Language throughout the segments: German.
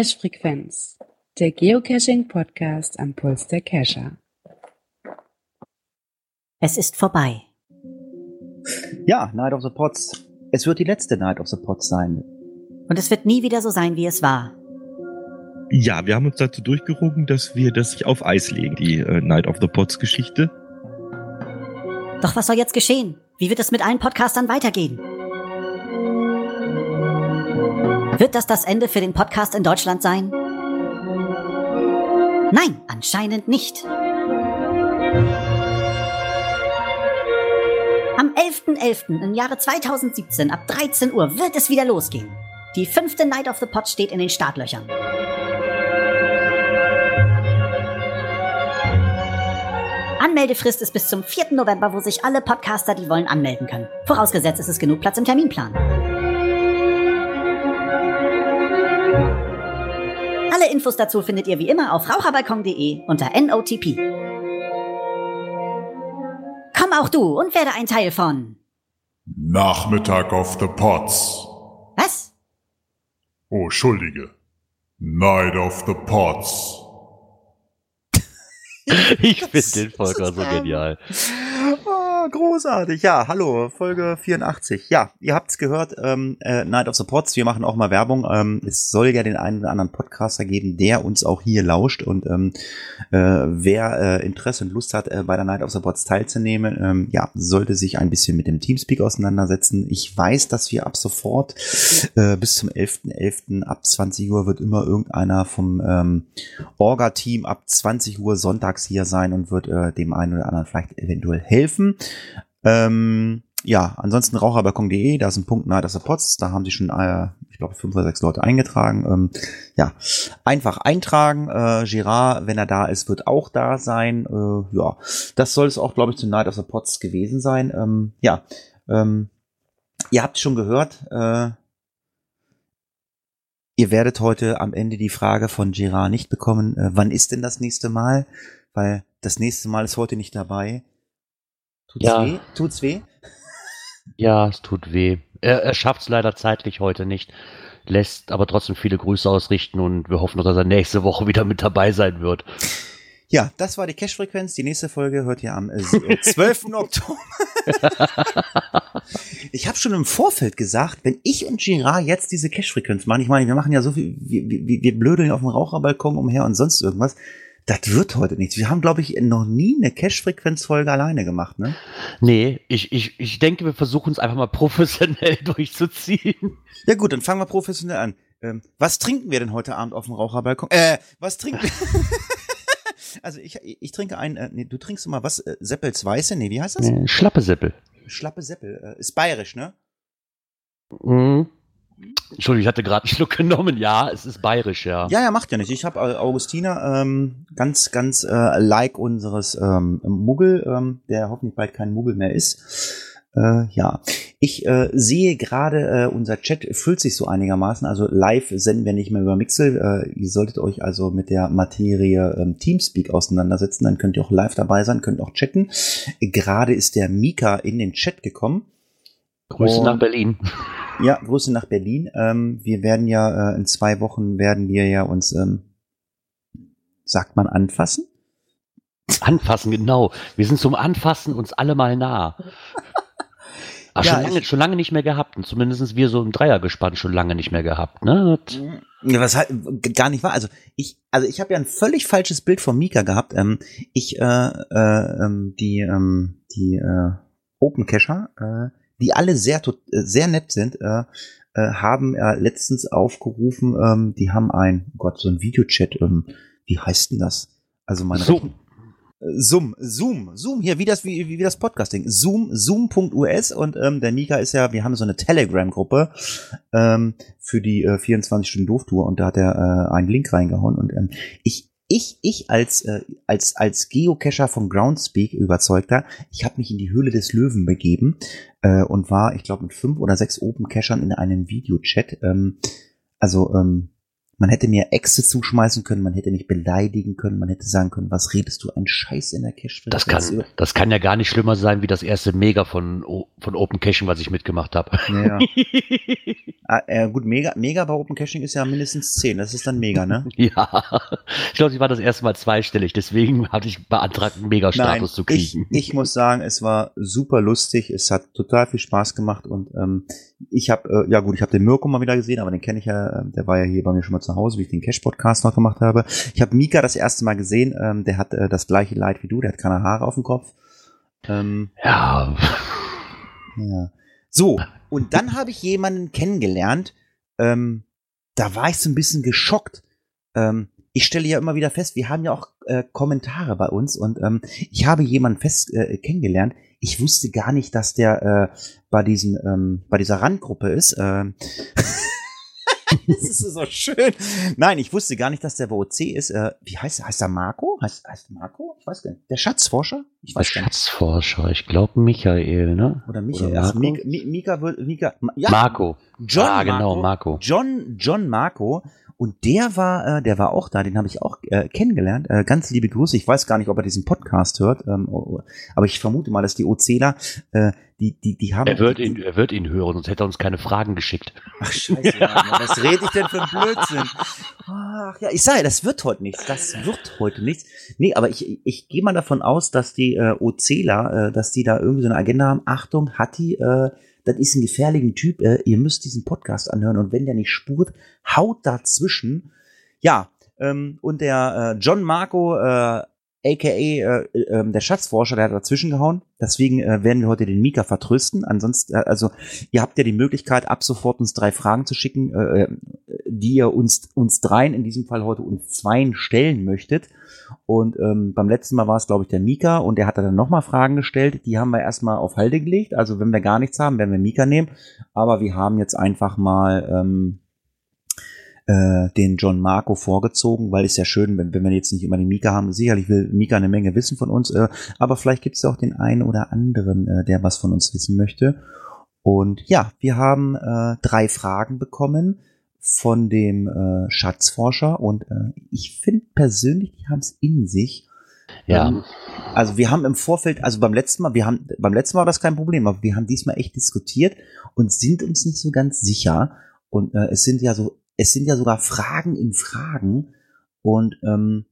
Cache-Frequenz, der Geocaching-Podcast am Puls der Cacher. Es ist vorbei. Ja, Night of the Pots. Es wird die letzte Night of the Pots sein. Und es wird nie wieder so sein, wie es war. Ja, wir haben uns dazu durchgerungen, dass wir das auf Eis legen, die äh, Night of the Pots Geschichte. Doch was soll jetzt geschehen? Wie wird es mit allen Podcastern weitergehen? Wird das das Ende für den Podcast in Deutschland sein? Nein, anscheinend nicht. Am 11.11. im Jahre 2017 ab 13 Uhr wird es wieder losgehen. Die fünfte Night of the Pot steht in den Startlöchern. Anmeldefrist ist bis zum 4. November, wo sich alle Podcaster, die wollen, anmelden können. Vorausgesetzt ist es genug Platz im Terminplan. Alle Infos dazu findet ihr wie immer auf raucherbalkon.de unter NOTP. Komm auch du und werde ein Teil von Nachmittag of the Pots. Was? Oh, Entschuldige. Night of the Pots. Ich finde den Volker so genial. Oh, großartig. Ja, hallo, Folge 84. Ja, ihr habt's gehört, ähm, äh, Night of the Pots, wir machen auch mal Werbung. Ähm, es soll ja den einen oder anderen Podcaster geben, der uns auch hier lauscht. Und ähm, äh, wer äh, Interesse und Lust hat, äh, bei der Night of the Pots teilzunehmen, ähm, ja, sollte sich ein bisschen mit dem Teamspeak auseinandersetzen. Ich weiß, dass wir ab sofort äh, bis zum 11.11. .11. ab 20 Uhr wird immer irgendeiner vom ähm, Orga-Team ab 20 Uhr sonntags hier sein und wird äh, dem einen oder anderen vielleicht eventuell helfen. Ähm, ja, ansonsten raucherbalkon.de, da ist ein Punkt Night of the Pots, da haben sich schon, äh, ich glaube, fünf oder sechs Leute eingetragen. Ähm, ja, einfach eintragen. Äh, Girard, wenn er da ist, wird auch da sein. Äh, ja, das soll es auch, glaube ich, zu Night of the Pots gewesen sein. Ähm, ja, ähm, ihr habt schon gehört, äh, ihr werdet heute am Ende die Frage von Girard nicht bekommen, äh, wann ist denn das nächste Mal? Weil das nächste Mal ist heute nicht dabei. Tut's Ja. weh? Tut's weh? Ja, es tut weh. Er, er schafft es leider zeitlich heute nicht, lässt aber trotzdem viele Grüße ausrichten und wir hoffen, dass er nächste Woche wieder mit dabei sein wird. Ja, das war die Cash-Frequenz. Die nächste Folge hört ihr am äh, 12. Oktober. ich habe schon im Vorfeld gesagt, wenn ich und Girard jetzt diese Cash-Frequenz machen, ich meine, wir machen ja so viel, wir, wir, wir blödeln auf dem Raucherbalkon umher und sonst irgendwas. Das wird heute nichts. Wir haben, glaube ich, noch nie eine Cash-Frequenz-Folge alleine gemacht, ne? Nee, ich, ich, ich denke, wir versuchen es einfach mal professionell durchzuziehen. Ja gut, dann fangen wir professionell an. Ähm, was trinken wir denn heute Abend auf dem Raucherbalkon? Äh, was trinken wir? also ich, ich trinke ein, äh, nee, du trinkst mal was? Äh, Seppels Weiße? Nee, wie heißt das? Schlappe Seppel. Schlappe Seppel. Äh, ist bayerisch, ne? Mhm. Entschuldigung, ich hatte gerade einen Schluck genommen. Ja, es ist bayerisch, ja. Ja, ja, macht ja nicht. Ich habe äh, Augustiner, ähm, ganz, ganz äh, like unseres ähm, Muggel, ähm, der hoffentlich bald kein Muggel mehr ist. Äh, ja, ich äh, sehe gerade, äh, unser Chat füllt sich so einigermaßen. Also live senden wir nicht mehr über Mixel. Äh, ihr solltet euch also mit der Materie ähm, Teamspeak auseinandersetzen. Dann könnt ihr auch live dabei sein, könnt auch chatten. Gerade ist der Mika in den Chat gekommen. Grüße Und- nach Berlin. Ja, Grüße nach Berlin. Ähm, wir werden ja äh, in zwei Wochen werden wir ja uns, ähm, sagt man, anfassen. Anfassen, genau. Wir sind zum Anfassen uns alle mal nah. Ach, Ja, schon, lange, schon lange nicht mehr gehabt. Und zumindest wir so im Dreiergespann schon lange nicht mehr gehabt. Ne? Ja, was halt g- gar nicht wahr. Also ich, also ich habe ja ein völlig falsches Bild von Mika gehabt. Ähm, ich, äh, äh, ähm, die, ähm, die äh, Open Cacher, äh, die alle sehr, äh, sehr nett sind, äh, äh, haben äh, letztens aufgerufen. Ähm, die haben ein, oh Gott, so ein Videochat. Ähm, wie heißt denn das? Also meine So, Zoom, Zoom, Zoom, hier, wie das, wie, wie das Podcasting. Zoom, Zoom.us und ähm, der Mika ist ja, wir haben so eine Telegram-Gruppe ähm, für die äh, 24-Stunden-Doof-Tour und da hat er äh, einen Link reingehauen und ähm, ich, ich, ich als, äh, als, als Geocacher von Groundspeak überzeugter, ich habe mich in die Höhle des Löwen begeben äh, und war, ich glaube, mit fünf oder sechs Open Cachern in einem Videochat. Ähm, also, ähm, Man hätte mir Äxte zuschmeißen können, man hätte mich beleidigen können, man hätte sagen können, was redest du, ein Scheiß in der cache Das kann, das kann ja gar nicht schlimmer sein wie das erste Mega von, von Open Caching, was ich mitgemacht habe. Ja. ah, äh, gut, Mega, Mega bei Open Caching ist ja mindestens 10, das ist dann Mega, ne? ja, ich glaube, ich war das erste Mal zweistellig, deswegen hatte ich beantragt, einen Mega-Status zu ich, kriegen. ich muss sagen, es war super lustig, es hat total viel Spaß gemacht und ähm, ich habe, äh, ja gut, ich habe den Mirko mal wieder gesehen, aber den kenne ich ja, äh, der war ja hier bei mir schon mal zu Hause, wie ich den Cash-Podcast noch gemacht habe. Ich habe Mika das erste Mal gesehen, ähm, der hat äh, das gleiche Leid wie du, der hat keine Haare auf dem Kopf. Ähm, ja, ja. So, und dann habe ich jemanden kennengelernt, ähm, da war ich so ein bisschen geschockt. Ähm, ich stelle ja immer wieder fest, wir haben ja auch äh, Kommentare bei uns und ähm, ich habe jemanden fest äh, kennengelernt. Ich wusste gar nicht, dass der äh, bei diesen ähm, bei dieser Randgruppe ist. Ähm, das ist so schön. Nein, ich wusste gar nicht, dass der bei OC ist. Äh, wie heißt er? Heißt er Marco? Heißt, heißt Marco? Ich weiß gar nicht. Der Schatzforscher? Ich der weiß gar nicht. Schatzforscher, ich glaube Michael, ne? Oder Michael. Oder also Marco? Mika, Mi- Mika, wird- Mika, ja, Marco. John ah, genau, Marco. Marco. John, John Marco. Und der war, äh, der war auch da, den habe ich auch äh, kennengelernt. Äh, ganz liebe Grüße. Ich weiß gar nicht, ob er diesen Podcast hört, ähm, oh, aber ich vermute mal, dass die OCler, äh, die, die, die haben. Er wird, die, ihn, er wird ihn hören, sonst hätte er uns keine Fragen geschickt. Ach scheiße, ja, Mann, was rede ich denn für ein Blödsinn? Ach ja, ich sage, das wird heute nichts. Das wird heute nichts. Nee, aber ich, ich gehe mal davon aus, dass die äh, OCler, äh, dass die da irgendwie so eine Agenda haben. Achtung, Hatti, äh, das ist ein gefährlicher Typ. Äh, ihr müsst diesen Podcast anhören und wenn der nicht spurt, haut dazwischen. Ja, ähm, und der äh, John Marco, äh, aka äh, äh, der Schatzforscher, der hat dazwischen gehauen. Deswegen äh, werden wir heute den Mika vertrösten. Ansonsten, äh, also ihr habt ja die Möglichkeit, ab sofort uns drei Fragen zu schicken, äh, äh, die ihr uns uns dreien, in diesem Fall heute uns zweien stellen möchtet. Und ähm, beim letzten Mal war es, glaube ich, der Mika und der hat dann nochmal Fragen gestellt. Die haben wir erstmal auf Halde gelegt. Also wenn wir gar nichts haben, werden wir Mika nehmen. Aber wir haben jetzt einfach mal ähm, äh, den John Marco vorgezogen, weil es ja schön, wenn, wenn wir jetzt nicht immer den Mika haben. Sicherlich will Mika eine Menge wissen von uns, äh, aber vielleicht gibt es ja auch den einen oder anderen, äh, der was von uns wissen möchte. Und ja, wir haben äh, drei Fragen bekommen von dem äh, Schatzforscher und äh, ich finde persönlich, die haben es in sich. Ja. Ähm, also wir haben im Vorfeld, also beim letzten Mal, wir haben beim letzten Mal war das kein Problem, aber wir haben diesmal echt diskutiert und sind uns nicht so ganz sicher. Und äh, es sind ja so, es sind ja sogar Fragen in Fragen. Und ähm,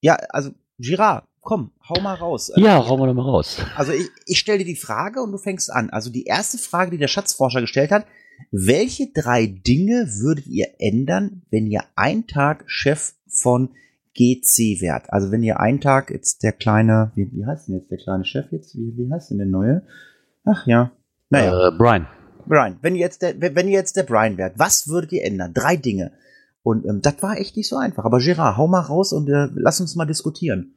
ja, also Girard, komm, hau mal raus. Ja, wir doch mal raus. Also ich, ich stelle dir die Frage und du fängst an. Also die erste Frage, die der Schatzforscher gestellt hat, welche drei Dinge würdet ihr ändern, wenn ihr einen Tag Chef von GC wärt? Also wenn ihr einen Tag jetzt der kleine, wie, wie heißt denn jetzt der kleine Chef jetzt? Wie, wie heißt denn der neue? Ach ja. Naja, Äh, Brian. Brian, wenn ihr jetzt der, wenn jetzt der Brian wärt, was würdet ihr ändern? Drei Dinge. Und ähm, das war echt nicht so einfach. Aber Gerard, hau mal raus und äh, lass uns mal diskutieren.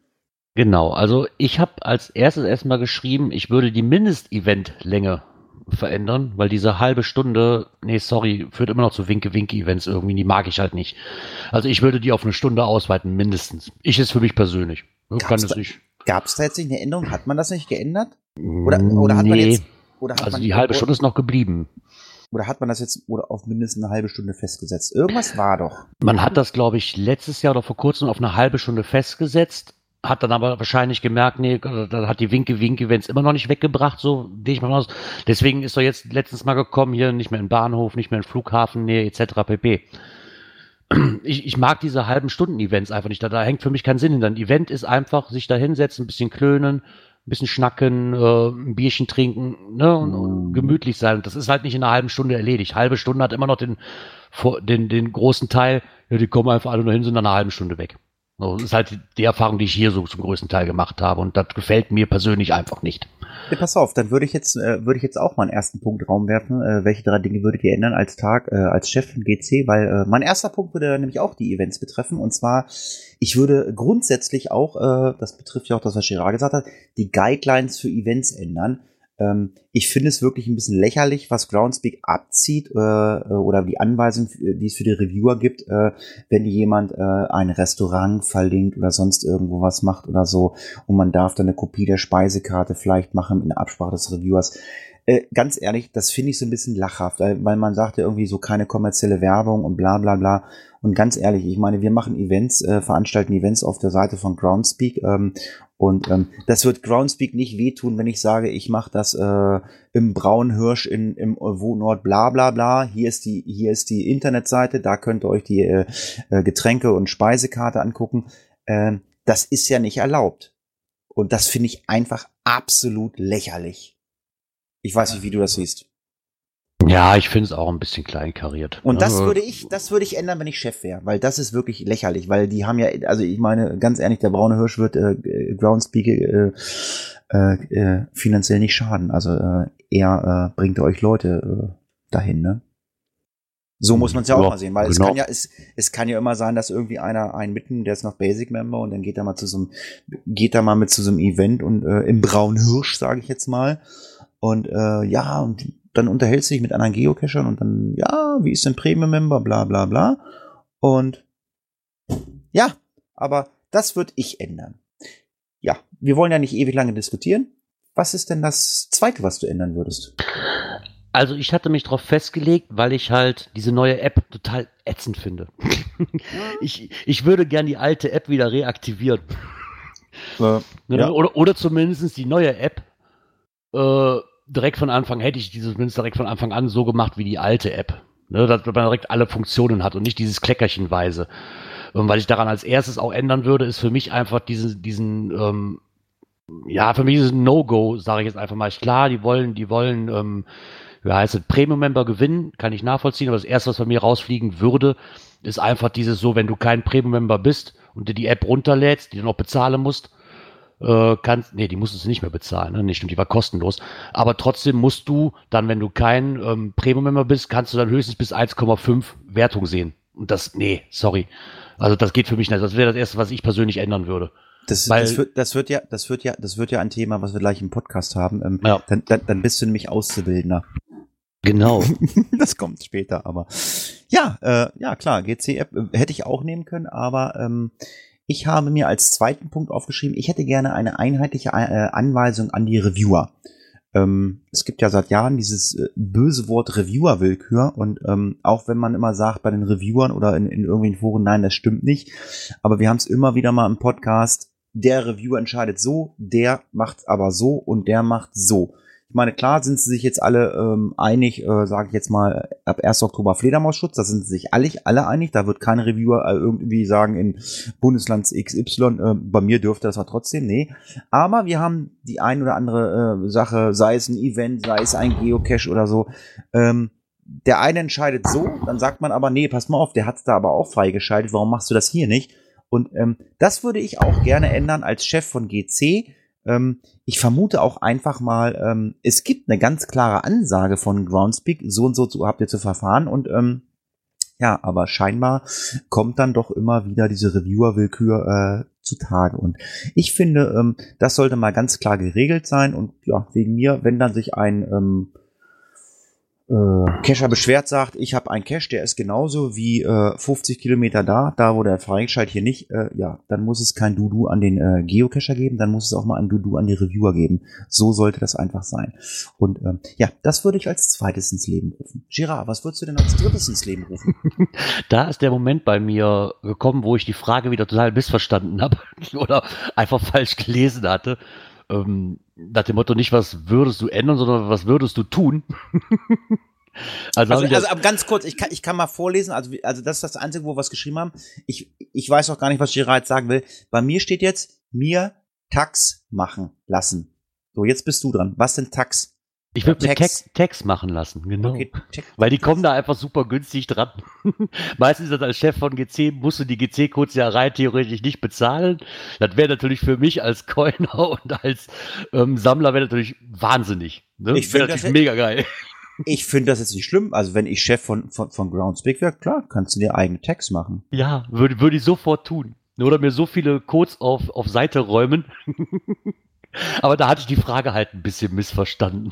Genau, also ich habe als erstes erstmal geschrieben, ich würde die Mindest-Event-Länge verändern, weil diese halbe Stunde, nee, sorry, führt immer noch zu Winke-Winke-Events irgendwie, die mag ich halt nicht. Also ich würde die auf eine Stunde ausweiten, mindestens. Ich ist für mich persönlich. Kann Gab's es nicht. Gab es da jetzt nicht eine Änderung? Hat man das nicht geändert? Oder, oder hat man Nee, jetzt oder hat also man, die halbe Stunde ist noch geblieben. Oder hat man das jetzt oder auf mindestens eine halbe Stunde festgesetzt? Irgendwas war doch. Man hat das, glaube ich, letztes Jahr oder vor kurzem auf eine halbe Stunde festgesetzt, hat dann aber wahrscheinlich gemerkt, nee, da hat die Winke-Winke-Events immer noch nicht weggebracht, so gehe ich mal aus. Deswegen ist er jetzt letztens mal gekommen, hier nicht mehr in Bahnhof, nicht mehr in Flughafennähe etc. pp. Ich, ich mag diese halben Stunden-Events einfach nicht. Da, da hängt für mich kein Sinn hinter. Ein Event ist einfach, sich da hinsetzen, ein bisschen klönen, ein bisschen schnacken, äh, ein Bierchen trinken ne, und, und Mm. gemütlich sein. Und das ist halt nicht in einer halben Stunde erledigt. Halbe Stunde hat immer noch den, den, den großen Teil, ja, die kommen einfach alle nur hin, sind nach einer halben Stunde weg. So, Das ist halt die Erfahrung, die ich hier so zum größten Teil gemacht habe. Und das gefällt mir persönlich einfach nicht. Ja, pass auf, dann würde ich jetzt äh, würde ich jetzt auch mal einen ersten Punkt Raum werfen. Äh, welche drei Dinge würdet ihr ändern als Tag äh, als Chef von GC? Weil äh, mein erster Punkt würde nämlich auch die Events betreffen. Und zwar, ich würde grundsätzlich auch, äh, das betrifft ja auch das, was Girard gesagt hat, die Guidelines für Events ändern. Ähm, ich finde es wirklich ein bisschen lächerlich, was Groundspeak abzieht äh, oder die Anweisung, äh, die es für die Reviewer gibt, äh, wenn jemand äh, ein Restaurant verlinkt oder sonst irgendwo was macht oder so und man darf dann eine Kopie der Speisekarte vielleicht machen in Absprache des Reviewers. äh, ganz ehrlich, das finde ich so ein bisschen lachhaft, weil, weil man sagt ja irgendwie so keine kommerzielle Werbung und bla bla bla. Und ganz ehrlich, ich meine, wir machen Events, äh, veranstalten Events auf der Seite von Groundspeak ähm, und ähm, das wird Groundspeak nicht wehtun, wenn ich sage, ich mache das äh, im Braunhirsch in, im Wohnort bla bla bla. Hier ist die, hier ist die Internetseite, da könnt ihr euch die äh, äh, Getränke- und Speisekarte angucken. Ähm, das ist ja nicht erlaubt. Und das finde ich einfach absolut lächerlich. Ich weiß nicht, wie du das siehst. Ja, ich finde es auch ein bisschen kleinkariert. Und das Ja, würde ich, das würde ich ändern, wenn ich Chef wäre, weil das ist wirklich lächerlich, weil die haben ja, also ich meine, ganz ehrlich, der braune Hirsch wird äh, äh, Groundspeak äh, äh, äh, finanziell nicht schaden. Also äh, er äh, bringt euch Leute äh, dahin, ne? So muss man es ja auch Ja, mal sehen, weil es genau. kann ja, es, es kann ja immer sein, dass irgendwie einer einen mitten, der ist noch Basic Member und dann geht er mal zu so einem, geht er mal mit zu so einem Event und äh, im braunen Hirsch, sage ich jetzt mal. Und äh, ja, und dann unterhältst du dich mit anderen Geocachern und dann, ja, wie ist denn Premium-Member, bla bla bla. Und ja, aber das würde ich ändern. Ja, wir wollen ja nicht ewig lange diskutieren. Was ist denn das Zweite, was du ändern würdest? Also ich hatte mich darauf festgelegt, weil ich halt diese neue App total ätzend finde. ich, ich würde gern die alte App wieder reaktivieren. Äh? Ja. Oder, oder zumindest die neue App äh, direkt von Anfang, hätte ich diese zumindest direkt von Anfang an so gemacht wie die alte App. Ne? Dass man direkt alle Funktionen hat und nicht dieses Kleckerchenweise. Und weil ich daran als erstes auch ändern würde, ist für mich einfach diesen, diesen ähm, ja, für mich ist es ein No-Go, sage ich jetzt einfach mal. Klar, die wollen, die wollen, ähm, wie heißt es, Premium-Member gewinnen, kann ich nachvollziehen, aber das erste, was bei mir rausfliegen würde, ist einfach dieses so, wenn du kein Premium-Member bist und dir die App runterlädst, die du noch bezahlen musst, äh, kannst, nee, die musstest du nicht mehr bezahlen, ne? nicht, stimmt, die war kostenlos. Aber trotzdem musst du dann, wenn du kein ähm, Premium-Member bist, kannst du dann höchstens bis 1,5 Wertung sehen. Und das, nee, sorry. Also das geht für mich nicht. Das wäre das Erste, was ich persönlich ändern würde. Das, Weil- das, wird, das wird ja, das wird ja, das wird ja ein Thema, was wir gleich im Podcast haben. Ähm, Ja. dann, dann, dann bist du nämlich Auszubildender. Genau. das kommt später, aber ja, äh, ja klar, GC-App äh, hätte ich auch nehmen können, aber ähm, ich habe mir als zweiten Punkt aufgeschrieben, ich hätte gerne eine einheitliche äh, Anweisung an die Reviewer. Ähm, es gibt ja seit Jahren dieses äh, böse Wort Reviewer-Willkür und ähm, auch wenn man immer sagt bei den Reviewern oder in, in irgendwelchen Foren, nein, das stimmt nicht, aber wir haben es immer wieder mal im Podcast, der Reviewer entscheidet so, der macht aber so und der macht so. Ich meine, klar sind sie sich jetzt alle ähm, einig, äh, sage ich jetzt mal, ab 1. Oktober Fledermausschutz, da sind sie sich alle, alle einig, da wird kein Reviewer äh, irgendwie sagen, in Bundesland XY, äh, bei mir dürfte das aber trotzdem, nee. Aber wir haben die ein oder andere äh, Sache, sei es ein Event, sei es ein Geocache oder so, ähm, der eine entscheidet so, dann sagt man aber, nee, pass mal auf, der hat's da aber auch freigeschaltet, warum machst du das hier nicht? Und ähm, das würde ich auch gerne ändern als Chef von GC. Ähm, ich vermute auch einfach mal, ähm, es gibt eine ganz klare Ansage von Groundspeak, so und so zu, habt ihr zu verfahren und ähm, ja, aber scheinbar kommt dann doch immer wieder diese Reviewer-Willkür äh, zutage. Und ich finde, ähm, das sollte mal ganz klar geregelt sein. Und ja, wegen mir, wenn dann sich ein ähm, äh, Cacher beschwert sagt, ich habe einen Cache, der ist genauso wie äh, 50 Kilometer da, da wo der freigeschaltet hier nicht, äh, ja, dann muss es kein Dudu an den äh, Geocacher geben, dann muss es auch mal ein Dudu an die Reviewer geben. So sollte das einfach sein. Und ähm, ja, das würde ich als zweites ins Leben rufen. Girard, was würdest du denn als drittes ins Leben rufen? Da ist der Moment bei mir gekommen, wo ich die Frage wieder total missverstanden habe oder einfach falsch gelesen hatte. Ähm, nach dem Motto nicht, was würdest du ändern, sondern was würdest du tun? also, Also, also ganz kurz, ich kann, ich kann mal vorlesen, also, also das ist das Einzige, wo wir es geschrieben haben. Ich, ich weiß auch gar nicht, was jetzt sagen will. Bei mir steht jetzt, mir Tax machen lassen. So, jetzt bist du dran. Was sind Tax? Ich würde mir. Tax, Tax machen lassen, genau. Okay. Weil die kommen da einfach super günstig dran. Meistens ist das als Chef von GC, musst du die GC-Codes ja rein theoretisch nicht bezahlen. Das wäre natürlich für mich als Coiner und als ähm, Sammler wäre natürlich wahnsinnig. Ne? Ich Wär find, das natürlich mega geil. Ich finde das jetzt nicht schlimm. Also wenn ich Chef von, von, von Groundspeak wäre, klar, kannst du dir eigene Tags machen. Ja, würde, würde ich sofort tun. Oder mir so viele Codes auf, auf Seite räumen. Aber da hatte ich die Frage halt ein bisschen missverstanden.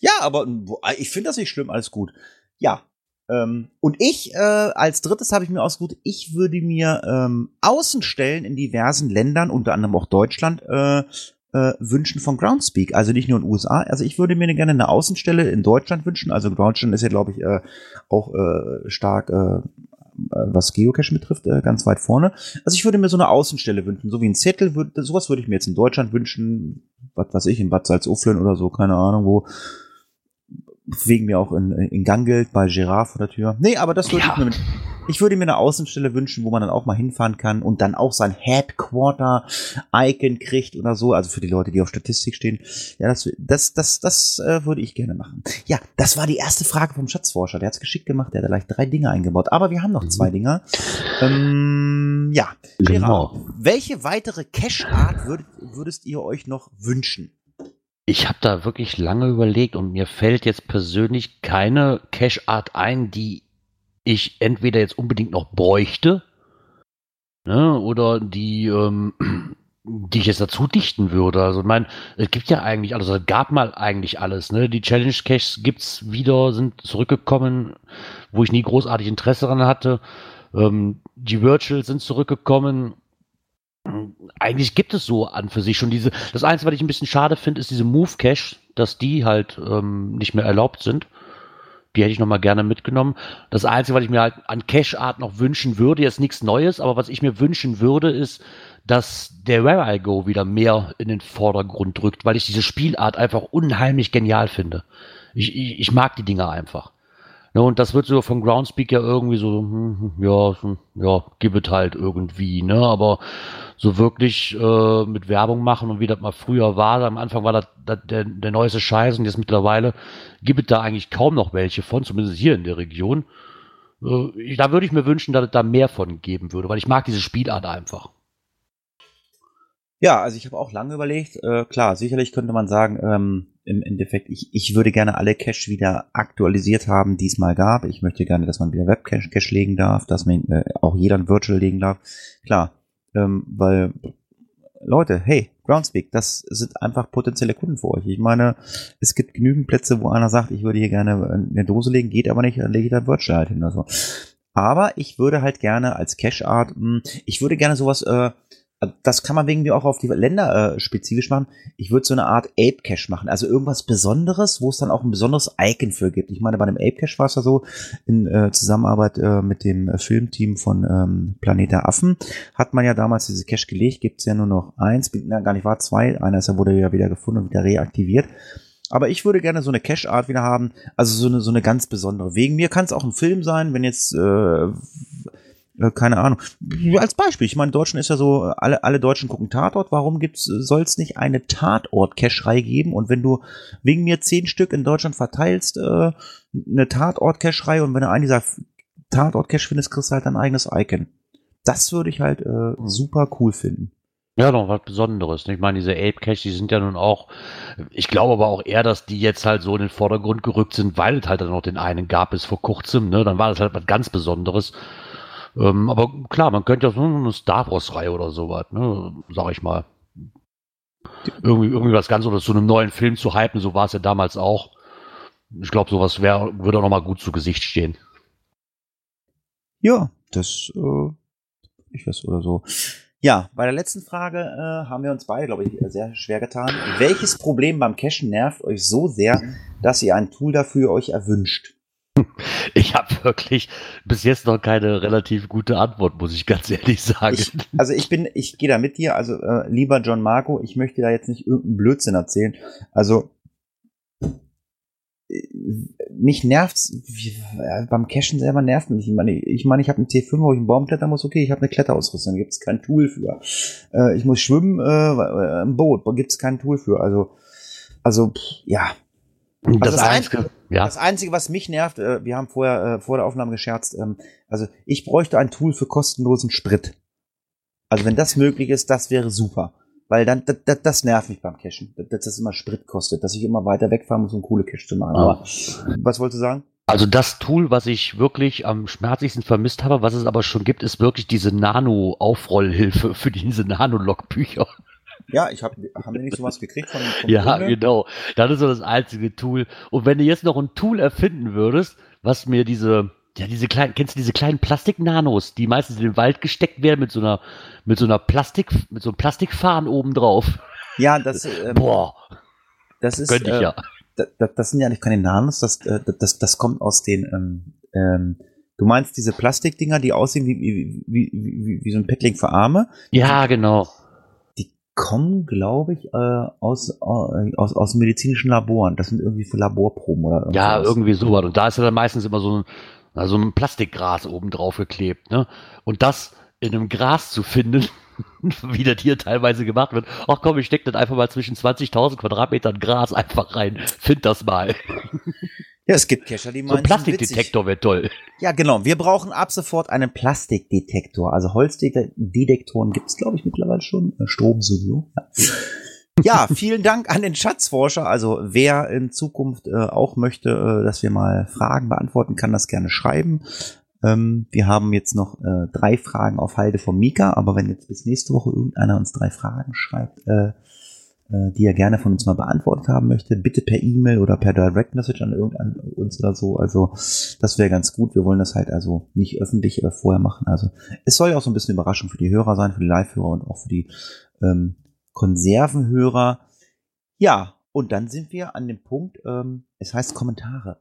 Ja, aber wo- ich finde das nicht schlimm, alles gut. Ja. Ähm, und ich, äh, als drittes habe ich mir ausgesucht, ich würde mir ähm, Außenstellen in diversen Ländern, unter anderem auch Deutschland, äh, äh, wünschen von Groundspeak. Also nicht nur in den USA. Also ich würde mir gerne eine Außenstelle in Deutschland wünschen. Also Deutschland ist ja, glaube ich, äh, auch äh, stark, äh, was Geocache betrifft, äh, ganz weit vorne. Also ich würde mir so eine Außenstelle wünschen, so wie ein Zettel. Würd, sowas würde ich mir jetzt in Deutschland wünschen. Was weiß ich, in Bad Salzuflen oder so, keine Ahnung wo. Wegen mir auch in, in Gangelt bei Giraffe vor der Tür. Nee, aber das würde Ja. ich mir ich würde mir eine Außenstelle wünschen, wo man dann auch mal hinfahren kann und dann auch sein Headquarter-Icon kriegt oder so. Also für die Leute, die auf Statistik stehen. Ja, das, das, das, das äh, würde ich gerne machen. Ja, das war die erste Frage vom Schatzforscher. Der hat es geschickt gemacht. Der hat da gleich drei Dinge eingebaut. Aber wir haben noch zwei Dinger. Ähm, ja, Genau. Gerard, welche weitere Cache-Art würdet, würdest ihr euch noch wünschen? Ich habe da wirklich lange überlegt und mir fällt jetzt persönlich keine Cache-Art ein, die ich entweder jetzt unbedingt noch bräuchte ne, oder die, ähm, die ich jetzt dazu dichten würde. Also ich meine, es gibt ja eigentlich alles, es gab mal eigentlich alles. Ne? Die Challenge Caches gibt's wieder, sind zurückgekommen, wo ich nie großartig Interesse daran hatte. Ähm, die Virtuals sind zurückgekommen. Eigentlich gibt es so an für sich schon diese. Das Einzige, was ich ein bisschen schade finde, ist diese Move Cache, dass die halt ähm, nicht mehr erlaubt sind. Die hätte ich noch mal gerne mitgenommen. Das Einzige, was ich mir halt an Cache-Art noch wünschen würde, jetzt nichts Neues, aber was ich mir wünschen würde, ist, dass der Where I Go wieder mehr in den Vordergrund drückt, weil ich diese Spielart einfach unheimlich genial finde. Ich, ich, ich mag die Dinger einfach. Ne, und das wird so vom Groundspeak ja irgendwie so, hm, hm, ja, so, ja, gib es halt irgendwie, ne? Aber so wirklich äh, mit Werbung machen und wie das mal früher war, am Anfang war das, das der, der neueste Scheiß und jetzt mittlerweile gibt es da eigentlich kaum noch welche von, zumindest hier in der Region. Äh, da würde ich mir wünschen, dass es da mehr von geben würde, weil ich mag diese Spielart einfach. Ja, also ich habe auch lange überlegt. Äh, klar, sicherlich könnte man sagen, ähm, im Endeffekt, ich, ich würde gerne alle Cache wieder aktualisiert haben, die es mal gab. Ich möchte gerne, dass man wieder Webcache Cache legen darf, dass man äh, auch jeder ein Virtual legen darf. Klar, ähm, weil Leute, hey, Groundspeak, das sind einfach potenzielle Kunden für euch. Ich meine, es gibt genügend Plätze, wo einer sagt, ich würde hier gerne eine Dose legen, geht aber nicht, dann lege ich da Virtual halt hin oder so. Aber ich würde halt gerne als Cache-Art, mh, ich würde gerne sowas, äh, das kann man wegen mir auch auf die Länder äh, spezifisch machen. Ich würde so eine Art Ape Cache machen, also irgendwas Besonderes, wo es dann auch ein besonderes Icon für gibt. Ich meine, bei dem Ape Cache war es ja so, in äh, Zusammenarbeit äh, mit dem äh, Filmteam von ähm, Planet der Affen, hat man ja damals diese Cache gelegt, gibt es ja nur noch eins, na, gar nicht wahr, zwei, einer ist ja wurde ja wieder gefunden und wieder reaktiviert. Aber ich würde gerne so eine Cache-Art wieder haben, also so eine, so eine ganz besondere. Wegen mir kann es auch ein Film sein, wenn jetzt, äh, äh, keine Ahnung. Als Beispiel, ich meine, Deutschen ist ja so, alle, alle Deutschen gucken Tatort, warum soll es nicht eine Tatort-Cache-Reihe geben? Und wenn du wegen mir zehn Stück in Deutschland verteilst, äh, eine Tatort-Cache-Reihe und wenn du einen dieser Tatort-Cache findest, kriegst du halt dein eigenes Icon. Das würde ich halt äh, super cool finden. Ja, noch was Besonderes. Ich meine, diese Ape Cache, die sind ja nun auch, ich glaube aber auch eher, dass die jetzt halt so in den Vordergrund gerückt sind, weil es halt dann noch den einen gab bis vor kurzem, ne? Dann war das halt was ganz Besonderes. Ähm, aber klar, man könnte ja so eine Star Wars-Reihe oder sowas, ne? Sag ich mal. Irgendwie, irgendwie was ganz oder so einem neuen Film zu hypen, so war es ja damals auch. Ich glaube, sowas wäre, würde auch noch mal gut zu Gesicht stehen. Ja, das, äh, ich weiß oder so. Ja, bei der letzten Frage äh, haben wir uns beide, glaube ich, sehr schwer getan. Welches Problem beim Cachen nervt euch so sehr, dass ihr ein Tool dafür euch erwünscht? Ich habe wirklich bis jetzt noch keine relativ gute Antwort, muss ich ganz ehrlich sagen. Ich, also ich bin, ich gehe da mit dir, also äh, lieber John Marco, ich möchte da jetzt nicht irgendeinen Blödsinn erzählen. Also äh, mich nervt's äh, beim Cachen selber nervt mich. Ich meine, ich meine, ich habe einen T5, wo ich einen Baum klettern muss, okay, ich habe eine Kletterausrüstung, gibt es kein Tool für. Äh, ich muss schwimmen, äh, im Boot, gibt es kein Tool für. Also, also ja, das, das Einzige, ja. das Einzige, was mich nervt, äh, wir haben vorher äh, vor der Aufnahme gescherzt, ähm, also ich bräuchte ein Tool für kostenlosen Sprit. Also wenn das möglich ist, das wäre super. Weil dann, das, das, das nervt mich beim Cashen, dass das immer Sprit kostet, dass ich immer weiter wegfahren muss, um coole Cache zu machen. Aber was wolltest du sagen? Also das Tool, was ich wirklich am schmerzlichsten vermisst habe, was es aber schon gibt, ist wirklich diese Nano-Aufrollhilfe für diese Nano-Logbücher. Ja, ich hab, haben wir nicht sowas gekriegt von, von Ja, Kunde? genau. Das ist so das einzige Tool. Und wenn du jetzt noch ein Tool erfinden würdest, was mir diese, ja, diese kleinen, kennst du diese kleinen Plastik-Nanos, die meistens in den Wald gesteckt werden mit so einer, mit so einer Plastik, mit so einem Plastikfahren oben drauf. Ja, das, ähm, Boah, das ist, könnte ich äh, ja. das, das sind ja nicht keine Nanos, das, äh, das, das kommt aus den, ähm, ähm, du meinst diese Plastikdinger, die aussehen wie, wie, wie, wie, wie so ein Paddling für Arme, Ja, genau. Kommen, glaube ich, äh, aus, äh, aus, aus medizinischen Laboren. Das sind irgendwie für Laborproben oder irgendwas. Ja, irgendwie sowas. Und da ist ja dann meistens immer so ein, na, so ein Plastikgras oben drauf geklebt. Ne? Und das in einem Gras zu finden, wie das hier teilweise gemacht wird. Ach komm, ich stecke das einfach mal zwischen 20.000 Quadratmetern Gras einfach rein. Find das mal. Ja, es gibt Kescher, die So meinen, ein sind witzig. Plastikdetektor wäre toll. Ja, genau. Wir brauchen ab sofort einen Plastikdetektor. Also Holzdetektoren gibt es, glaube ich, mittlerweile schon. Äh, Strom sowieso. Ja. ja, vielen Dank an den Schatzforscher. Also wer in Zukunft äh, auch möchte, äh, dass wir mal Fragen beantworten, kann das gerne schreiben. Ähm, wir haben jetzt noch äh, drei Fragen auf Halde von Mika, aber wenn jetzt bis nächste Woche irgendeiner uns drei Fragen schreibt, äh, die er gerne von uns mal beantwortet haben möchte, bitte per E-Mail oder per Direct Message an irgendein uns oder so. Also das wäre ganz gut. Wir wollen das halt also nicht öffentlich äh, vorher machen. Also es soll ja auch so ein bisschen Überraschung für die Hörer sein, für die Live-Hörer und auch für die ähm, Konservenhörer. Ja, und dann sind wir an dem Punkt, ähm, es heißt Kommentare.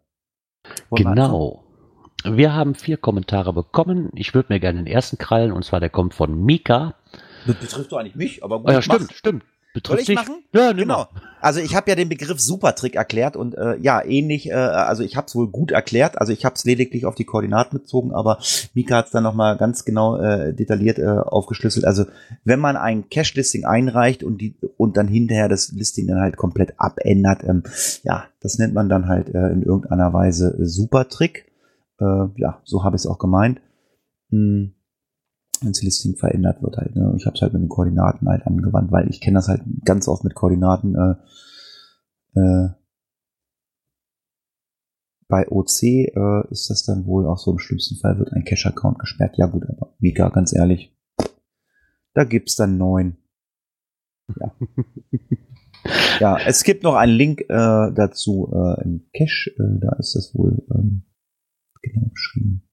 Wollen? Genau. Wir haben vier Kommentare bekommen. Ich würde mir gerne den ersten krallen, und zwar der kommt von Mika. Das betrifft doch eigentlich mich, aber gut. Ah ja, stimmt, stimmt. Soll ich dich? machen? Ja, Genau. Also ich habe ja den Begriff Supertrick erklärt und äh, ja, ähnlich, äh, also ich habe es wohl gut erklärt, also ich habe es lediglich auf die Koordinaten bezogen, aber Mika hat es dann nochmal ganz genau äh, detailliert äh, aufgeschlüsselt. Also wenn man ein Cache-Listing einreicht und die und dann hinterher das Listing dann halt komplett abändert, ähm, ja, das nennt man dann halt äh, in irgendeiner Weise Supertrick. Äh, ja, so habe ich es auch gemeint. Hm wenn das Listing verändert wird halt. Ne? Ich habe es halt mit den Koordinaten halt angewandt, weil ich kenne das halt ganz oft mit Koordinaten. Äh, äh, bei OC äh, ist das dann wohl auch so im schlimmsten Fall wird ein Cache-Account gesperrt. Ja gut, aber Mika, ganz ehrlich, da gibt's dann neun. Ja. ja, es gibt noch einen Link äh, dazu äh, im Cache. Äh, da ist das wohl ähm, genau beschrieben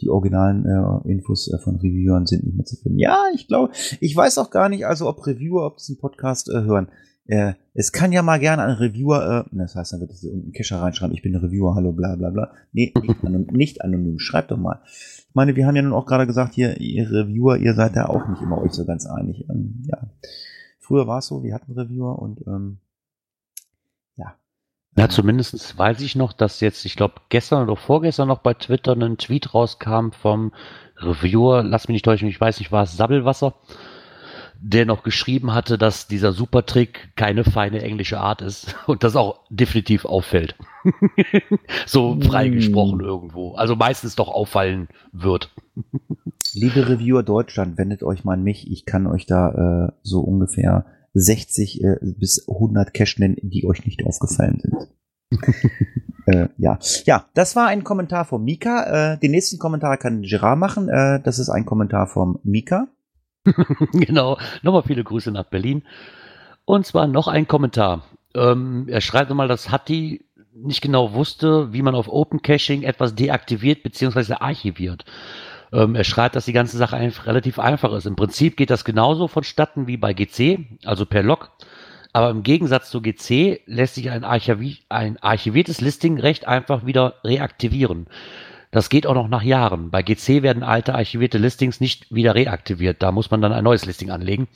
die originalen äh, Infos äh, von Reviewern sind nicht mehr zu finden. Ja, ich glaube, ich weiß auch gar nicht, also ob Reviewer, ob diesen Podcast äh, hören. Äh, es kann ja mal gerne ein Reviewer, äh, das heißt, dann wird es irgendein Kescher reinschreiben, ich bin ein Reviewer, hallo, bla bla bla. Nee, nicht, anonym, nicht anonym, schreibt doch mal. Ich meine, wir haben ja nun auch gerade gesagt, hier, ihr Reviewer, ihr seid ja auch nicht immer euch so ganz einig. Ähm, ja. Früher war es so, wir hatten Reviewer und ähm. Ja, zumindest weiß ich noch, dass jetzt, ich glaube, gestern oder vorgestern noch bei Twitter ein Tweet rauskam vom Reviewer, lass mich nicht täuschen, ich weiß nicht, war es Sabbelwasser, der noch geschrieben hatte, dass dieser Supertrick keine feine englische Art ist und das auch definitiv auffällt. so freigesprochen irgendwo. Also meistens doch auffallen wird. Liebe Reviewer Deutschland, wendet euch mal an mich. Ich kann euch da äh, so ungefähr 60 äh, bis 100 Cash nennen, die euch nicht aufgefallen sind. äh, ja. ja, das war ein Kommentar von Mika. Äh, den nächsten Kommentar kann Gerard machen. Äh, das ist ein Kommentar vom Mika. genau. Nochmal viele Grüße nach Berlin. Und zwar noch ein Kommentar. Ähm, er schreibt nochmal, dass Hatti nicht genau wusste, wie man auf Open Caching etwas deaktiviert bzw. archiviert. Ähm, er schreibt, dass die ganze Sache einfach relativ einfach ist. Im Prinzip geht das genauso vonstatten wie bei GC, also per Log. Aber im Gegensatz zu GC lässt sich ein, Archivi ein archiviertes Listing recht einfach wieder reaktivieren. Das geht auch noch nach Jahren. Bei GC werden alte archivierte Listings nicht wieder reaktiviert. Da muss man dann ein neues Listing anlegen.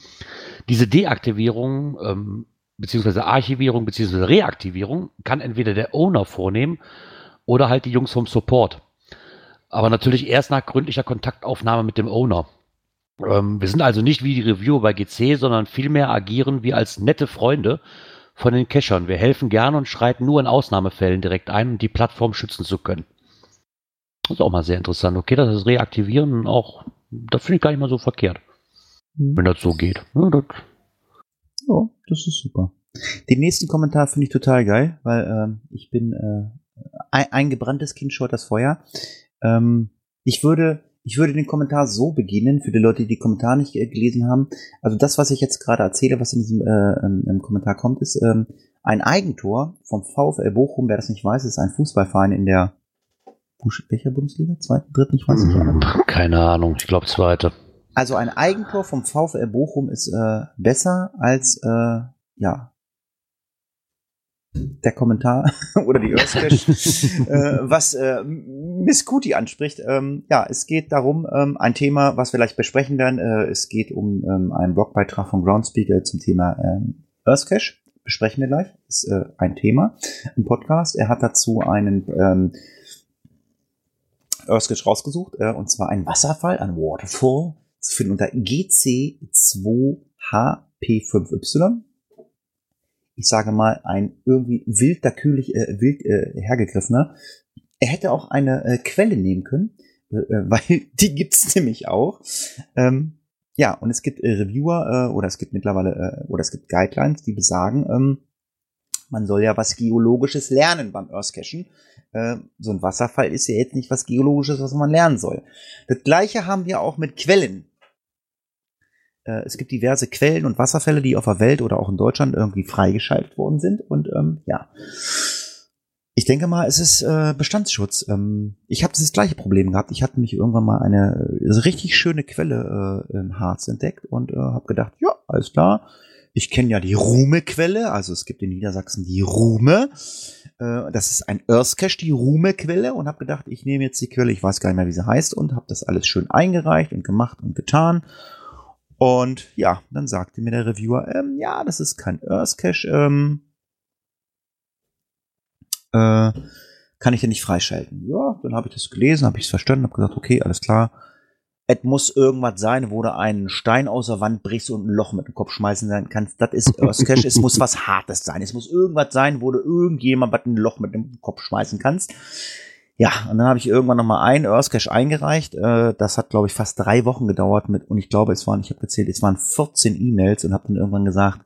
Diese Deaktivierung ähm, beziehungsweise Archivierung beziehungsweise Reaktivierung kann entweder der Owner vornehmen oder halt die Jungs vom Support. Aber natürlich erst nach gründlicher Kontaktaufnahme mit dem Owner. Ähm, wir sind also nicht wie die Reviewer bei GC, sondern vielmehr agieren wir als nette Freunde von den Cachern. Wir helfen gerne und schreiten nur in Ausnahmefällen direkt ein, um die Plattform schützen zu können. Das ist auch mal sehr interessant. Okay, das ist Reaktivieren auch, das finde ich gar nicht mal so verkehrt. Wenn das so geht. Ja, das Ja, das ist super. Den nächsten Kommentar finde ich total geil, weil ähm, ich bin äh, ein, ein gebranntes Kind schaut das Feuer. Ähm, ich würde, ich würde den Kommentar so beginnen, für die Leute, die die Kommentar nicht äh, gelesen haben. Also das, was ich jetzt gerade erzähle, was in diesem äh, im, im Kommentar kommt, ist ähm, ein Eigentor vom VfL Bochum. Wer das nicht weiß, ist ein Fußballverein in der welcher Bundesliga? Zweiten, dritten, ich weiß nicht. Hm, Keine Ahnung, ich glaube zweite. Also ein Eigentor vom VfL Bochum ist äh, besser als äh, ja der Kommentar oder die Earthcash, äh, was äh, Miss Kuti anspricht. Ähm, ja, es geht darum, ähm, ein Thema, was wir gleich besprechen werden. Äh, es geht um ähm, einen Blogbeitrag von Groundspeaker zum Thema ähm, Earthcash. Besprechen wir gleich. Ist äh, ein Thema im Podcast. Er hat dazu einen ähm, Earthcash rausgesucht, äh, und zwar ein Wasserfall, ein Waterfall, zu finden unter GC2HP5Y ich sage mal, ein irgendwie wild natürlich äh, wild äh, hergegriffener. Er hätte auch eine äh, Quelle nehmen können, äh, äh weil die gibt's nämlich auch. Ähm, ja, und es gibt äh, Reviewer äh, oder es gibt mittlerweile äh, oder es gibt Guidelines, die besagen, ähm, man soll ja was Geologisches lernen beim Earthcachen. Äh, so ein Wasserfall ist ja jetzt nicht was Geologisches, was man lernen soll. Das gleiche haben wir auch mit Quellen. Äh, es gibt diverse Quellen und Wasserfälle, die auf der Welt oder auch in Deutschland irgendwie freigeschaltet worden sind. Und ähm, ja, ich denke mal, es ist äh, Bestandsschutz. Ähm, ich habe das gleiche Problem gehabt. Ich hatte mich irgendwann mal eine äh, richtig schöne Quelle äh, im Harz entdeckt und äh, habe gedacht, ja, alles klar. Ich kenne ja die Ruhme-Quelle, also es gibt in Niedersachsen die Ruhme. Äh, das ist ein Earthcache, die Ruhme-Quelle und habe gedacht, ich nehme jetzt die Quelle, ich weiß gar nicht mehr, wie sie heißt und habe das alles schön eingereicht und gemacht und getan und ja, dann sagte mir der Reviewer, ähm, ja, das ist kein Earth Cache, ähm, äh, kann ich ja nicht freischalten. Ja, dann habe ich das gelesen, habe ich es verstanden, habe gesagt, okay, alles klar. Es muss irgendwas sein, wo du einen Stein aus der Wand brichst und ein Loch mit dem Kopf schmeißen kannst. Das ist Earth Cache. es muss was Hartes sein. Es muss irgendwas sein, wo du irgendjemand ein Loch mit dem Kopf schmeißen kannst. Ja, und dann habe ich irgendwann nochmal ein Earthcache eingereicht. Äh, das hat, glaube ich, fast drei Wochen gedauert mit, und ich glaube, es waren, ich habe gezählt, es waren 14 E-Mails und habe dann irgendwann gesagt,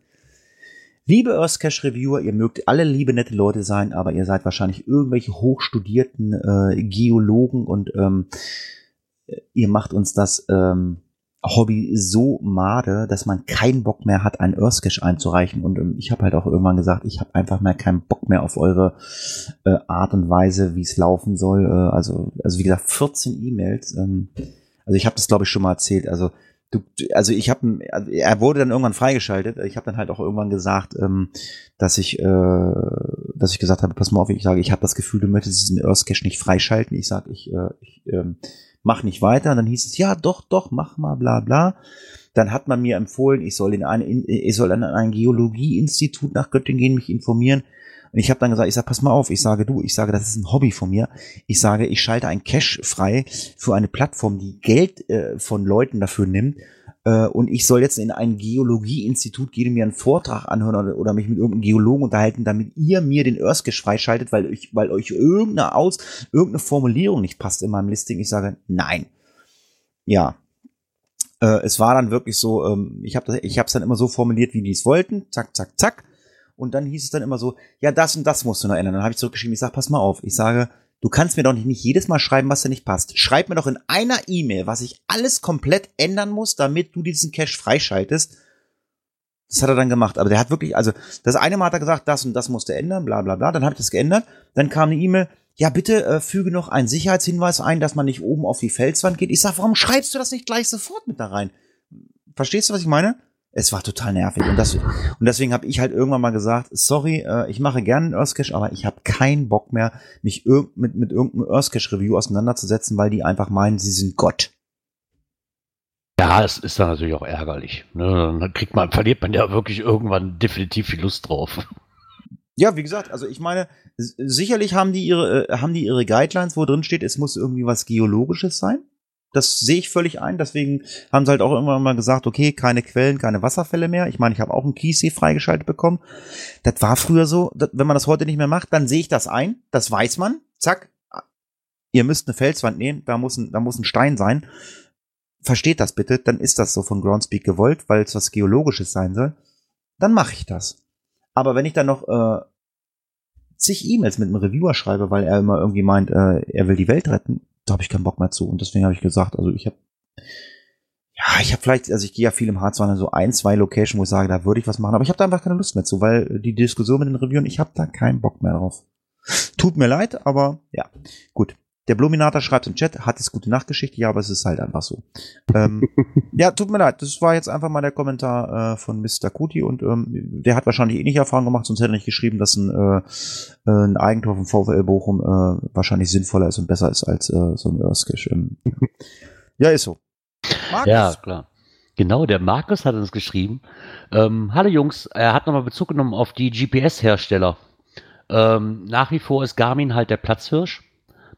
liebe Earthcache Reviewer, ihr mögt alle liebe, nette Leute sein, aber ihr seid wahrscheinlich irgendwelche hochstudierten äh, Geologen und ähm, ihr macht uns das ähm, Hobby so made, dass man keinen Bock mehr hat, einen Earthcache einzureichen. Und ähm, ich habe halt auch irgendwann gesagt, ich habe einfach mehr keinen Bock mehr auf eure äh, Art und Weise, wie es laufen soll. Äh, also, also wie gesagt, 14 E-Mails. Ähm, also ich habe das, glaube ich, schon mal erzählt. Also du, also ich habe, also er wurde dann irgendwann freigeschaltet. Ich habe dann halt auch irgendwann gesagt, ähm, dass ich, äh, dass ich gesagt habe, pass mal auf, ich sage, ich habe das Gefühl, du möchtest diesen Earthcache nicht freischalten. Ich sage, ich, äh, ich ähm, mach nicht weiter. Und dann hieß es, ja, doch, doch, mach mal, bla, bla. Dann hat man mir empfohlen, ich soll in eine, ich soll an ein Geologieinstitut nach Göttingen gehen, mich informieren. Und ich habe dann gesagt, ich sage, pass mal auf, ich sage du, ich sage, das ist ein Hobby von mir. Ich sage, ich schalte ein Cash frei für eine Plattform, die Geld äh, von Leuten dafür nimmt äh, und ich soll jetzt in ein Geologieinstitut gehen, mir einen Vortrag anhören oder, oder, mich mit irgendeinem Geologen unterhalten, damit ihr mir den Earthcache freischaltet, weil, ich, weil euch irgendeine Aus, irgendeine Formulierung nicht passt in meinem Listing. Ich sage, nein. Ja. Äh, es war dann wirklich so, ähm, ich habe es dann immer so formuliert, wie die es wollten. Zack, zack, zack. Und dann hieß es dann immer so, ja, das und das musst du noch ändern. Dann habe ich zurückgeschrieben, ich sage, pass mal auf. Ich sage, Du kannst mir doch nicht, nicht jedes Mal schreiben, was dir nicht passt. Schreib mir doch in einer E-Mail, was ich alles komplett ändern muss, damit du diesen Cache freischaltest. Das hat er dann gemacht. Aber der hat wirklich, also das eine Mal hat er gesagt, das und das musste ändern, bla bla bla. Dann habe ich das geändert. Dann kam eine E-Mail, ja bitte äh, füge noch einen Sicherheitshinweis ein, dass man nicht oben auf die Felswand geht. Ich sag, warum schreibst du das nicht gleich sofort mit da rein? Verstehst du, was ich meine? Es war total nervig. Und, das, und deswegen habe ich halt irgendwann mal gesagt, sorry, äh, ich mache gerne einen Earthcache, aber ich habe keinen Bock mehr, mich mit, mit irgendeinem Earthcache-Review auseinanderzusetzen, weil die einfach meinen, sie sind Gott. Ja, es ist dann natürlich auch ärgerlich. Ne? Dann kriegt man, verliert man ja wirklich irgendwann definitiv viel Lust drauf. Ja, wie gesagt, also ich meine, sicherlich haben die ihre, äh, haben die ihre Guidelines, wo drin steht, es muss irgendwie was Geologisches sein. Das sehe ich völlig ein. Deswegen haben sie halt auch immer mal gesagt, okay, keine Quellen, keine Wasserfälle mehr. Ich meine, ich habe auch einen Kiessee freigeschaltet bekommen. Das war früher so. wenn man das heute nicht mehr macht, dann sehe ich das ein. Das weiß man. Zack. Ihr müsst eine Felswand nehmen. Da muss ein, da muss ein Stein sein. Versteht das bitte. Dann ist das so von Groundspeak gewollt, weil es was Geologisches sein soll. Dann mache ich das. Aber wenn ich dann noch äh, zig E-Mails mit einem Reviewer schreibe, weil er immer irgendwie meint, äh, er will die Welt retten, da habe ich keinen Bock mehr zu. Und deswegen habe ich gesagt, also ich habe ja, ich habe vielleicht, also ich gehe ja viel im Harz, so ein, zwei Locations, wo ich sage, da würde ich was machen, aber ich habe da einfach keine Lust mehr zu, weil die Diskussion mit den Reviewen, ich habe da keinen Bock mehr drauf. Tut mir leid, aber ja, gut. Der Bluminator schreibt im Chat, hat es gute Nachtgeschichte, ja, aber es ist halt einfach so. ähm, ja, tut mir leid, das war jetzt einfach mal der Kommentar äh, von Mr. Kuti und ähm, der hat wahrscheinlich ähnliche Erfahrungen gemacht, sonst hätte er nicht geschrieben, dass ein, äh, äh ein Eigentor von VfL Bochum äh, wahrscheinlich sinnvoller ist und besser ist als äh, so ein Erskisch. Ähm, ja, ist so. Markus? Ja, klar. Genau, der Markus hat uns geschrieben. Ähm, Hallo Jungs, er hat nochmal Bezug genommen auf die GPS-Hersteller. Ähm, nach wie vor ist Garmin halt der Platzhirsch.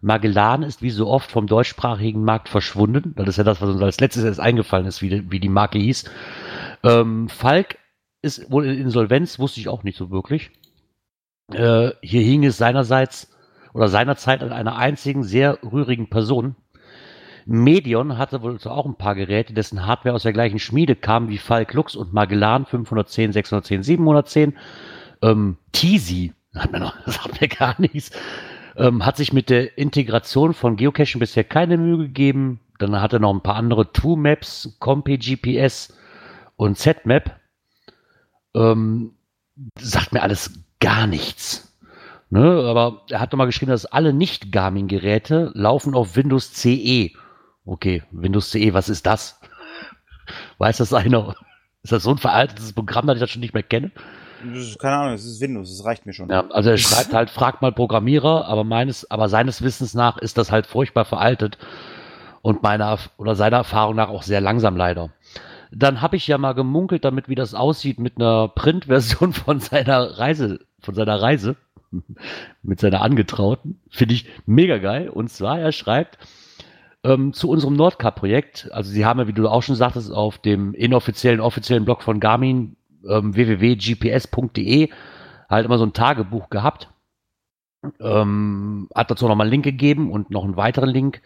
Magellan ist wie so oft vom deutschsprachigen Markt verschwunden. Das ist ja das, was uns als letztes erst eingefallen ist, wie die, wie die Marke hieß. Ähm, Falk ist wohl in Insolvenz, wusste ich auch nicht so wirklich. Äh, hier hing es seinerseits oder seinerzeit an einer einzigen sehr rührigen Person. Medion hatte wohl auch ein paar Geräte, dessen Hardware aus der gleichen Schmiede kam wie Falk Lux und Magellan 510, 610, 710. Ähm, Teasy, hat mir noch, das hat mir gar nichts. Ähm, hat sich mit der Integration von Geocaching bisher keine Mühe gegeben. Dann hat er noch ein paar andere Two-Maps, Compi GPS und Z-Map. Ähm, sagt mir alles gar nichts. Ne? Aber er hat nochmal geschrieben, dass alle Nicht-Garmin-Geräte laufen auf Windows CE. Okay, Windows CE, was ist das? Weiß das einer? Ist das so ein veraltetes Programm, dass ich das schon nicht mehr kenne? Keine Ahnung, es ist Windows, das reicht mir schon. Ja, also er schreibt halt, fragt mal Programmierer, aber meines, aber seines Wissens nach ist das halt furchtbar veraltet und meiner oder seiner Erfahrung nach auch sehr langsam leider. Dann habe ich ja mal gemunkelt damit, wie das aussieht mit einer Printversion von seiner Reise, von seiner Reise mit seiner Angetrauten. Finde ich mega geil. Und zwar, er schreibt ähm, zu unserem Nordcup-Projekt. Also sie haben ja, wie du auch schon sagtest, auf dem inoffiziellen, offiziellen Blog von Garmin ähm, www.gps.de halt immer so ein Tagebuch gehabt. Ähm, hat dazu nochmal einen Link gegeben und noch einen weiteren Link,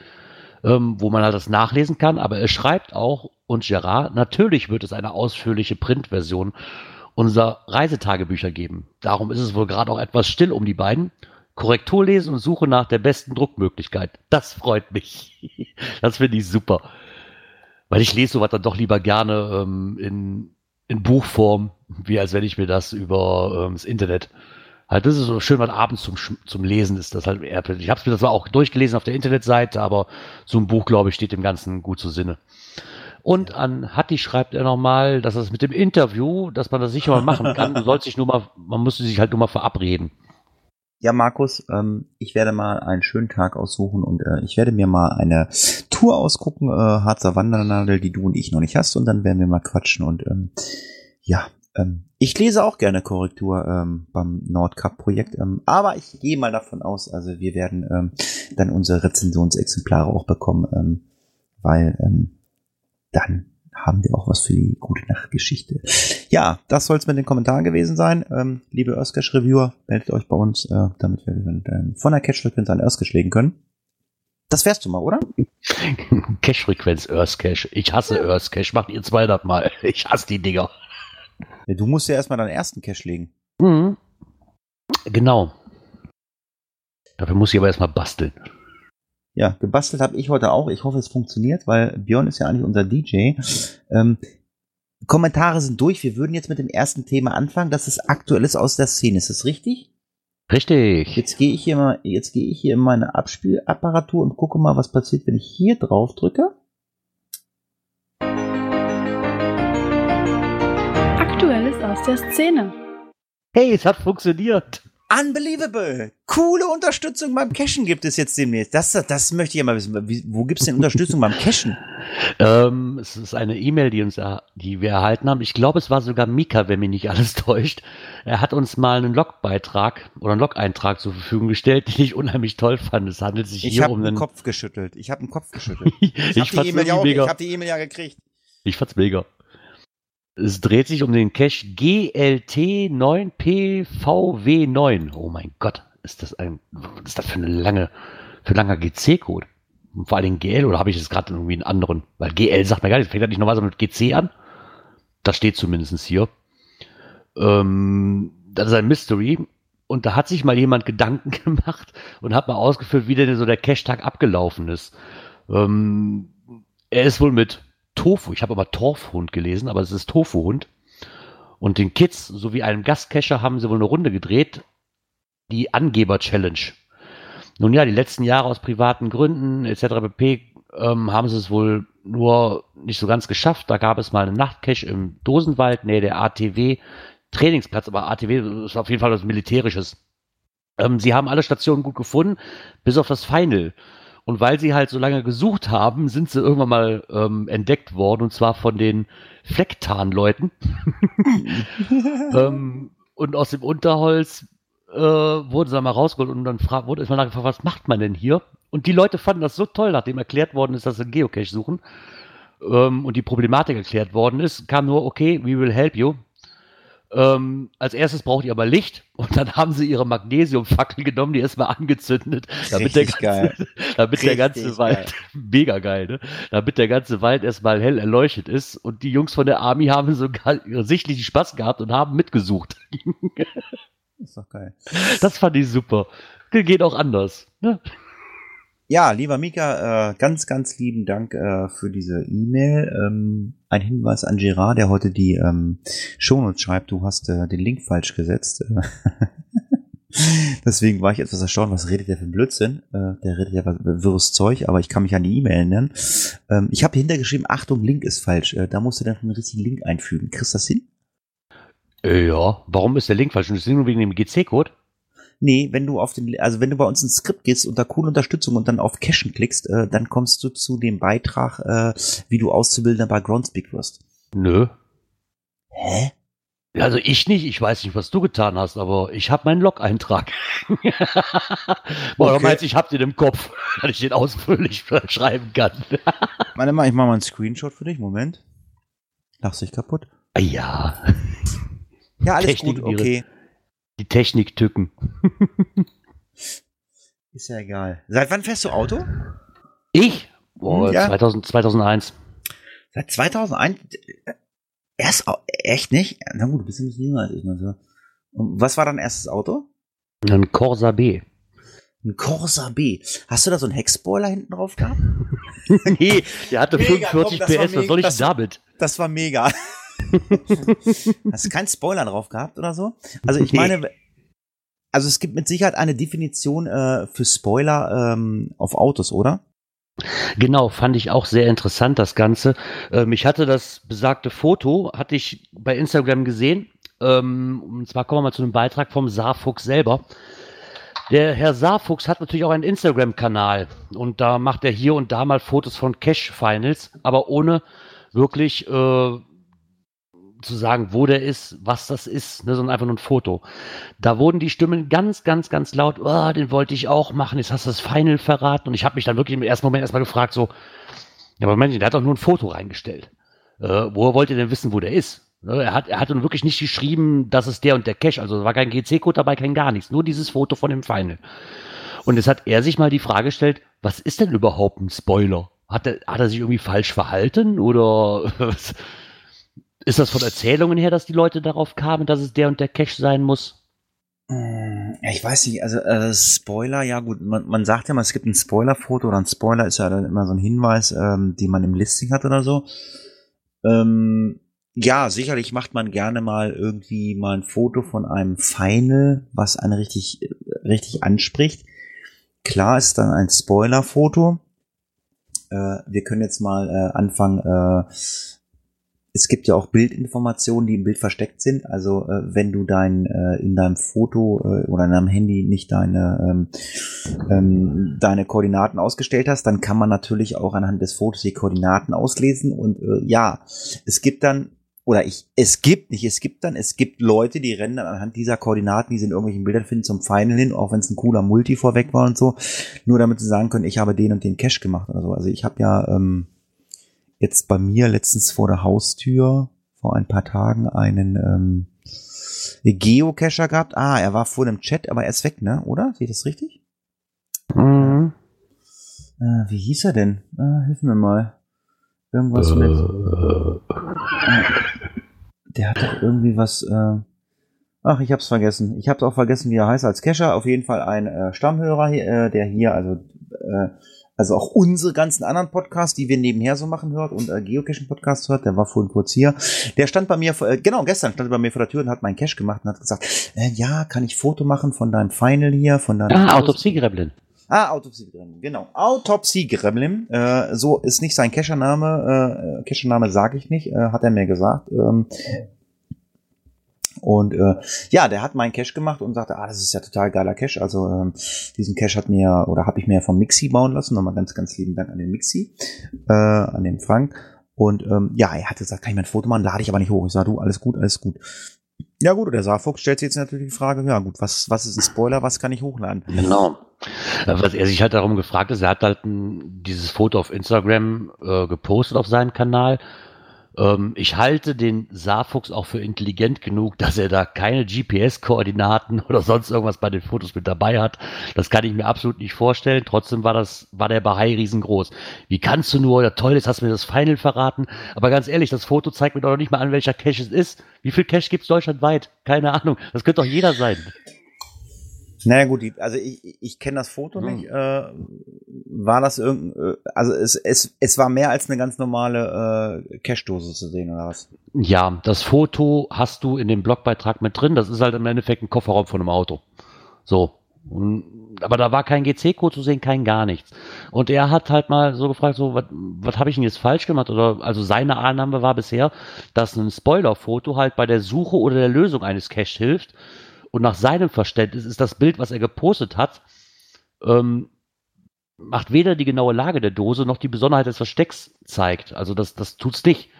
ähm, wo man halt das nachlesen kann. Aber er schreibt auch, und Gerard, natürlich wird es eine ausführliche Printversion unserer Reisetagebücher geben. Darum ist es wohl gerade auch etwas still um die beiden. Korrektur lesen und Suche nach der besten Druckmöglichkeit. Das freut mich. das finde ich super. Weil ich lese sowas dann doch lieber gerne ähm, in, in Buchform, wie als wenn ich mir das über ähm, das Internet halt, das ist so schön, was abends zum, zum Lesen ist das halt eher. Ich habe es mir zwar auch durchgelesen auf der Internetseite, aber so ein Buch, glaube ich, steht dem Ganzen gut zu Sinne. Und an Hatti schreibt er nochmal, dass das mit dem Interview, dass man das sicher mal machen kann. Du sollst dich nur mal, man müsste sich halt nur mal verabreden. Ja, Markus, ähm, ich werde mal einen schönen Tag aussuchen und äh, ich werde mir mal eine Tour ausgucken, äh, Harzer Wandernadel, die du und ich noch nicht hast, und dann werden wir mal quatschen und ähm, ja, ähm, ich lese auch gerne Korrektur ähm, beim Nordcup-Projekt, ähm, aber ich gehe mal davon aus, also wir werden ähm, dann unsere Rezensionsexemplare auch bekommen, ähm, weil ähm, dann haben wir auch was für die gute Nachtgeschichte. Ja, das soll es mit den Kommentaren gewesen sein. Ähm, liebe Örskash-Reviewer, meldet euch bei uns, äh, damit wir dann äh, von der Cache-Frequenz an Örskash legen können. Das wärst du mal, oder? Cache-Frequenz Örskash. Ich hasse Örskash. Macht ihr zwei das mal. Ich hasse die Dinger. Ja, du musst ja erstmal deinen ersten Cache legen. Mhm. Genau. Dafür muss ich aber erstmal basteln. Ja, gebastelt habe ich heute auch. Ich hoffe, es funktioniert, weil Björn ist ja eigentlich unser DJ. Ähm, Kommentare sind durch. Wir würden jetzt mit dem ersten Thema anfangen, das ist Aktuelles aus der Szene. Ist das richtig? Richtig. Jetzt gehe ich hier mal, jetzt gehe ich hier in meine Abspielapparatur und gucke mal, was passiert, wenn ich hier drauf drücke. Aktuelles aus der Szene. Hey, es hat funktioniert. Unbelievable. Coole Unterstützung beim Cashen gibt es jetzt demnächst. Das, das möchte ich ja mal wissen. Wie, wo gibt es denn Unterstützung beim Cashen? Ähm, es ist eine E-Mail, die uns, die wir erhalten haben. Ich glaube, es war sogar Mika, wenn mich nicht alles täuscht. Er hat uns mal einen Logbeitrag oder einen Log-Eintrag zur Verfügung gestellt, den ich unheimlich toll fand. Es handelt sich ich hier um einen Kopf geschüttelt. Ich habe einen Kopf geschüttelt. ich ich habe die E-Mail ja, ich hab die E-Mail ja gekriegt. Ich fand's mega. Es dreht sich um den Cache GLT9PVW9. Oh mein Gott, ist das ein, was ist das für eine lange, für langer GC-Code? Vor allem GL oder habe ich jetzt gerade irgendwie einen anderen? Weil GL sagt mir gar nichts. Fängt das nicht normalerweise mit GC an? Das steht zumindest hier. Ähm, das ist ein Mystery. Und da hat sich mal jemand Gedanken gemacht und hat mal ausgeführt, wie denn so der Cache-Tag abgelaufen ist. Ähm, er ist wohl mit Tofu. Ich habe aber Torfhund gelesen, aber es ist Tofuhund. Und den Kids sowie einem Gastcacher haben sie wohl eine Runde gedreht. Die Angeber-Challenge. Nun ja, die letzten Jahre aus privaten Gründen etc. pp. Ähm, haben sie es wohl nur nicht so ganz geschafft. Da gab es mal einen Nachtcache im Dosenwald, nähe der ATW Trainingsplatz, aber ATW ist auf jeden Fall was Militärisches. Ähm, sie haben alle Stationen gut gefunden, bis auf das Final. Und weil sie halt so lange gesucht haben, sind sie irgendwann mal ähm, entdeckt worden, und zwar von den Flecktarnleuten. ähm, und aus dem Unterholz äh, wurden sie mal rausgeholt und dann wurde erstmal nachgefragt, was macht man denn hier? Und die Leute fanden das so toll, nachdem erklärt worden ist, dass sie einen Geocache suchen ähm, und die Problematik erklärt worden ist, kam nur, okay, we will help you. Ähm, als erstes braucht ihr aber Licht und dann haben sie ihre Magnesiumfackel genommen, die erstmal angezündet, damit der ganze, geil. damit der ganze Richtig Wald, geil. mega geil, ne? Damit der ganze Wald erstmal hell erleuchtet ist und die Jungs von der Army haben sogar sichtlich Spaß gehabt und haben mitgesucht. Ist doch geil. Das fand ich super. Geht auch anders. Ne? Ja, lieber Mika, äh, ganz, ganz lieben Dank äh, für diese E-Mail. Ähm, ein Hinweis an Gerard, der heute die ähm, Shownotes schreibt. Du hast äh, den Link falsch gesetzt. Deswegen war ich etwas erstaunt, was redet der für ein Blödsinn? Äh, der redet ja was wirres Zeug, aber ich kann mich an die E-Mail erinnern. Ähm, ich habe hintergeschrieben, Achtung, Link ist falsch. Äh, da musst du dann einen richtigen Link einfügen. Kriegst du das hin? Äh, Ja, warum ist der Link falsch? Und das ist nur wegen dem GC-Code? Nee, wenn du auf den, also wenn du bei uns ins Skript gehst unter coole Unterstützung und dann auf Cachen klickst, äh, dann kommst du zu dem Beitrag, äh, wie du Auszubildender bei Groundspeak wirst. Nö. Hä? Also ich nicht, ich weiß nicht, was du getan hast, aber ich habe meinen Log-Eintrag. Oder Okay. meinst ich hab den im Kopf, dass ich den ausführlich schreiben kann? Warte mal, ich mach mal einen Screenshot für dich. Moment. Lachst dich kaputt? Ah ja, Ja, alles Technik gut, okay. Die Techniktücken. Ist ja egal. Seit wann fährst du Auto? Ich? Boah, Hm, ja. 2000, 2001. Seit 2001? Erst, echt nicht? Na gut, du bist ein bisschen jünger als ich. Ne? so. Und was war dein erstes Auto? Ein Corsa B. Ein Corsa B. Hast du da so einen Heckspoiler hinten drauf gehabt? nee, der hatte Mega, 45 komm, PS, was soll ich damit? Das war mega. Hast du keinen Spoiler drauf gehabt oder so? Also ich meine, also es gibt mit Sicherheit eine Definition äh, für Spoiler ähm, auf Autos, oder? Genau, fand ich auch sehr interessant, das Ganze. Ähm, ich hatte das besagte Foto, hatte ich bei Instagram gesehen. Ähm, und zwar kommen wir mal zu einem Beitrag vom Saarfuchs selber. Der Herr Saarfuchs hat natürlich auch einen Instagram-Kanal und da macht er hier und da mal Fotos von Cash-Finals, aber ohne wirklich äh, zu sagen, wo der ist, was das ist, ne, sondern einfach nur ein Foto. Da wurden die Stimmen ganz, ganz, ganz laut, oh, den wollte ich auch machen, jetzt hast du das Final verraten. Und ich habe mich dann wirklich im ersten Moment erstmal gefragt, so, ja, aber Mensch, der hat doch nur ein Foto reingestellt. Äh, woher wollt ihr denn wissen, wo der ist? Ne, er hat, er hat nun wirklich nicht geschrieben, das ist der und der Cache. Also war kein GC-Code dabei, kein gar nichts. Nur dieses Foto von dem Final. Und jetzt hat er sich mal die Frage gestellt, was ist denn überhaupt ein Spoiler? Hat er, hat er sich irgendwie falsch verhalten oder was? Ist das von Erzählungen her, dass die Leute darauf kamen, dass es der und der Cache sein muss? Ja, ich weiß nicht, also äh, Spoiler, ja gut, man, man sagt ja mal, es gibt ein Spoiler-Foto oder ein Spoiler ist ja dann immer so ein Hinweis, ähm, den man im Listing hat oder so. Ähm, ja, sicherlich macht man gerne mal irgendwie mal ein Foto von einem Final, was einen richtig, richtig anspricht. Klar ist dann ein Spoiler-Foto. Äh, wir können jetzt mal äh, anfangen, äh, es gibt ja auch Bildinformationen, die im Bild versteckt sind. Also äh, wenn du dein äh, in deinem Foto äh, oder in deinem Handy nicht deine ähm, ähm, deine Koordinaten ausgestellt hast, dann kann man natürlich auch anhand des Fotos die Koordinaten auslesen. Und äh, ja, es gibt dann oder ich es gibt nicht, es gibt dann es gibt Leute, die rennen dann anhand dieser Koordinaten, die sie in irgendwelchen Bildern finden, zum Final hin, auch wenn es ein cooler Multi vorweg war und so, nur damit sie sagen können, ich habe den und den Cache gemacht oder so. Also ich habe ja ähm, jetzt bei mir letztens vor der Haustür vor ein paar Tagen einen ähm, Geocacher gehabt. Ah, er war vor dem Chat, aber er ist weg, ne? Oder? Sehe ich das richtig? Mhm. Äh, wie hieß er denn? Ah, hilf mir mal. Irgendwas mit. Der hat doch irgendwie was. Äh, ach, ich hab's vergessen. Ich hab's auch vergessen, wie er heißt als Cacher. Auf jeden Fall ein äh, Stammhörer, hier, äh, der hier, also äh, also auch unsere ganzen anderen Podcasts, die wir nebenher so machen, hört und äh, Geocaching-Podcast hört, der war vorhin kurz hier. Der stand bei mir, vor, äh, genau, gestern stand er bei mir vor der Tür und hat meinen Cache gemacht und hat gesagt, äh, ja, kann ich Foto machen von deinem Final hier, von deinem Ah, Autopsie-Greblin. Ah, Autopsie Gremlin, genau. Autopsie Gremlin, äh, so ist nicht sein Cachername, äh, Cachername sage ich nicht, äh, hat er mir gesagt. Ähm, und äh, ja, der hat meinen Cache gemacht und sagte, ah, das ist ja total geiler Cache. Also ähm, diesen Cache hat mir oder habe ich mir vom Mixi bauen lassen. Nochmal ganz, ganz lieben Dank an den Mixi, äh, an den Frank. Und ähm, ja, er hatte gesagt, kann ich mein Foto machen, lade ich aber nicht hoch. Ich sage, du, alles gut, alles gut. Ja gut, und der Saarfuchs stellt sich jetzt natürlich die Frage, ja gut, was, was ist ein Spoiler, was kann ich hochladen? Genau. Äh, Was er sich halt darum gefragt ist, er hat halt ein, dieses Foto auf Instagram äh, gepostet auf seinen Kanal. Ähm, ich halte den Saarfuchs auch für intelligent genug, dass er da keine GPS-Koordinaten oder sonst irgendwas bei den Fotos mit dabei hat. Das kann ich mir absolut nicht vorstellen. Trotzdem war das, war der Bahai riesengroß. Wie kannst du nur, ja toll, jetzt hast du mir das Final verraten. Aber ganz ehrlich, das Foto zeigt mir doch noch nicht mal an, welcher Cache es ist. Wie viel Cache gibt es deutschlandweit? Keine Ahnung. Das könnte doch jeder sein. Naja gut, also ich, ich kenne das Foto Hm. nicht. Äh, war das irgendein, äh, also es, es, es war mehr als eine ganz normale äh, Cache-Dose zu sehen, oder was? Ja, das Foto hast du in dem Blogbeitrag mit drin. Das ist halt im Endeffekt ein Kofferraum von einem Auto. So. Aber da war kein GC-Code zu sehen, kein gar nichts. Und er hat halt mal so gefragt, so, was, was habe ich denn jetzt falsch gemacht? Oder also seine Annahme war bisher, dass ein Spoiler-Foto halt bei der Suche oder der Lösung eines Cache hilft. Und nach seinem Verständnis ist das Bild, was er gepostet hat, ähm, macht weder die genaue Lage der Dose noch die Besonderheit des Verstecks zeigt. Also das, das tut's nicht.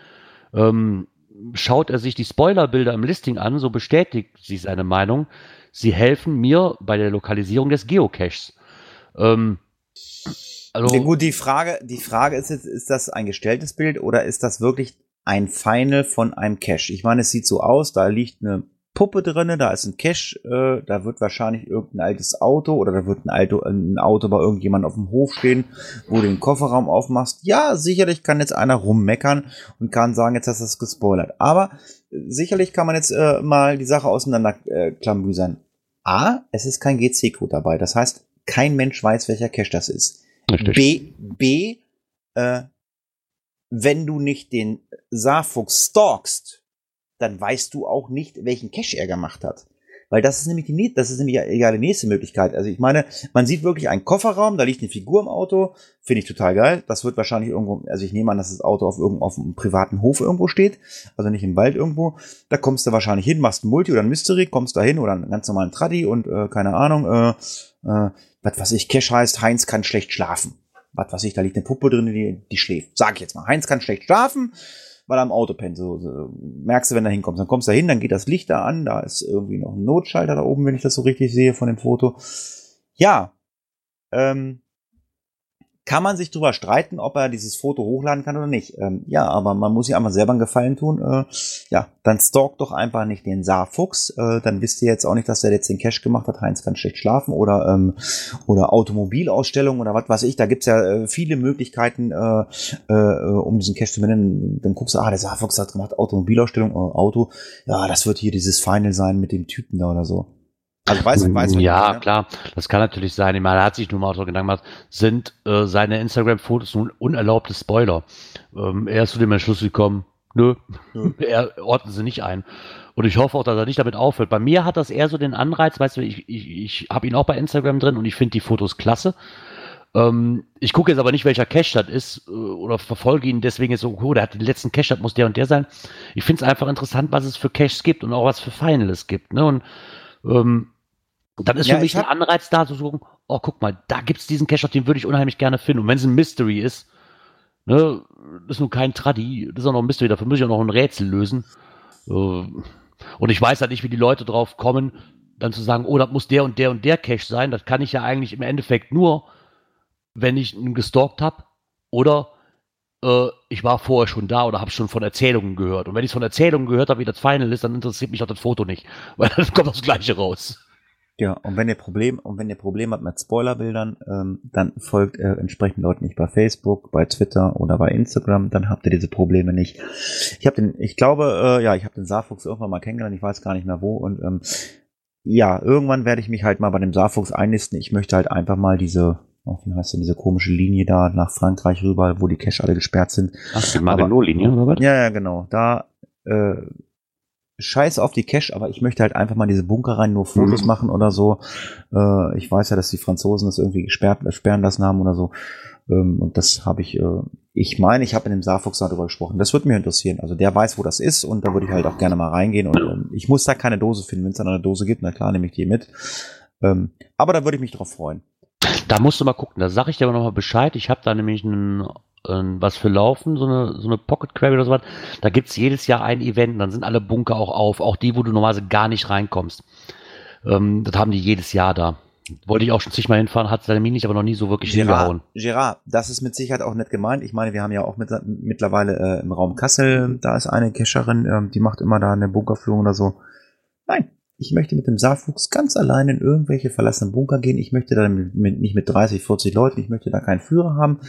Ähm, schaut er sich die Spoilerbilder im Listing an, so bestätigt sich seine Meinung. Sie helfen mir bei der Lokalisierung des Geocaches. Ähm, also, Ja, gut, die Frage, die Frage ist jetzt, ist das ein gestelltes Bild oder ist das wirklich ein Final von einem Cache? Ich meine, es sieht so aus, da liegt eine Puppe drinne, da ist ein Cache, äh, da wird wahrscheinlich irgendein altes Auto oder da wird ein Auto, ein Auto bei irgendjemand auf dem Hof stehen, wo du den Kofferraum aufmachst. Ja, sicherlich kann jetzt einer rummeckern und kann sagen, jetzt hast du es gespoilert. Aber äh, sicherlich kann man jetzt äh, mal die Sache auseinander äh. A, es ist kein GC-Code dabei. Das heißt, kein Mensch weiß, welcher Cache das ist. richtig. B, B, äh, wenn du nicht den Saarfuchs stalkst, dann weißt du auch nicht, welchen Cache er gemacht hat. Weil das ist nämlich die, das ist nämlich egal die nächste Möglichkeit. Also ich meine, man sieht wirklich einen Kofferraum, da liegt eine Figur im Auto, finde ich total geil. Das wird wahrscheinlich irgendwo, also ich nehme an, dass das Auto auf irgendeinem auf einem privaten Hof irgendwo steht, also nicht im Wald irgendwo. Da kommst du wahrscheinlich hin, machst ein Multi oder ein Mystery, kommst da hin oder einen ganz normalen Traddy und äh, keine Ahnung, äh, äh, was weiß ich, Cache heißt, Heinz kann schlecht schlafen. Was weiß ich, da liegt eine Puppe drin, die, die schläft. Sag ich jetzt mal. Heinz kann schlecht schlafen, weil er am Auto pennt. So, so, merkst du, wenn du hinkommst. Dann kommst du da hin, dann geht das Licht da an, da ist irgendwie noch ein Notschalter da oben, wenn ich das so richtig sehe von dem Foto. Ja, ähm, kann man sich drüber streiten, ob er dieses Foto hochladen kann oder nicht. Ähm, ja, aber man muss sich einmal selber einen Gefallen tun. Äh, ja, dann stalk doch einfach nicht den Saarfuchs. Äh, dann wisst ihr jetzt auch nicht, dass er jetzt den Cash gemacht hat. Heinz kann schlecht schlafen oder ähm, oder Automobilausstellung oder was weiß ich. Da gibt's ja äh, viele Möglichkeiten, äh, äh, um diesen Cash zu benennen. Dann guckst du, ah, der Saarfuchs hat gemacht Automobilausstellung, äh, Auto. Ja, das wird hier dieses Final sein mit dem Typen da oder so. Also weiß, weiß ja, ne? klar, das kann natürlich sein. Ich meine, er hat sich nun mal auch so Gedanken gemacht, sind äh, seine Instagram-Fotos nun unerlaubte Spoiler? Ähm, er ist zu dem Entschluss gekommen, nö, Nö. er ordnet sie nicht ein. Und ich hoffe auch, dass er nicht damit aufhört. Bei mir hat das eher so den Anreiz, weißt du, ich, ich, ich habe ihn auch bei Instagram drin und ich finde die Fotos klasse. Ähm, ich gucke jetzt aber nicht, welcher Cache das ist äh, oder verfolge ihn deswegen jetzt so, oh, der hat den letzten Cache, das muss der und der sein. Ich finde es einfach interessant, was es für Caches gibt und auch was für Final es gibt. Ne? Und ähm, dann ist Ja, für mich ich ein Anreiz da, zu gucken, oh, guck mal, da gibt's diesen Cache, den würde ich unheimlich gerne finden. Und wenn es ein Mystery ist, ne, das ist nur kein Tradi, das ist auch noch ein Mystery, dafür muss ich auch noch ein Rätsel lösen. Äh, Und ich weiß halt nicht, wie die Leute drauf kommen, dann zu sagen, oh, das muss der und der und der Cache sein. Das kann ich ja eigentlich im Endeffekt nur, wenn ich ihn gestalkt habe oder äh, ich war vorher schon da oder habe schon von Erzählungen gehört. Und wenn ich von Erzählungen gehört habe, wie das Final ist, dann interessiert mich auch das Foto nicht, weil dann kommt das Gleiche raus. Ja, und wenn ihr Problem, und wenn ihr Problem habt mit Spoilerbildern, ähm, dann folgt äh, entsprechend Leuten nicht bei Facebook, bei Twitter oder bei Instagram, dann habt ihr diese Probleme nicht. Ich habe den, ich glaube, äh, ja, ich habe den Saarfuchs irgendwann mal kennengelernt, ich weiß gar nicht mehr wo und ähm, ja, irgendwann werde ich mich halt mal bei dem Saarfuchs einnisten. Ich möchte halt einfach mal diese, oh, wie heißt denn diese komische Linie da nach Frankreich rüber, wo die Cache alle gesperrt sind. Ach, die Magenot-Linie, oder was? Ja, ja, genau. Da äh, scheiß auf die Cache, aber ich möchte halt einfach mal diese Bunker rein nur Fotos Mhm. machen oder so. Äh, ich weiß ja, dass die Franzosen das irgendwie gesperrt, äh, sperren lassen haben oder so. Ähm, und das habe ich, äh, ich meine, ich habe in dem Saarfuchs darüber gesprochen. Das würde mich interessieren. Also der weiß, wo das ist und da würde ich halt auch gerne mal reingehen. Und ähm, ich muss da keine Dose finden. Wenn es dann eine Dose gibt, na klar, nehme ich die mit. Ähm, aber da würde ich mich drauf freuen. Da musst du mal gucken, da sage ich dir aber nochmal Bescheid. Ich habe da nämlich ein, ein, was für Laufen, so eine, so eine Pocket Query oder sowas. Da gibt's jedes Jahr ein Event, dann sind alle Bunker auch auf, auch die, wo du normalerweise gar nicht reinkommst. Ähm, das haben die jedes Jahr da. Wollte ich auch schon zigmal hinfahren, hat seine nicht, aber noch nie so wirklich hingehauen. Gerard, Gerard, das ist mit Sicherheit auch nicht gemeint. Ich meine, wir haben ja auch mit, mittlerweile äh, im Raum Kassel, da ist eine Cacherin, ähm, die macht immer da eine Bunkerführung oder so. Nein, ich möchte mit dem Saarfuchs ganz allein in irgendwelche verlassenen Bunker gehen. Ich möchte da mit, mit, nicht mit 30, 40 Leuten, ich möchte da keinen Führer haben.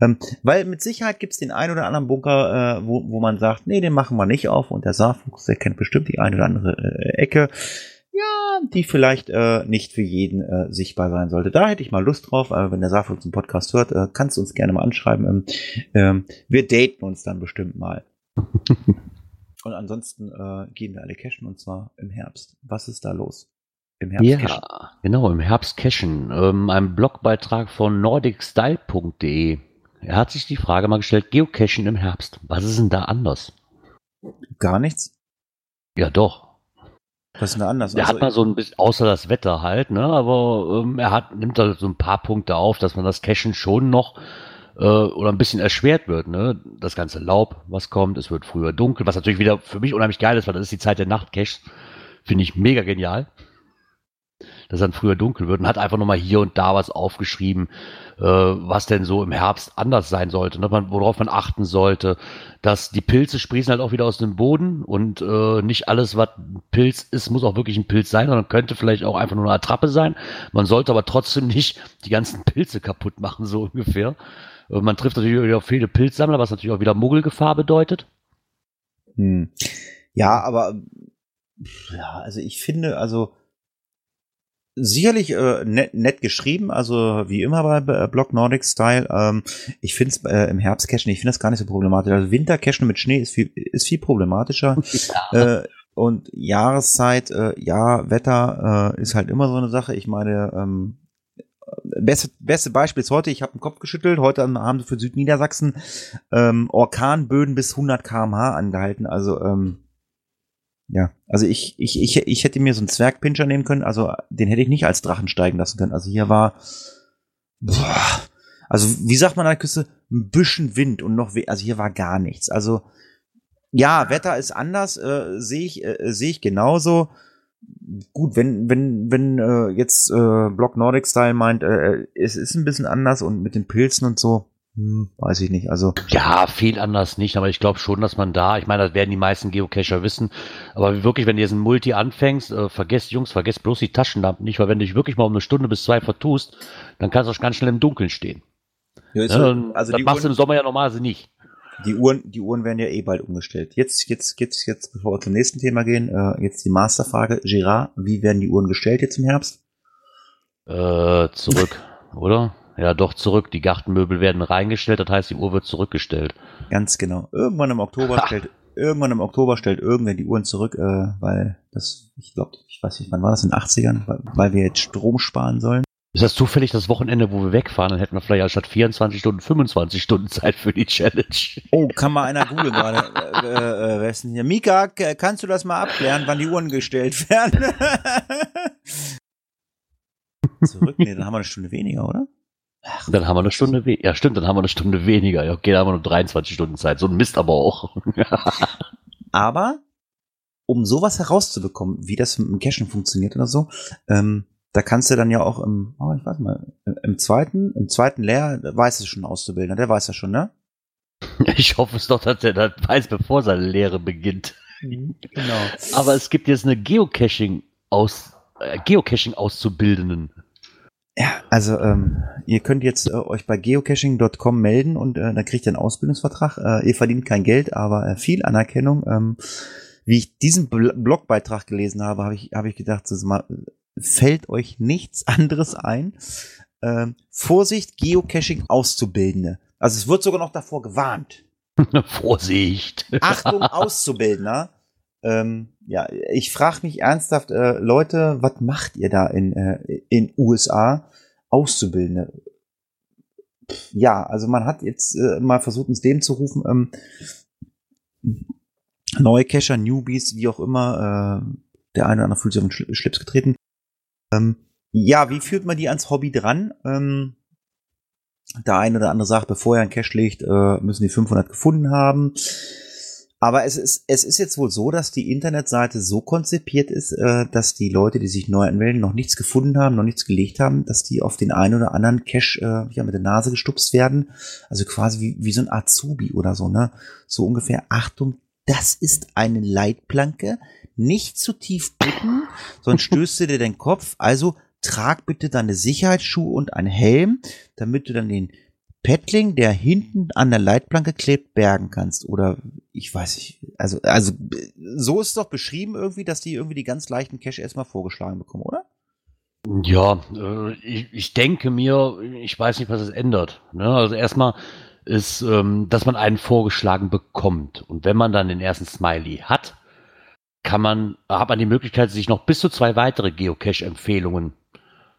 Ähm, weil mit Sicherheit gibt es den einen oder anderen Bunker, äh, wo, wo man sagt, nee, den machen wir nicht auf. Und der Saarfuchs, der kennt bestimmt die eine oder andere äh, Ecke. Ja, die vielleicht äh, nicht für jeden äh, sichtbar sein sollte. Da hätte ich mal Lust drauf. Äh, wenn der Saarfuchs einen Podcast hört, äh, kannst du uns gerne mal anschreiben. Ähm, ähm, wir daten uns dann bestimmt mal. Und ansonsten äh, gehen wir alle cashen und zwar im Herbst. Was ist da los? Im Herbst cashen. Ja, genau, im Herbst cashen. Ähm, ein Blogbeitrag von nordicstyle.de. Er hat sich die Frage mal gestellt, Geocachen im Herbst. Was ist denn da anders? Gar nichts. Ja, doch. Was ist denn da anders? Der Also, hat mal so ein bisschen, außer das Wetter halt, ne, aber ähm, er hat, nimmt da so ein paar Punkte auf, dass man das Cashen schon noch äh, oder ein bisschen erschwert wird, ne? Das ganze Laub, was kommt, es wird früher dunkel, was natürlich wieder für mich unheimlich geil ist, weil das ist die Zeit der Nachtcaches. Finde ich mega genial. Dass dann früher dunkel wird und hat einfach nochmal hier und da was aufgeschrieben, äh, was denn so im Herbst anders sein sollte, ne? man, worauf man achten sollte, dass die Pilze sprießen halt auch wieder aus dem Boden und äh, nicht alles, was Pilz ist, muss auch wirklich ein Pilz sein, sondern könnte vielleicht auch einfach nur eine Attrappe sein. Man sollte aber trotzdem nicht die ganzen Pilze kaputt machen, so ungefähr. Man trifft natürlich wieder auf viele Pilzsammler, was natürlich auch wieder Muggelgefahr bedeutet. Hm. Ja, aber ja, also ich finde, also sicherlich äh, nett, nett geschrieben, also wie immer bei äh, Block Nordic Style. Ähm, ich finde es äh, im Herbst cashen, ich finde das gar nicht so problematisch. Also Winter cashen mit Schnee ist viel, ist viel problematischer. äh, und Jahreszeit, äh, ja, Wetter äh, ist halt immer so eine Sache. Ich meine, ähm, beste, beste Beispiel ist heute, ich habe den Kopf geschüttelt, heute haben sie für Südniedersachsen ähm, Orkanböden bis 100 km/h angehalten. Also ähm, ja, also ich, ich, ich, ich hätte mir so einen Zwergpinscher nehmen können, also den hätte ich nicht als Drachen steigen lassen können. Also hier war, boah, also wie sagt man an der Küste, ein bisschen Wind und noch, also hier war gar nichts. Also ja, Wetter ist anders, äh, sehe ich, äh, sehe ich genauso. Gut, wenn, wenn, wenn äh, jetzt äh, Block Nordic Style meint, äh, es ist ein bisschen anders und mit den Pilzen und so, hm, weiß ich nicht. Also Ja, viel anders nicht, aber ich glaube schon, dass man da, ich meine, das werden die meisten Geocacher wissen, aber wirklich, wenn du jetzt ein Multi anfängst, äh, vergesst, Jungs, vergesst bloß die Taschenlampen nicht, weil wenn du dich wirklich mal um eine Stunde bis zwei vertust, dann kannst du auch ganz schnell im Dunkeln stehen. ja, ist Ja, so- dann- also das die machst du im Sommer ja normalerweise nicht. Die Uhren, die Uhren werden ja eh bald umgestellt. Jetzt, jetzt, jetzt, jetzt, bevor wir zum nächsten Thema gehen, äh, jetzt die Masterfrage, Girard, wie werden die Uhren gestellt jetzt im Herbst? Äh, zurück, oder? Ja, doch zurück. Die Gartenmöbel werden reingestellt, das heißt, die Uhr wird zurückgestellt. Ganz genau. Irgendwann im Oktober stellt, irgendwann im Oktober stellt irgendwer die Uhren zurück, äh, weil das, ich glaube, ich weiß nicht, wann war das in den 80ern, weil, weil wir jetzt Strom sparen sollen. Ist das zufällig das Wochenende, wo wir wegfahren? Dann hätten wir vielleicht anstatt 24 Stunden 25 Stunden Zeit für die Challenge. Oh, kann mal einer googeln gerade. äh, äh, wer ist denn hier? Mika, kannst du das mal abklären, wann die Uhren gestellt werden? Zurück? Nee, dann haben wir eine Stunde weniger, oder? Dann haben wir eine Stunde weniger. Ja, stimmt, dann haben wir eine Stunde weniger. Ja, okay, dann haben wir nur 23 Stunden Zeit. So ein Mist aber auch. Aber um sowas herauszubekommen, wie das mit dem Cashen funktioniert oder so, ähm, da kannst du dann ja auch im, oh, ich weiß mal, im, im zweiten, im zweiten Lehr weiß es schon auszubilden, der weiß das schon, ne? Ich hoffe es doch, dass er das weiß, bevor seine Lehre beginnt. Genau. Aber es gibt jetzt eine Geocaching aus äh, Geocaching Auszubildenden. Ja, also ähm, ihr könnt jetzt äh, euch bei geocaching.com melden und äh, dann kriegt ihr einen Ausbildungsvertrag. Äh, ihr verdient kein Geld, aber äh, viel Anerkennung. Ähm, wie ich diesen Bl Blogbeitrag gelesen habe, habe ich, habe ich gedacht, so, mal, fällt euch nichts anderes ein. Ähm, Vorsicht, Geocaching Auszubildende. Also es wird sogar noch davor gewarnt. Vorsicht. Achtung, Auszubildender. Ähm, ja, ich frage mich ernsthaft, äh, Leute, was macht ihr da in äh, in USA Auszubildende? Ja, also man hat jetzt äh, mal versucht, ins Leben zu rufen, ähm, neue Cacher, Newbies, wie auch immer, äh, der eine oder andere fühlt sich auf den Schli- Schlips getreten. Ähm, ja, wie führt man die ans Hobby dran? Ähm, der eine oder andere sagt, bevor er einen Cache legt, äh, müssen die 500 gefunden haben. Aber es ist, es ist jetzt wohl so, dass die Internetseite so konzipiert ist, äh, dass die Leute, die sich neu anmelden, noch nichts gefunden haben, noch nichts gelegt haben, dass die auf den einen oder anderen Cache äh, ja, mit der Nase gestupst werden. Also quasi wie, wie so ein Azubi oder so, ne? So ungefähr, Achtung, das ist eine Leitplanke. Nicht zu tief bücken, sonst stößt du dir den Kopf. Also trag bitte deine Sicherheitsschuhe und einen Helm, damit du dann den Paddling, der hinten an der Leitplanke klebt, bergen kannst. Oder ich weiß nicht, also, also so ist es doch beschrieben irgendwie, dass die irgendwie die ganz leichten Cache erstmal vorgeschlagen bekommen, oder? Ja, äh, ich, ich denke mir, ich weiß nicht, was es ändert. Ne? Also erstmal ist, ähm, dass man einen vorgeschlagen bekommt. Und wenn man dann den ersten Smiley hat, kann man, hat man die Möglichkeit, sich noch bis zu zwei weitere Geocache-Empfehlungen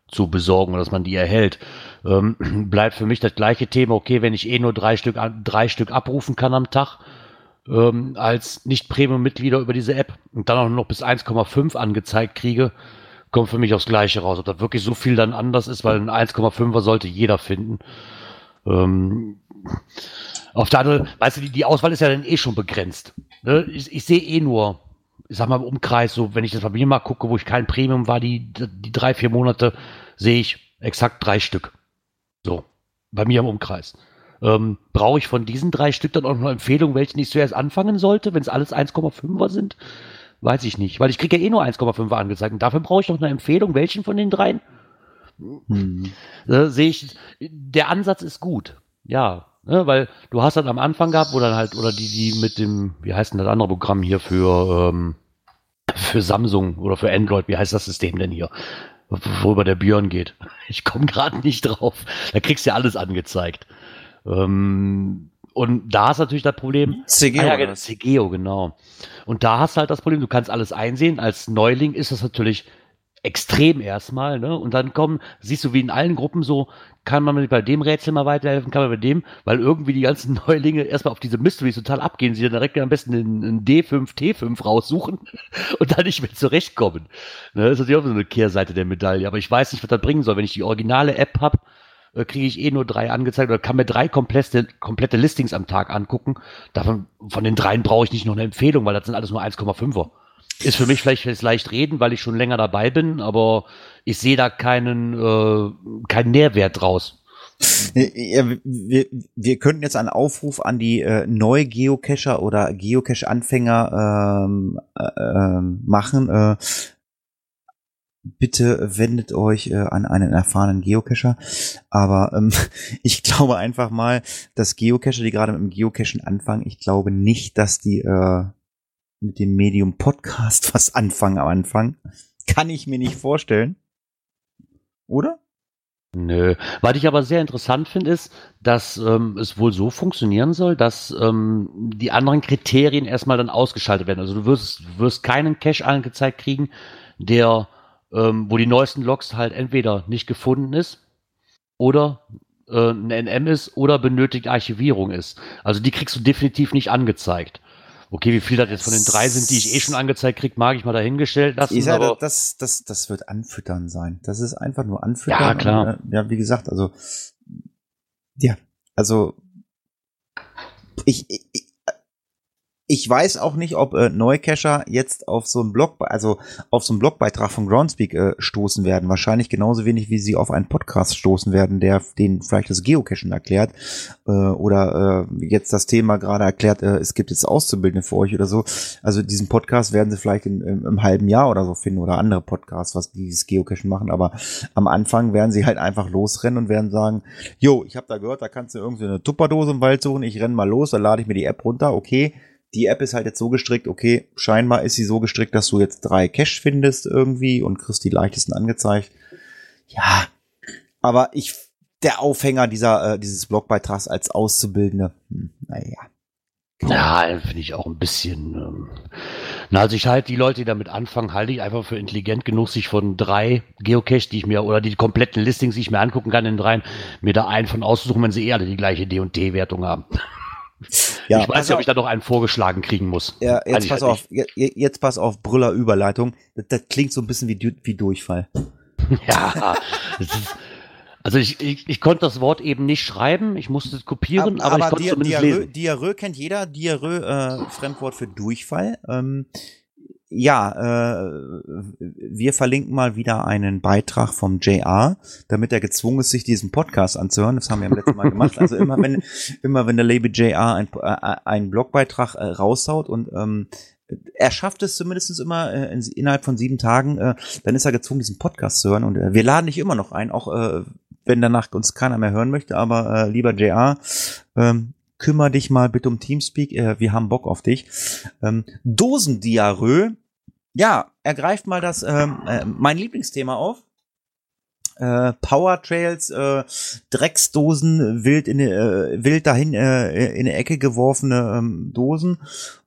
zu besorgen, dass man die erhält. Ähm, bleibt für mich das gleiche Thema, okay, wenn ich eh nur drei Stück, drei Stück abrufen kann am Tag, ähm, als Nicht-Premium-Mitglieder über diese App und dann auch noch bis 1,5 angezeigt kriege, kommt für mich aufs Gleiche raus. Ob das wirklich so viel dann anders ist, weil ein 1,5er sollte jeder finden. Ähm, auf der anderen, weißt du, die, die Auswahl ist ja dann eh schon begrenzt. Ne? Ich, ich sehe eh nur, ich sag mal im Umkreis, so wenn ich das bei mir mal gucke, wo ich kein Premium war, die, die drei, vier Monate, sehe ich exakt drei Stück. So, bei mir im Umkreis. Ähm, Brauche ich von diesen drei Stück dann auch noch eine Empfehlung, welchen ich zuerst anfangen sollte, wenn es alles 1,5er sind? Weiß ich nicht, weil ich kriege ja eh nur 1,5er angezeigt. Und dafür brauche ich noch eine Empfehlung, welchen von den dreien? Hm. äh, sehe ich, der Ansatz ist gut. Ja, ne, weil du hast dann am Anfang gehabt, wo dann halt, oder die, die mit dem, wie heißt denn das andere Programm hier für, ähm, für Samsung oder für Android, wie heißt das System denn hier? Worüber der Björn geht. Ich komme gerade nicht drauf. Da kriegst du ja alles angezeigt. Ähm, und da ist natürlich das Problem, CG Ah, ja? CGO, genau. Und da hast du halt das Problem, du kannst alles einsehen. Als Neuling ist das natürlich extrem erstmal, ne? Und dann kommen, siehst du, wie in allen Gruppen so, kann man bei dem Rätsel mal weiterhelfen, kann man bei dem, weil irgendwie die ganzen Neulinge erstmal auf diese Mysteries total abgehen, sie dann direkt am besten einen, einen D5, T5 raussuchen und dann nicht mehr zurechtkommen. Ne? Das ist natürlich auch so eine Kehrseite der Medaille. Aber ich weiß nicht, was das bringen soll. Wenn ich die originale App habe, äh, kriege ich eh nur drei angezeigt oder kann mir drei komplette, komplette Listings am Tag angucken. Davon, von den dreien brauche ich nicht noch eine Empfehlung, weil das sind alles nur 1,5er. Ist für mich vielleicht jetzt leicht reden, weil ich schon länger dabei bin, aber ich sehe da keinen, äh, keinen Nährwert draus. Ja, wir, wir könnten jetzt einen Aufruf an die äh, Neu-Geocacher oder Geocache-Anfänger ähm, äh, ähm, machen. Äh, bitte wendet euch äh, an einen erfahrenen Geocacher. Aber ähm, ich glaube einfach mal, dass Geocacher, die gerade mit dem Geocachen anfangen, ich glaube nicht, dass die äh, mit dem Medium Podcast was anfangen am Anfang. Kann ich mir nicht vorstellen. Oder? Nö. Was ich aber sehr interessant finde, ist, dass ähm, es wohl so funktionieren soll, dass ähm, die anderen Kriterien erstmal dann ausgeschaltet werden. Also du wirst, wirst keinen Cache angezeigt kriegen, der, ähm, wo die neuesten Logs halt entweder nicht gefunden ist oder äh, ein NM ist oder benötigt Archivierung ist. Also die kriegst du definitiv nicht angezeigt. Okay, wie viel das jetzt von den drei sind, die ich eh schon angezeigt krieg, mag ich mal dahingestellt lassen. Ich sage, das, das, das wird anfüttern sein. Das ist einfach nur anfüttern. Ja, klar. Und, äh, ja, wie gesagt, also, ja, also, ich, ich, ich weiß auch nicht, ob äh, Neucacher jetzt auf so einen Blog, also auf so einen Blogbeitrag von Groundspeak äh, stoßen werden. Wahrscheinlich genauso wenig, wie sie auf einen Podcast stoßen werden, der den vielleicht das Geocachen erklärt äh, oder äh, jetzt das Thema gerade erklärt, äh, es gibt jetzt Auszubildende für euch oder so. Also diesen Podcast werden sie vielleicht in, im, im halben Jahr oder so finden oder andere Podcasts, was dieses Geocachen machen. Aber am Anfang werden sie halt einfach losrennen und werden sagen, jo, ich habe da gehört, da kannst du irgendwie eine Tupperdose im Wald suchen, ich renn mal los, dann lade ich mir die App runter, okay. Die App ist halt jetzt so gestrickt, okay, scheinbar ist sie so gestrickt, dass du jetzt drei Cache findest irgendwie und kriegst die leichtesten angezeigt. Ja, aber ich, der Aufhänger dieser, äh, dieses Blogbeitrags als Auszubildende, hm, naja. Ja, finde ich auch ein bisschen. Ähm, Na, also ich halte die Leute, die damit anfangen, halte ich einfach für intelligent genug, sich von drei Geocache, die ich mir, oder die kompletten Listings, die ich mir angucken kann in dreien, mir da einen von auszusuchen, wenn sie eh alle die gleiche D&D-Wertung haben. Ja, ich weiß nicht, ob ich da noch einen vorgeschlagen kriegen muss. Ja, jetzt ich pass halt auf, je- je- jetzt pass auf, Brüller Überleitung. Das, das klingt so ein bisschen wie, wie Durchfall. Ja, also ich, ich, ich konnte das Wort eben nicht schreiben, ich musste es kopieren, aber, ich konnte es Dia- zumindest Diarrhoe, lesen. Diarrhoe kennt jeder. Diarrhoe, äh, Fremdwort für Durchfall. Ähm, ja, äh, wir verlinken mal wieder einen Beitrag vom JR, damit er gezwungen ist, sich diesen Podcast anzuhören. Das haben wir am letzten Mal gemacht. Also immer wenn, immer wenn der Label JR ein, äh, einen Blogbeitrag äh, raushaut und ähm, er schafft es zumindest immer äh, in, innerhalb von sieben Tagen, äh, dann ist er gezwungen, diesen Podcast zu hören. Und äh, wir laden dich immer noch ein, auch äh, wenn danach uns keiner mehr hören möchte. Aber äh, lieber JR, ähm, kümmere dich mal bitte um Teamspeak. Äh, wir haben Bock auf dich. Ähm, Dosendiarrhoe. Ja, er greift mal das, ähm, äh, mein Lieblingsthema auf. Äh, Power Trails, äh, Drecksdosen, wild in die, äh, wild dahin äh, in eine Ecke geworfene ähm, Dosen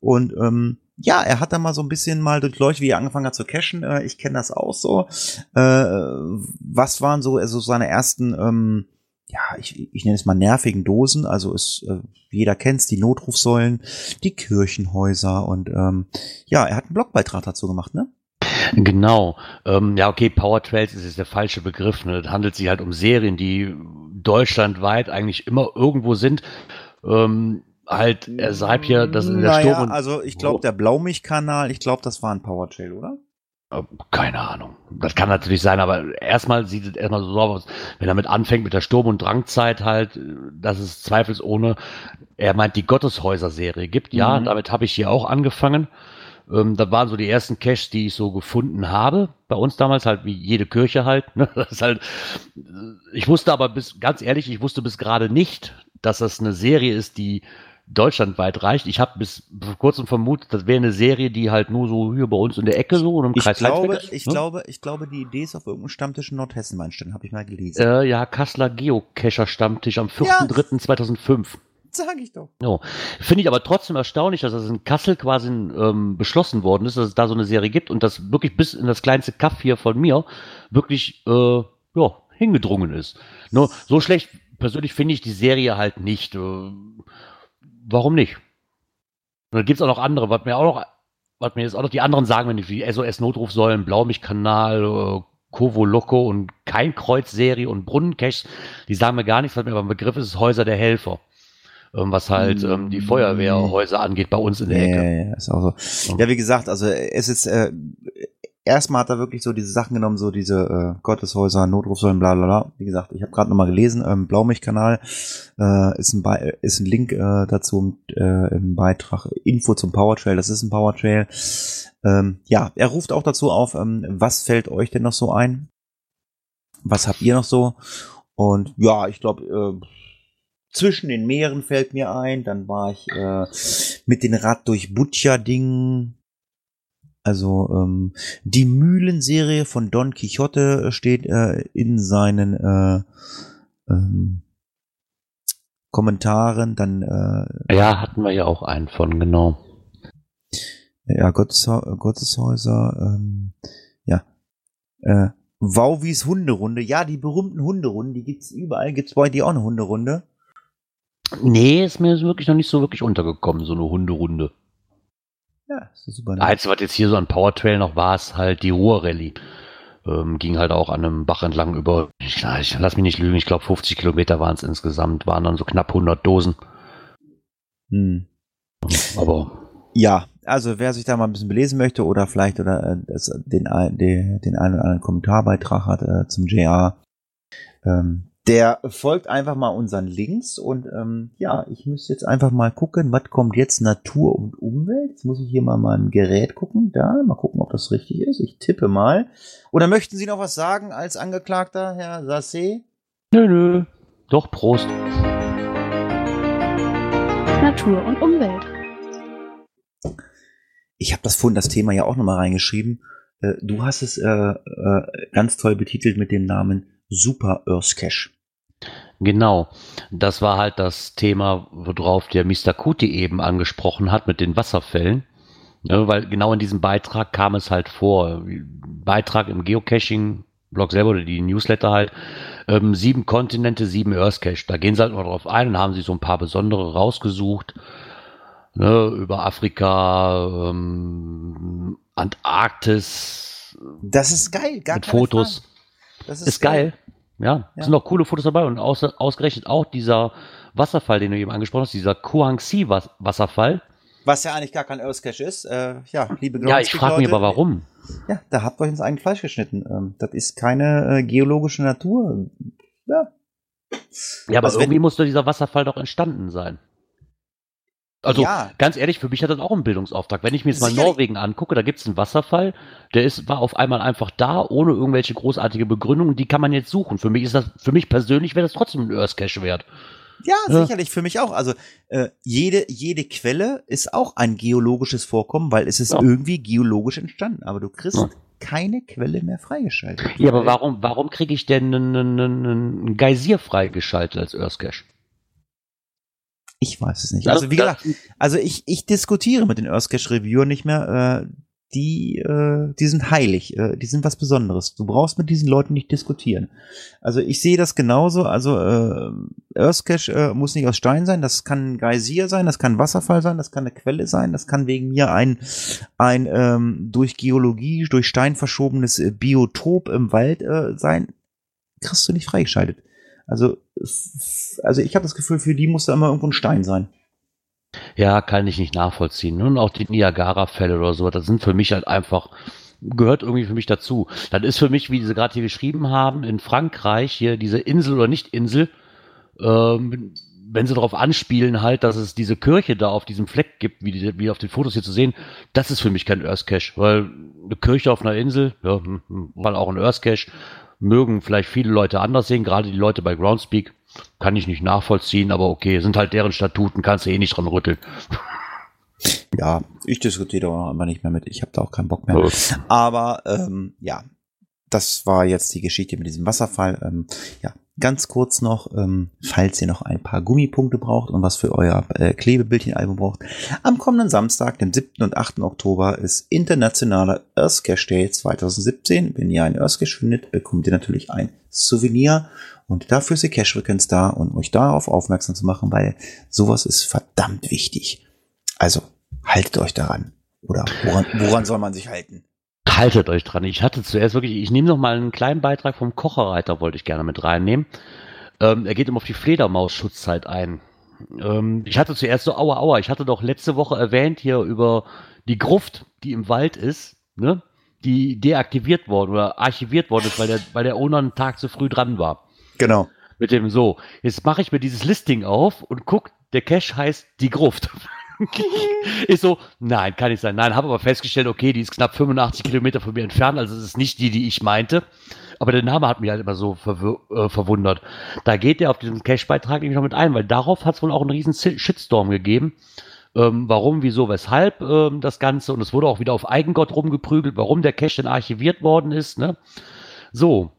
und ähm, ja, er hat da mal so ein bisschen mal durchleuchtet, wie er angefangen hat zu cashen. Äh, ich kenne das auch so. Äh, was waren so also seine ersten, ähm, ja, ich, ich nenne es mal nervigen Dosen. Also es, äh, jeder kennt's, die Notrufsäulen, die Kirchenhäuser und ähm, ja, er hat einen Blogbeitrag dazu gemacht, ne? Genau. Ähm, ja, okay, Power Trails ist jetzt der falsche Begriff. Ne? Es handelt sich halt um Serien, die deutschlandweit eigentlich immer irgendwo sind. Ähm, halt, er sagt hier, dass in der naja, Sturm also ich glaube, der Blaumilchkanal, ich glaube, das war ein Power Trail, oder? Äh, Keine Ahnung. Das kann natürlich sein, aber erstmal sieht es erstmal so aus, wenn er mit anfängt mit der Sturm- und Drangzeit halt, dass es zweifelsohne, er meint die Gotteshäuser-Serie gibt. Ja, Mhm. damit habe ich hier auch angefangen. Ähm, das waren so die ersten Caches, die ich so gefunden habe. Bei uns damals halt wie jede Kirche halt. Ne? Das ist halt. äh, Ich wusste aber bis, ganz ehrlich, ich wusste bis gerade nicht, dass das eine Serie ist, die deutschlandweit reicht. Ich habe bis vor kurzem vermutet, das wäre eine Serie, die halt nur so hier bei uns in der Ecke so und im Ich Kreis glaube, ist, ich ne? glaube, ich glaube, die Idee ist auf irgendeinem Stammtisch in Nordhessen entstanden, habe ich mal gelesen. Äh, ja, Kasseler Geocacher-Stammtisch am 4.3.2005. Sag ich doch. No. Finde ich aber trotzdem erstaunlich, dass das in Kassel quasi ähm, beschlossen worden ist, dass es da so eine Serie gibt und das wirklich bis in das kleinste Kaff hier von mir wirklich äh, ja, hingedrungen ist. Nur so schlecht persönlich finde ich die Serie halt nicht. Äh, warum nicht? Und dann gibt es auch noch andere, was mir auch noch, was mir jetzt auch noch die anderen sagen, wenn ich wie SOS-Notrufsäulen, Blaumilchkanal, äh, Kovo Loco und kein Kreuz-Serie und Brunnencaches, die sagen mir gar nichts, was mir aber ein Begriff ist, ist Häuser der Helfer. Ähm, was halt ähm, die Feuerwehrhäuser angeht bei uns in der Ja, Ecke. ja, ja, ist auch so. Ja, wie gesagt, also es ist äh, erstmal hat er wirklich so diese Sachen genommen, so diese äh, Gotteshäuser, Notrufsäulen, bla bla bla. Wie gesagt, ich habe gerade nochmal gelesen, ähm, Blaumilchkanal äh, ist ein ist ein Link äh, dazu äh, im Beitrag Info zum Powertrail. Das ist ein Powertrail. Ähm, ja, er ruft auch dazu auf, ähm, was fällt euch denn noch so ein? Was habt ihr noch so? Und ja, ich glaube, äh, zwischen den Meeren fällt mir ein. Dann war ich äh, mit den Rad durch Butcher-Dingen. Also ähm, die Mühlenserie von Don Quixote steht äh, in seinen äh, ähm, Kommentaren. Dann äh, Ja, hatten wir ja auch einen von, genau. ja Gotteshau Gotteshäuser. Ähm, ja. Äh, Wauwis Hunderunde. Ja, die berühmten Hunderunden, die gibt's überall. Gibt's bei dir auch eine Hunderunde? Nee, ist mir wirklich noch nicht so wirklich untergekommen, so eine Hunderunde. Ja, ist super. Das Einzige, was jetzt hier so an Powertrail noch war, ist halt die Ruhrrallye. Ähm, ging halt auch an einem Bach entlang über, ich, ich lass mich nicht lügen, ich glaube 50 Kilometer waren es insgesamt, waren dann so knapp 100 Dosen. Hm. Aber Ja, also wer sich da mal ein bisschen belesen möchte oder vielleicht oder äh, den, ein- den, den einen oder anderen Kommentarbeitrag hat äh, zum JR, ähm, der folgt einfach mal unseren Links und ähm, ja, ich müsste jetzt einfach mal gucken, was kommt jetzt Natur und Umwelt. Jetzt muss ich hier mal mein Gerät gucken, da, mal gucken, ob das richtig ist. Ich tippe mal. Oder möchten Sie noch was sagen als Angeklagter, Herr Sasse? nö, nö. Doch, Prost. Natur und Umwelt. Ich habe das vorhin das Thema ja auch nochmal reingeschrieben. Äh, du hast es äh, äh, ganz toll betitelt mit dem Namen Super Earth Cache. Genau. Das war halt das Thema, worauf der Mr. Kuti eben angesprochen hat mit den Wasserfällen. Ne, weil genau in diesem Beitrag kam es halt vor. Beitrag im Geocaching-Blog selber oder die Newsletter halt. Ähm, sieben Kontinente, sieben Earth Cache. Da gehen sie halt mal drauf ein und haben sich so ein paar besondere rausgesucht. Ne, über Afrika, ähm, Antarktis. Das ist geil, gar mit Fotos. Frage. Das Ist, geil. Ja, Ja. sind auch coole Fotos dabei und aus, ausgerechnet auch dieser Wasserfall, den du eben angesprochen hast, dieser Kuangxi Was- Wasserfall. Was ja eigentlich gar kein Earth Cache ist. Äh, ja, liebe Ja, ich frage mich aber warum. Ja, da habt ihr euch ins eigene Fleisch geschnitten. Ähm, das ist keine äh, geologische Natur. Ja. Ja, aber Also irgendwie muss doch dieser Wasserfall doch entstanden sein. Also Ja. ganz ehrlich, für mich hat das auch einen Bildungsauftrag. Wenn ich mir jetzt mal Sicherlich. Norwegen angucke, da gibt es einen Wasserfall, der ist, war auf einmal einfach da, ohne irgendwelche großartige Begründung. Die kann man jetzt suchen. Für mich ist das, für mich persönlich wäre das trotzdem ein Earth Cache wert. Ja, Ja. sicherlich für mich auch. Also äh, jede, jede Quelle ist auch ein geologisches Vorkommen, weil es ist Ja. irgendwie geologisch entstanden. Aber du kriegst Ja. keine Quelle mehr freigeschaltet. Ja, aber warum, warum kriege ich denn einen, einen, einen Geysir freigeschaltet als Earth Cache? Ich weiß es nicht. Also wie gesagt, also ich, ich diskutiere mit den Earth Cache Reviewer nicht mehr. Äh, die, äh, die sind heilig. Äh, die sind was Besonderes. Du brauchst mit diesen Leuten nicht diskutieren. Also ich sehe das genauso. Also äh, Earth Cache äh, muss nicht aus Stein sein. Das kann ein Geysir sein. Das kann ein Wasserfall sein. Das kann eine Quelle sein. Das kann wegen mir ein, ein ähm, durch Geologie, durch Stein verschobenes äh, Biotop im Wald äh, sein. Kriegst du nicht freigeschaltet. Also, also ich habe das Gefühl, für die muss da immer irgendwo ein Stein sein. Ja, kann ich nicht nachvollziehen. Und auch die Niagara-Fälle oder so, das sind für mich halt einfach, gehört irgendwie für mich dazu. Das ist für mich, wie sie gerade hier geschrieben haben, in Frankreich, hier diese Insel oder Nicht-Insel, ähm, wenn sie darauf anspielen halt, dass es diese Kirche da auf diesem Fleck gibt, wie, die, wie auf den Fotos hier zu sehen, das ist für mich kein Earth Cache, weil eine Kirche auf einer Insel, ja, hm, hm, weil auch ein Earth Cache, mögen vielleicht viele Leute anders sehen, gerade die Leute bei Groundspeak, kann ich nicht nachvollziehen, aber okay, sind halt deren Statuten, kannst du eh nicht dran rütteln. Ja, ich diskutiere da auch immer nicht mehr mit. Ich habe da auch keinen Bock mehr. Aber ähm, ja, das war jetzt die Geschichte mit diesem Wasserfall. Ähm, ja, ganz kurz noch, ähm, falls ihr noch ein paar Gummipunkte braucht und was für euer äh, Klebebildchenalbum braucht. Am kommenden Samstag, den 7. und 8. Oktober, ist internationaler Earth Cache Day 2017. Wenn ihr einen Earth Cache findet, bekommt ihr natürlich ein Souvenir. Und dafür ist die Cache Frequenz da, um euch darauf aufmerksam zu machen, weil sowas ist verdammt wichtig. Also, haltet euch daran. Oder woran, woran soll man sich halten? Haltet euch dran. Ich hatte zuerst wirklich, ich nehme noch mal einen kleinen Beitrag vom Kocherreiter, wollte ich gerne mit reinnehmen. Ähm, er geht immer auf die Fledermaus-Schutzzeit ein. Ähm, ich hatte zuerst so, aua, aua, ich hatte doch letzte Woche erwähnt hier über die Gruft, die im Wald ist, ne? die deaktiviert worden oder archiviert worden ist, weil der, weil der Owner einen Tag zu früh dran war. Genau. Mit dem so, jetzt mache ich mir dieses Listing auf und guck, der Cache heißt die Gruft. Ist so, nein, kann nicht sein. Nein, habe aber festgestellt, okay, die ist knapp 85 Kilometer von mir entfernt, also es ist nicht die, die ich meinte. Aber der Name hat mich halt immer so verwir- äh, verwundert. Da geht er auf diesen Cache-Beitrag nämlich noch mit ein, weil darauf hat es wohl auch einen riesen Shitstorm gegeben. Ähm, warum, wieso, weshalb ähm, das Ganze. Und es wurde auch wieder auf Eigengott rumgeprügelt, warum der Cache denn archiviert worden ist. Ne? So,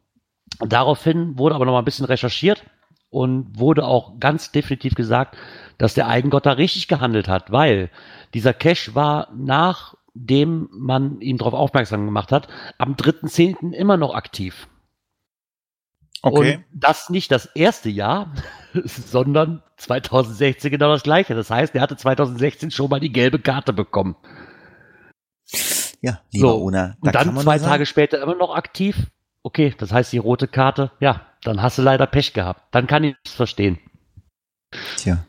Daraufhin wurde aber noch mal ein bisschen recherchiert und wurde auch ganz definitiv gesagt, dass der Eigengott da richtig gehandelt hat, weil dieser Cache war nachdem man ihn darauf aufmerksam gemacht hat, am 3.10. immer noch aktiv. Okay. Und das nicht das erste Jahr, sondern 2016 genau das gleiche. Das heißt, er hatte 2016 schon mal die gelbe Karte bekommen. ja, lieber So, Ona. Und dann zwei Tage später immer noch aktiv. Okay, das heißt die rote Karte, ja, dann hast du leider Pech gehabt. Dann kann ich es verstehen. Tja.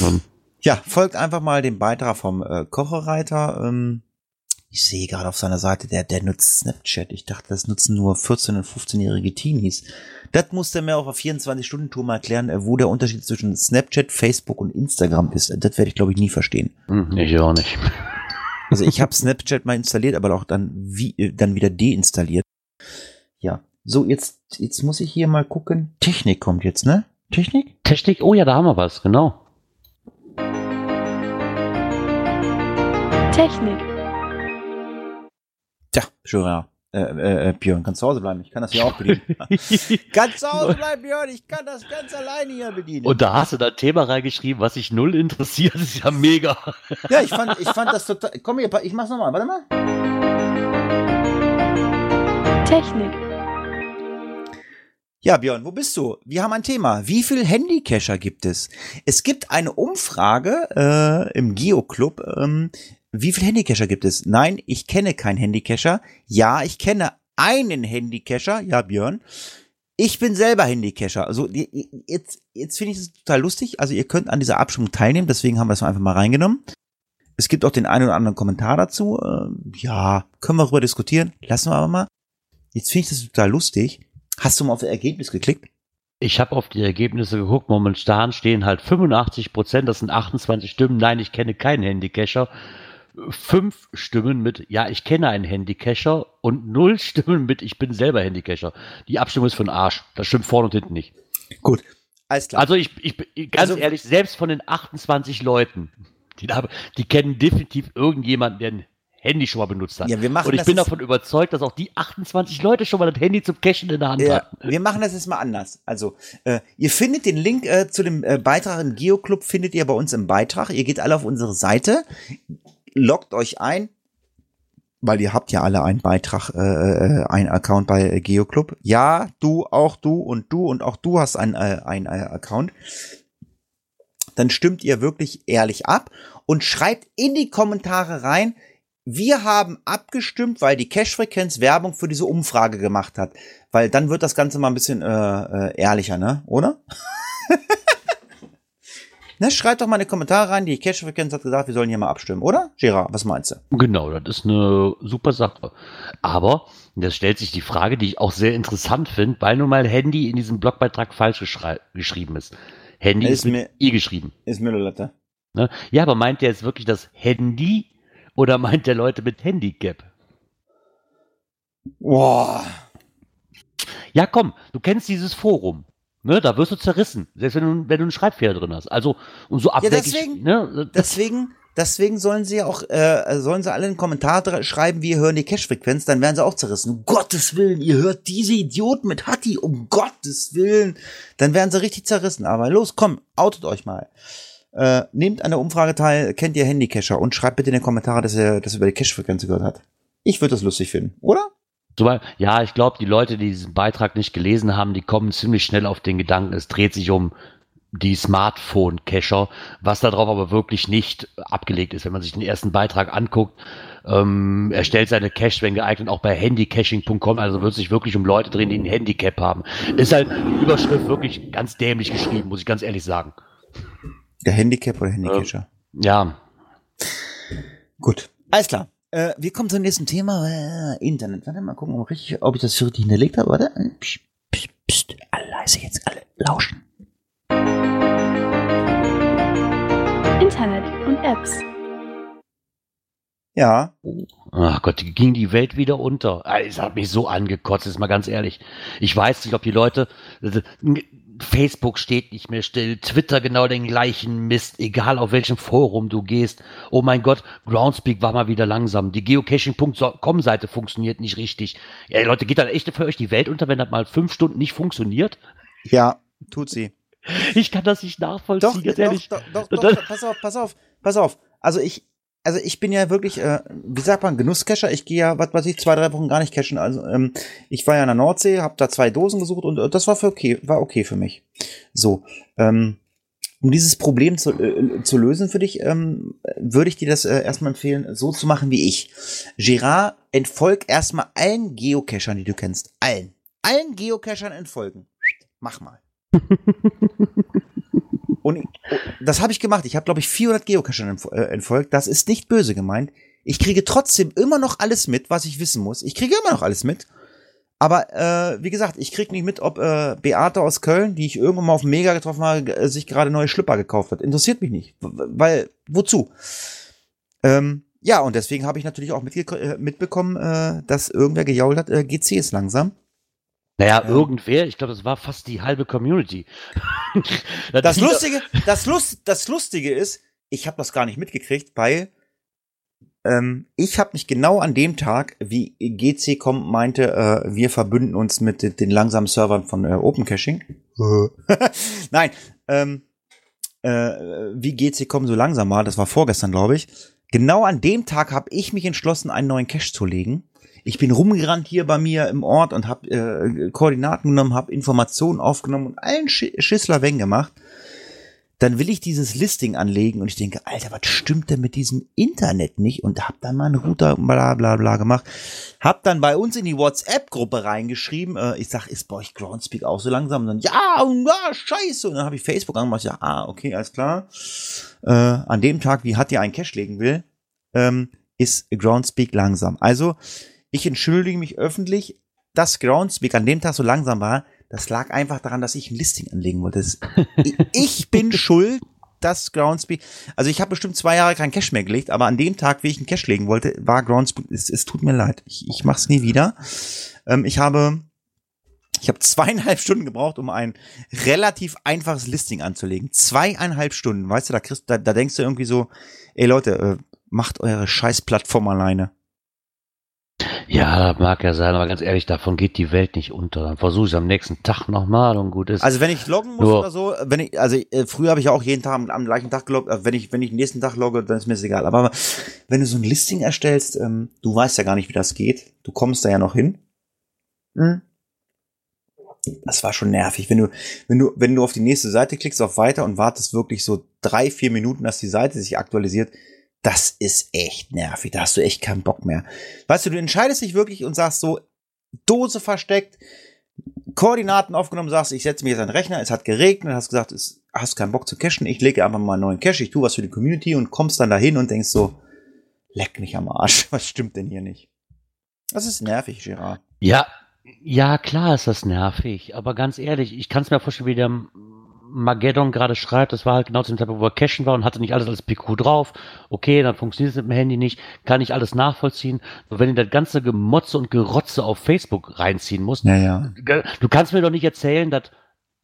Ähm, Ja, folgt einfach mal dem Beitrag vom äh, Kocherreiter. Ähm, ich sehe gerade auf seiner Seite, der, der nutzt Snapchat. Ich dachte, das nutzen nur 14- und 15-jährige Teenies. Das muss der mir auch auf 24-Stunden-Tour mal erklären, äh, wo der Unterschied zwischen Snapchat, Facebook und Instagram ist. Das werde ich, glaube ich, nie verstehen. hm, ich auch nicht. Also ich habe Snapchat mal installiert, aber auch dann, wie, äh, dann wieder deinstalliert. Ja, so jetzt, jetzt muss ich hier mal gucken. Technik kommt jetzt, ne? Technik? Technik, oh ja, da haben wir was, genau. Technik. Tja, Jura, Äh, äh, äh, Björn, kannst zu Hause bleiben. Ich kann das hier auch bedienen. kannst zu Hause bleiben, Björn. Ich kann das ganz alleine hier bedienen. Und da hast du da ein Thema reingeschrieben, was sich null interessiert. Das ist ja mega. ja, ich fand, ich fand das total. Komm hier, ich mach's nochmal. Warte mal. Technik. Ja, Björn, wo bist du? Wir haben ein Thema. Wie viel Handycacher gibt es? Es gibt eine Umfrage äh, im Geoclub. Ähm, wie viel Handycacher gibt es? Nein, ich kenne keinen Handycacher. Ja, ich kenne einen Handycacher. Ja, Björn. Ich bin selber Handycacher. Also jetzt, jetzt finde ich es total lustig. Also ihr könnt an dieser Abstimmung teilnehmen, deswegen haben wir es einfach mal reingenommen. Es gibt auch den einen oder anderen Kommentar dazu. Ähm, ja, können wir darüber diskutieren. Lassen wir aber mal. Jetzt finde ich das total lustig. Hast du mal auf das Ergebnis geklickt? Ich habe auf die Ergebnisse geguckt. Momentan stehen halt 85 Prozent, das sind 28 Stimmen. Nein, ich kenne keinen Handycacher. Fünf Stimmen mit, ja, ich kenne einen Handycacher und null Stimmen mit, ich bin selber Handycacher. Die Abstimmung ist für den Arsch. Das stimmt vorne und hinten nicht. Gut, alles klar. Also ich, ich ganz also, ehrlich, selbst von den 28 Leuten, die, die kennen definitiv irgendjemanden, der ein Handy schon mal benutzt hat. Ja, wir machen Und ich bin davon überzeugt, dass auch die 28 Leute schon mal das Handy zum Cashen in der Hand ja, hatten. Wir machen das jetzt mal anders. Also, äh, ihr findet den Link äh, zu dem äh, Beitrag im Geoclub, findet ihr bei uns im Beitrag. Ihr geht alle auf unsere Seite, loggt euch ein, weil ihr habt ja alle einen Beitrag, äh, äh einen Account bei Geoclub. Ja, du, auch du und du und auch du hast einen, äh, einen äh, Account. Dann stimmt ihr wirklich ehrlich ab und schreibt in die Kommentare rein, wir haben abgestimmt, weil die Cash-Frequenz Werbung für diese Umfrage gemacht hat. Weil dann wird das Ganze mal ein bisschen äh, äh, ehrlicher, ne? Oder? ne, schreibt doch mal in die Kommentare rein, die Cash-Frequenz hat gesagt, wir sollen hier mal abstimmen, oder? Gerard, was meinst du? Genau, das ist eine super Sache. Aber, das stellt sich die Frage, die ich auch sehr interessant finde, weil nun mal Handy in diesem Blogbeitrag falsch geschrieben ist. Handy ist, ist mit I geschrieben. Ist Müllelatte. Ne? Ja, aber meint der jetzt wirklich das Handy oder meint der Leute mit Handicap? Boah. Ja, komm, du kennst dieses Forum. Ne, da wirst du zerrissen, selbst wenn du, wenn du einen Schreibfehler drin hast. Also, und so abwegig. Ja, deswegen, ne, deswegen, deswegen sollen sie auch, äh, sollen sie alle einen Kommentar schreiben, wir hören die Cache-Frequenz, dann werden sie auch zerrissen. Um Gottes Willen, ihr hört diese Idioten mit Hatti, um Gottes Willen. Dann werden sie richtig zerrissen. Aber los, komm, outet euch mal. Äh, nehmt an der Umfrage teil, kennt ihr Handycacher und schreibt bitte in den Kommentare, dass ihr das über die Cache-Frequenz gehört hat. Ich würde das lustig finden, oder? Ja, ich glaube, die Leute, die diesen Beitrag nicht gelesen haben, die kommen ziemlich schnell auf den Gedanken, es dreht sich um die Smartphone-Cacher, was darauf aber wirklich nicht abgelegt ist. Wenn man sich den ersten Beitrag anguckt, ähm, er stellt seine Cache, wenn geeignet, auch bei handycaching.com, also wird sich wirklich um Leute drehen, die ein Handicap haben. Ist halt die Überschrift wirklich ganz dämlich geschrieben, muss ich ganz ehrlich sagen. Der Handicap oder Handycatcher? Äh, ja. Gut. Alles klar. Äh, wir kommen zum nächsten Thema. Äh, Internet. Warte mal gucken, ob, richtig, ob ich das richtig hinterlegt habe. Warte. Psst, psst, psst. Alle leise jetzt, alle lauschen. Internet und Apps. Ja. Ach Gott, ging die Welt wieder unter. Es hat mich so angekotzt, ist mal ganz ehrlich. Ich weiß nicht, ob die Leute, also, Facebook steht nicht mehr still, Twitter genau den gleichen Mist, egal auf welchem Forum du gehst. Oh mein Gott, Groundspeak war mal wieder langsam. Die geocaching.com Seite funktioniert nicht richtig. Ja, Leute, geht dann echt für euch die Welt unter, wenn das mal fünf Stunden nicht funktioniert? Ja, tut sie. Ich kann das nicht nachvollziehen. Doch, doch, doch, doch, doch, pass auf, pass auf, pass auf. Also ich, also ich bin ja wirklich, äh, wie sagt man, Genusscacher. Ich gehe ja, was weiß ich, zwei, drei Wochen gar nicht cashen. Also ähm, ich war ja in der Nordsee, habe da zwei Dosen gesucht und äh, das war für okay, war okay für mich. So, ähm, um dieses Problem zu, äh, zu lösen für dich, ähm, würde ich dir das äh, erstmal empfehlen, so zu machen wie ich. Gerard, entfolg erstmal allen Geocachern, die du kennst. Allen. Allen Geocachern entfolgen. Mach mal. Und das habe ich gemacht. Ich habe, glaube ich, 400 Geocachern äh, entfolgt. Das ist nicht böse gemeint. Ich kriege trotzdem immer noch alles mit, was ich wissen muss. Ich kriege immer noch alles mit. Aber äh, wie gesagt, ich kriege nicht mit, ob äh, Beate aus Köln, die ich irgendwann mal auf Mega getroffen habe, äh, sich gerade neue Schlüpper gekauft hat. Interessiert mich nicht. Weil, wozu? Ähm, ja, und deswegen habe ich natürlich auch äh, mitbekommen, äh, dass irgendwer gejault hat, äh, GC ist langsam. Naja, ähm, irgendwer, ich glaube, das war fast die halbe Community. das, Lustige, das, Lust, das Lustige ist, ich habe das gar nicht mitgekriegt, weil ähm, ich habe mich genau an dem Tag, wie GC.com meinte, äh, wir verbünden uns mit den, den langsamen Servern von äh, Open Caching. Nein, ähm, äh, wie GC.com so langsam war, das war vorgestern, glaube ich. Genau an dem Tag habe ich mich entschlossen, einen neuen Cache zu legen. Ich bin rumgerannt hier bei mir im Ort und habe äh, Koordinaten genommen, habe Informationen aufgenommen und allen Sch Schissler gemacht dann will ich dieses Listing anlegen und ich denke, Alter, was stimmt denn mit diesem Internet nicht? Und hab dann mal einen Router bla bla bla gemacht. Hab dann bei uns in die WhatsApp-Gruppe reingeschrieben, äh, ich sag, ist bei euch Groundspeak auch so langsam? Und dann, ja, ja, scheiße. Und dann habe ich Facebook angemacht, ja, ah, okay, alles klar. Äh, an dem Tag, wie hat ihr einen Cache legen will, ähm, ist Groundspeak langsam. Also, ich entschuldige mich öffentlich, dass Groundspeak an dem Tag so langsam war, das lag einfach daran, dass ich ein Listing anlegen wollte. Das, ich bin schuld, dass Groundspeak, also ich habe bestimmt zwei Jahre kein Cash mehr gelegt, aber an dem Tag, wie ich einen Cash legen wollte, war Groundspeak, es, es tut mir leid, ich, ich mach's nie wieder. Ähm, ich habe, ich habe zweieinhalb Stunden gebraucht, um ein relativ einfaches Listing anzulegen. Zweieinhalb Stunden, weißt du, da, kriegst, da, da denkst du irgendwie so, ey Leute, äh, macht eure scheiß Plattform alleine. Ja, das mag ja sein, aber ganz ehrlich, davon geht die Welt nicht unter. Dann versuche ich am nächsten Tag nochmal und gut ist. Also wenn ich loggen muss Nur- oder so, wenn ich, also äh, früher habe ich ja auch jeden Tag am, am gleichen Tag geloggt, also wenn ich, wenn ich den nächsten Tag logge, dann ist mir das egal. Aber wenn du so ein Listing erstellst, ähm, du weißt ja gar nicht, wie das geht. Du kommst da ja noch hin. Hm. Das war schon nervig. Wenn du, wenn du, wenn du auf die nächste Seite klickst, auf weiter und wartest wirklich so drei, vier Minuten, dass die Seite sich aktualisiert, das ist echt nervig. Da hast du echt keinen Bock mehr. Weißt du, du entscheidest dich wirklich und sagst so, Dose versteckt, Koordinaten aufgenommen, sagst, ich setze mich jetzt an den Rechner, es hat geregnet, hast gesagt, es, hast keinen Bock zu cachen, ich lege einfach mal einen neuen Cache, ich tue was für die Community und kommst dann dahin und denkst so, leck mich am Arsch, was stimmt denn hier nicht? Das ist nervig, Gerard. Ja, ja, klar ist das nervig, aber ganz ehrlich, ich kann es mir vorstellen, wie der Mageddon gerade schreibt, das war halt genau zu dem Zeitpunkt, wo er cashen war und hatte nicht alles als PQ drauf. Okay, dann funktioniert es mit dem Handy nicht, kann ich alles nachvollziehen. Und wenn ihr das ganze Gemotze und Gerotze auf Facebook reinziehen musst, Naja. du kannst mir doch nicht erzählen, dass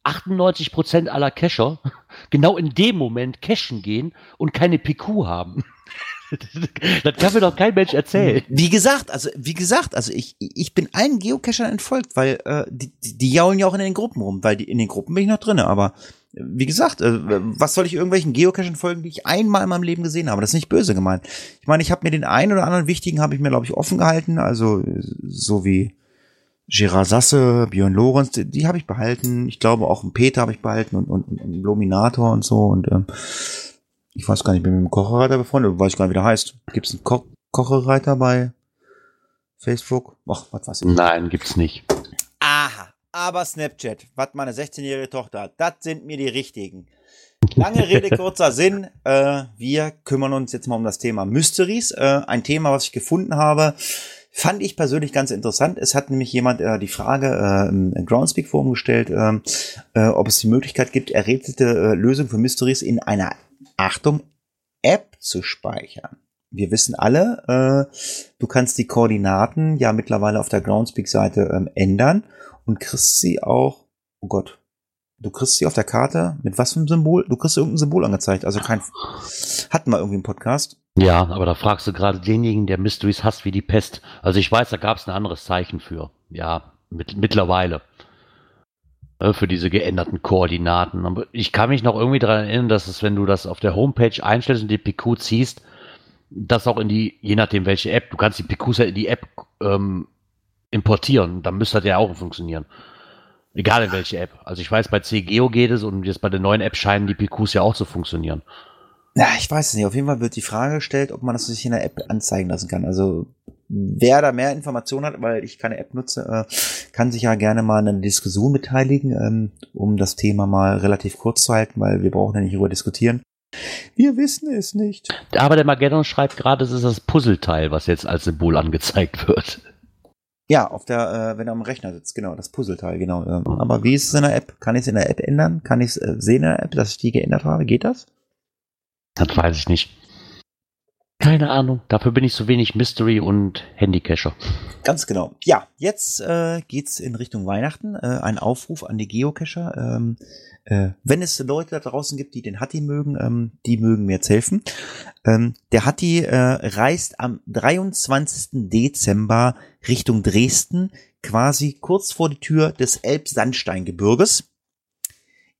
98% aller Cacher genau in dem Moment cashen gehen und keine PQ haben. das kann mir doch kein Mensch erzählen. Wie gesagt, also wie gesagt, also ich, ich bin allen Geocachern entfolgt, weil äh, die, die, jaulen ja auch in den Gruppen rum, weil die, in den Gruppen bin ich noch drinne. Aber äh, wie gesagt, äh, was soll ich irgendwelchen Geocachern folgen, die ich einmal in meinem Leben gesehen habe? Das ist nicht böse gemeint. Ich meine, ich habe mir den einen oder anderen wichtigen habe ich mir glaube ich offen gehalten, also so wie Gerard Sasse, Björn Lorenz, die, die habe ich behalten. Ich glaube auch einen Peter habe ich behalten und, und, und Luminator und so und ähm, ich weiß gar nicht, bin mit dem Kocherreiter befreundet, weiß ich gar nicht, wie der heißt. Gibt es einen Ko Kocherreiter bei Facebook? Ach, was weiß ich. Nein, gibt's nicht. Aha, aber Snapchat, was meine 16-jährige Tochter hat, das sind mir die richtigen. Lange Rede, kurzer Sinn. Äh, wir kümmern uns jetzt mal um das Thema Mysteries. Äh, ein Thema, was ich gefunden habe, fand ich persönlich ganz interessant. Es hat nämlich jemand äh, die Frage äh, im Groundspeak Forum gestellt, äh, äh, ob es die Möglichkeit gibt, errätselte äh, Lösungen für Mysteries in einer, Achtung, App zu speichern. Wir wissen alle, äh, du kannst die Koordinaten ja mittlerweile auf der Groundspeak-Seite ähm, ändern und kriegst sie auch, oh Gott, du kriegst sie auf der Karte mit was für einem Symbol? Du kriegst irgendein Symbol angezeigt. Also kein, hatten wir irgendwie im Podcast. Ja, aber da fragst du gerade denjenigen, der Mysteries hasst wie die Pest. Also ich weiß, da gab es ein anderes Zeichen für. Ja, mit, mittlerweile. Äh, Für diese geänderten Koordinaten. Ich kann mich noch irgendwie daran erinnern, dass es, wenn du das auf der Homepage einstellst und die PQ ziehst, das auch in die, je nachdem welche App, du kannst die PQs ja in die App ähm, importieren, dann müsste das ja auch funktionieren. Egal in welche App. Also ich weiß, bei CGeo geht es und jetzt bei der neuen App scheinen die PQs ja auch zu funktionieren. Ja, ich weiß es nicht. Auf jeden Fall wird die Frage gestellt, ob man das sich in der App anzeigen lassen kann. Also wer da mehr Informationen hat, weil ich keine App nutze, äh, kann sich ja gerne mal in einer Diskussion beteiligen, ähm, um das Thema mal relativ kurz zu halten, weil wir brauchen ja nicht darüber diskutieren. Wir wissen es nicht. Aber der Mageddon schreibt gerade, es ist das Puzzleteil, was jetzt als Symbol angezeigt wird. Ja, auf der, äh, wenn er am Rechner sitzt, genau, das Puzzleteil, genau. Ähm, aber wie ist es in der App? Kann ich es in der App ändern? Kann ich es äh, sehen in der App, dass ich die geändert habe? Geht das? Das weiß ich nicht. Keine Ahnung. Dafür bin ich so wenig Mystery und Handycacher. Ganz genau. Ja, jetzt äh, geht's in Richtung Weihnachten. Äh, ein Aufruf an die Geocacher. Ähm, äh, wenn es Leute da draußen gibt, die den Hatti mögen, ähm, die mögen mir jetzt helfen. Ähm, der Hatti äh, reist am 23. Dezember Richtung Dresden, quasi kurz vor die Tür des Elbsandsteingebirges.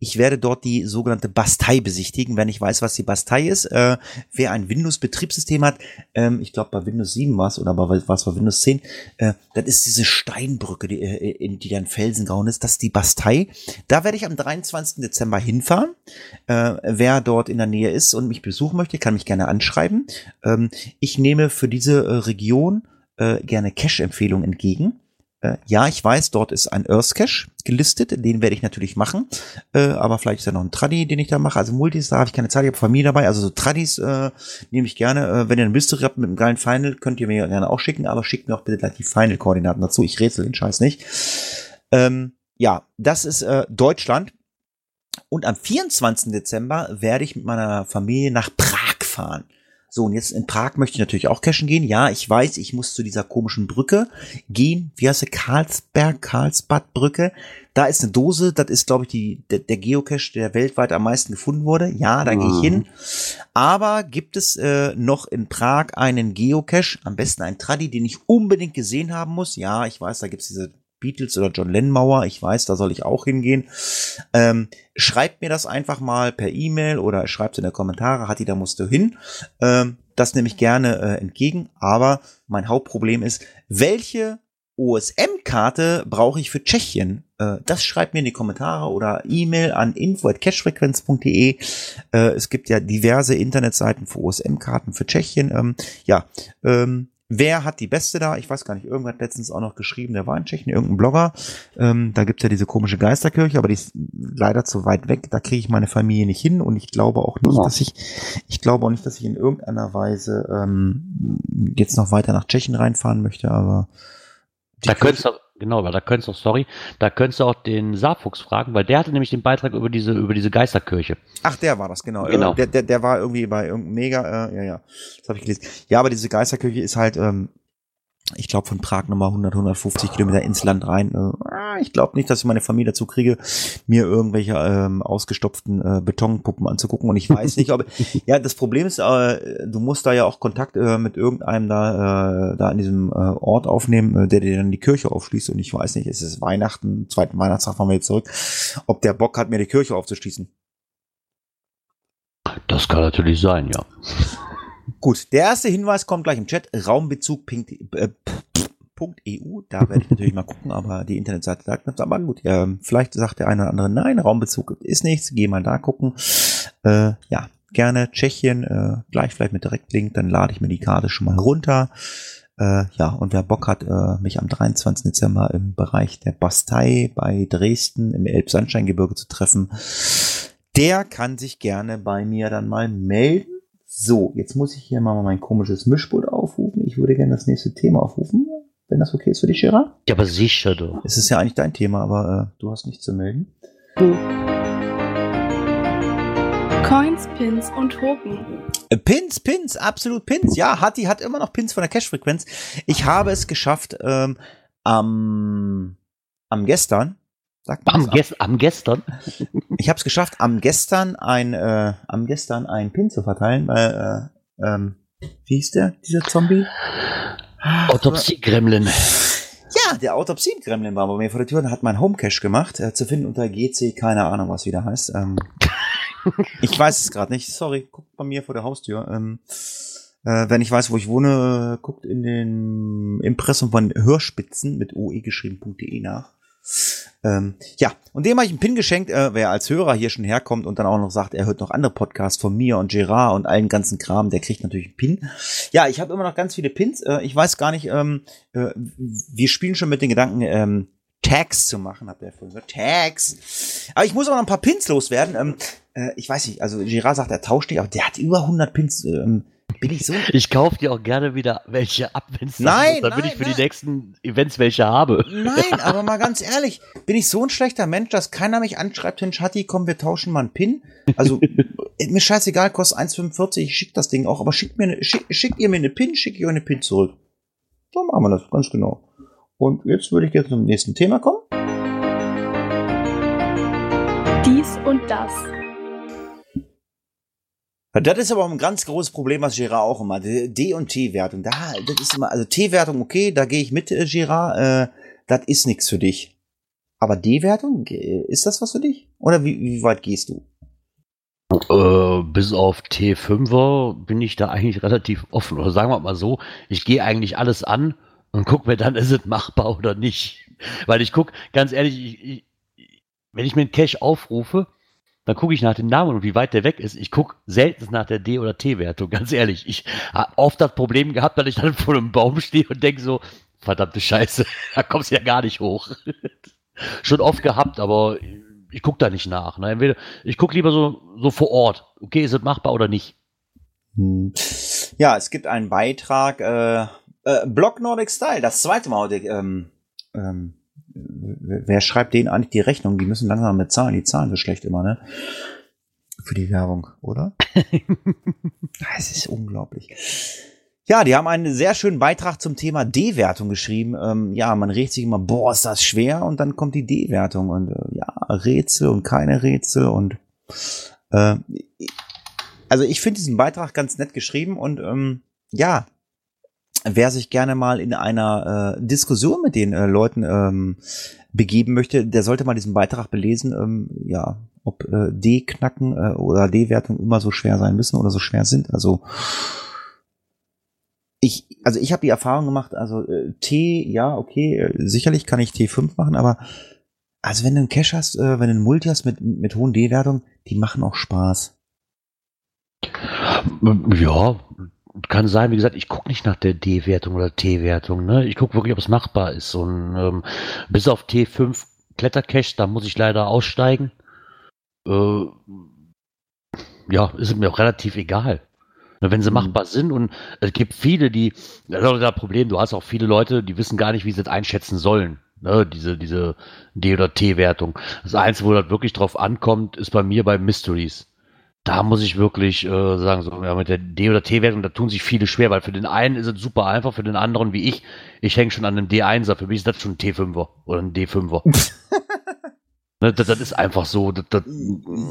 Ich werde dort die sogenannte Bastei besichtigen, wenn ich weiß, was die Bastei ist. Äh, wer ein Windows-Betriebssystem hat, ähm, ich glaube bei Windows 7 war es oder bei was war Windows 10, äh, das ist diese Steinbrücke, die, äh, in die dann Felsen gehauen ist. Das ist die Bastei. Da werde ich am 23. Dezember hinfahren. Äh, wer dort in der Nähe ist und mich besuchen möchte, kann mich gerne anschreiben. Ähm, ich nehme für diese äh, Region äh, gerne Cache-Empfehlungen entgegen. Äh, ja, ich weiß, dort ist ein Earth Cache gelistet, den werde ich natürlich machen. Äh, aber vielleicht ist da noch ein Tradi, den ich da mache. Also Multis, da habe ich keine Zeit, ich habe Familie dabei. Also so Tradis äh, nehme ich gerne. Äh, wenn ihr eine Mystery habt mit einem geilen Final, könnt ihr mir gerne auch schicken, aber schickt mir auch bitte gleich die Final-Koordinaten dazu. Ich rätsel den Scheiß nicht. Ähm, ja, das ist äh, Deutschland. Und am 24. Dezember werde ich mit meiner Familie nach Prag fahren. So, und jetzt in Prag möchte ich natürlich auch cashen gehen. Ja, ich weiß, ich muss zu dieser komischen Brücke gehen. Wie heißt sie? Karlsberg, Karlsbad Brücke. Da ist eine Dose, das ist, glaube ich, die, der, der Geocache, der weltweit am meisten gefunden wurde. Ja, da gehe ich hin. Aber gibt es äh, noch in Prag einen Geocache, am besten einen Tradi, den ich unbedingt gesehen haben muss? Ja, ich weiß, da gibt's diese Beatles oder John Lennon Mauer. Ich weiß, da soll ich auch hingehen. Ähm, schreibt mir das einfach mal per E-Mail oder schreibt in die Kommentare. Hatti, da musst du hin. Ähm, das nehme ich gerne äh, entgegen. Aber mein Hauptproblem ist, welche OSM-Karte brauche ich für Tschechien? Äh, das schreibt mir in die Kommentare oder E-Mail an info.cashfrequenz.de. Äh, es gibt ja diverse Internetseiten für OSM-Karten für Tschechien. Ähm, ja, ähm, Wer hat die beste da? Ich weiß gar nicht. Irgendwer hat letztens auch noch geschrieben, der war in Tschechien, irgendein Blogger. Ähm, da gibt's ja diese komische Geisterkirche, aber die ist leider zu weit weg. Da kriege ich meine Familie nicht hin und ich glaube auch nicht, Ja. dass ich, ich glaube auch nicht, dass ich in irgendeiner Weise ähm, jetzt noch weiter nach Tschechien reinfahren möchte, aber Da könntest du, genau, weil da könntest du, sorry, da könntest du auch den Saarfuchs fragen, weil der hatte nämlich den Beitrag über diese, über diese Geisterkirche. Ach, der war das, genau. Genau. Äh, Der, der, der war irgendwie bei irgendeinem Mega, äh, ja, ja. Das habe ich gelesen. Ja, aber diese Geisterkirche ist halt, ähm, ich glaube, von Prag nochmal 100, 150 Kilometer ins Land rein. Äh, ich glaube nicht, dass ich meine Familie dazu kriege, mir irgendwelche ähm, ausgestopften äh, Betonpuppen anzugucken. Und ich weiß nicht, ob. Ja, das Problem ist, äh, du musst da ja auch Kontakt äh, mit irgendeinem da, äh, da an diesem äh, Ort aufnehmen, äh, der dir dann die Kirche aufschließt. Und ich weiß nicht, es ist Weihnachten, zweiten Weihnachtstag fahren wir jetzt zurück, ob der Bock hat, mir die Kirche aufzuschließen. Das kann natürlich sein, ja. Gut, der erste Hinweis kommt gleich im Chat. Raumbezug.eu. Äh, da werde ich natürlich mal gucken, aber die Internetseite sagt nichts. Aber gut, ja, vielleicht sagt der eine oder andere, nein, Raumbezug ist nichts, geh mal da gucken. Äh, ja, gerne Tschechien, äh, gleich vielleicht mit Direktlink, dann lade ich mir die Karte schon mal runter. Äh, ja, und wer Bock hat, äh, mich am 23. Dezember im Bereich der Bastei bei Dresden im Elbsandsteingebirge zu treffen, der kann sich gerne bei mir dann mal melden. So, jetzt muss ich hier mal mein komisches Mischpult aufrufen. Ich würde gerne das nächste Thema aufrufen, wenn das okay ist für dich, Gerard. Ja, aber sicher doch. Es ist ja eigentlich dein Thema, aber äh, du hast nichts zu melden. Coins, Pins und Token. Äh, Pins, Pins, absolut Pins. Ja, Hatti hat immer noch Pins von der Cash-Frequenz. Ich habe es geschafft, ähm, am, am gestern, sagt Am, das? Ges am gestern? ich habe es geschafft, am gestern ein, äh, am gestern ein Pin zu verteilen, weil, äh, ähm, wie hieß der, dieser Zombie? Autopsie-Gremlin. Ja, der Autopsien-Gremlin war bei mir vor der Tür und hat mein Homecache gemacht, äh, zu finden unter GC, keine Ahnung, was wieder heißt. Ähm, ich weiß es gerade nicht, sorry, guckt bei mir vor der Haustür. Ähm, äh, wenn ich weiß, wo ich wohne, guckt in den Impressum von Hörspitzen mit oe geschrieben.de nach. Ähm, ja, und dem habe ich einen Pin geschenkt, äh, wer als Hörer hier schon herkommt und dann auch noch sagt, er hört noch andere Podcasts von mir und Gerard und allen ganzen Kram, der kriegt natürlich einen Pin. Ja, ich habe immer noch ganz viele Pins. Äh, ich weiß gar nicht, ähm, äh, wir spielen schon mit den Gedanken, ähm, Tags zu machen, habt ihr ja vorhin gesagt. Tags. Aber ich muss auch noch ein paar Pins loswerden. Ähm, äh, ich weiß nicht, also Girard sagt, er tauscht nicht, aber der hat über 100 Pins. Ähm, bin ich so. Ich kaufe dir auch gerne wieder welche ab, wenn es Nein, damit nein, ich für nein. die nächsten Events welche habe. Nein, aber mal ganz ehrlich, bin ich so ein schlechter Mensch, dass keiner mich anschreibt, hin Schatti, komm, wir tauschen mal einen Pin. Also, mir scheißegal, kostet 1,45, ich schick das Ding auch, aber schickt mir eine, schick, schickt ihr mir eine Pin, schickt ihr eine Pin zurück. So machen wir das, ganz genau. Und jetzt würde ich jetzt zum nächsten Thema kommen. Dies und das. Das ist aber auch ein ganz großes Problem, was Gerard auch immer. D- und T-Wertung. Da, das ist immer, also T-Wertung, okay, da gehe ich mit, äh, Gerard. Äh, das ist nichts für dich. Aber D-Wertung, ist das was für dich? Oder wie, wie weit gehst du? Äh, bis auf T5er bin ich da eigentlich relativ offen. Oder sagen wir mal so, ich gehe eigentlich alles an und guck mir dann, ist es machbar oder nicht. Weil ich guck, ganz ehrlich, ich, ich, wenn ich mir einen Cache aufrufe, dann gucke ich nach dem Namen und wie weit der weg ist. Ich gucke selten nach der D- oder T-Wertung, ganz ehrlich. Ich habe oft das Problem gehabt, dass ich dann vor einem Baum stehe und denke so, verdammte Scheiße, da kommst du ja gar nicht hoch. Schon oft gehabt, aber ich gucke da nicht nach. Ne? Entweder, ich gucke lieber so, so vor Ort. Okay, ist es machbar oder nicht? Hm. Ja, es gibt einen Beitrag, äh, äh, Blog Nordic Style, das zweite Mal. Ähm, ähm, wer schreibt denen eigentlich die Rechnung? Die müssen langsam mit zahlen. Die zahlen so schlecht immer, ne? Für die Werbung, oder? Es ist unglaublich. Ja, die haben einen sehr schönen Beitrag zum Thema D-Wertung geschrieben. Ähm, ja, man regt sich immer, boah, ist das schwer und dann kommt die D-Wertung und äh, ja, Rätsel und keine Rätsel und äh, also ich finde diesen Beitrag ganz nett geschrieben und ähm, ja, wer sich gerne mal in einer äh, Diskussion mit den äh, Leuten ähm, begeben möchte, der sollte mal diesen Beitrag belesen, ähm, ja, ob äh, D-Knacken äh, oder D-Wertung immer so schwer sein müssen oder so schwer sind. Also ich, also ich habe die Erfahrung gemacht, also äh, T, ja, okay, äh, sicherlich kann ich T5 machen, aber also wenn du einen Cache hast, äh, wenn du einen Multi hast mit, mit hohen D-Wertungen, die machen auch Spaß. Ja, kann sein. Wie gesagt, ich gucke nicht nach der D-Wertung oder T-Wertung. Ne? Ich gucke wirklich, ob es machbar ist. Und ähm, bis auf T5 Klettercache, da muss ich leider aussteigen. Äh, ja, ist mir auch relativ egal. Ne, Wenn sie Mhm. machbar sind und es gibt viele, die, das ist auch das Problem, du hast auch viele Leute, die wissen gar nicht, wie sie das einschätzen sollen. Ne, diese, diese D- oder T-Wertung. Das Einzige, wo das wirklich drauf ankommt, ist bei mir bei Mysteries. Da muss ich wirklich äh, sagen, so ja, mit der D- oder T-Wertung, da tun sich viele schwer, weil für den einen ist es super einfach, für den anderen wie ich, ich hänge schon an einem D1er, für mich ist das schon ein T5er oder ein D5er. ne, das, das ist einfach so. Das, das,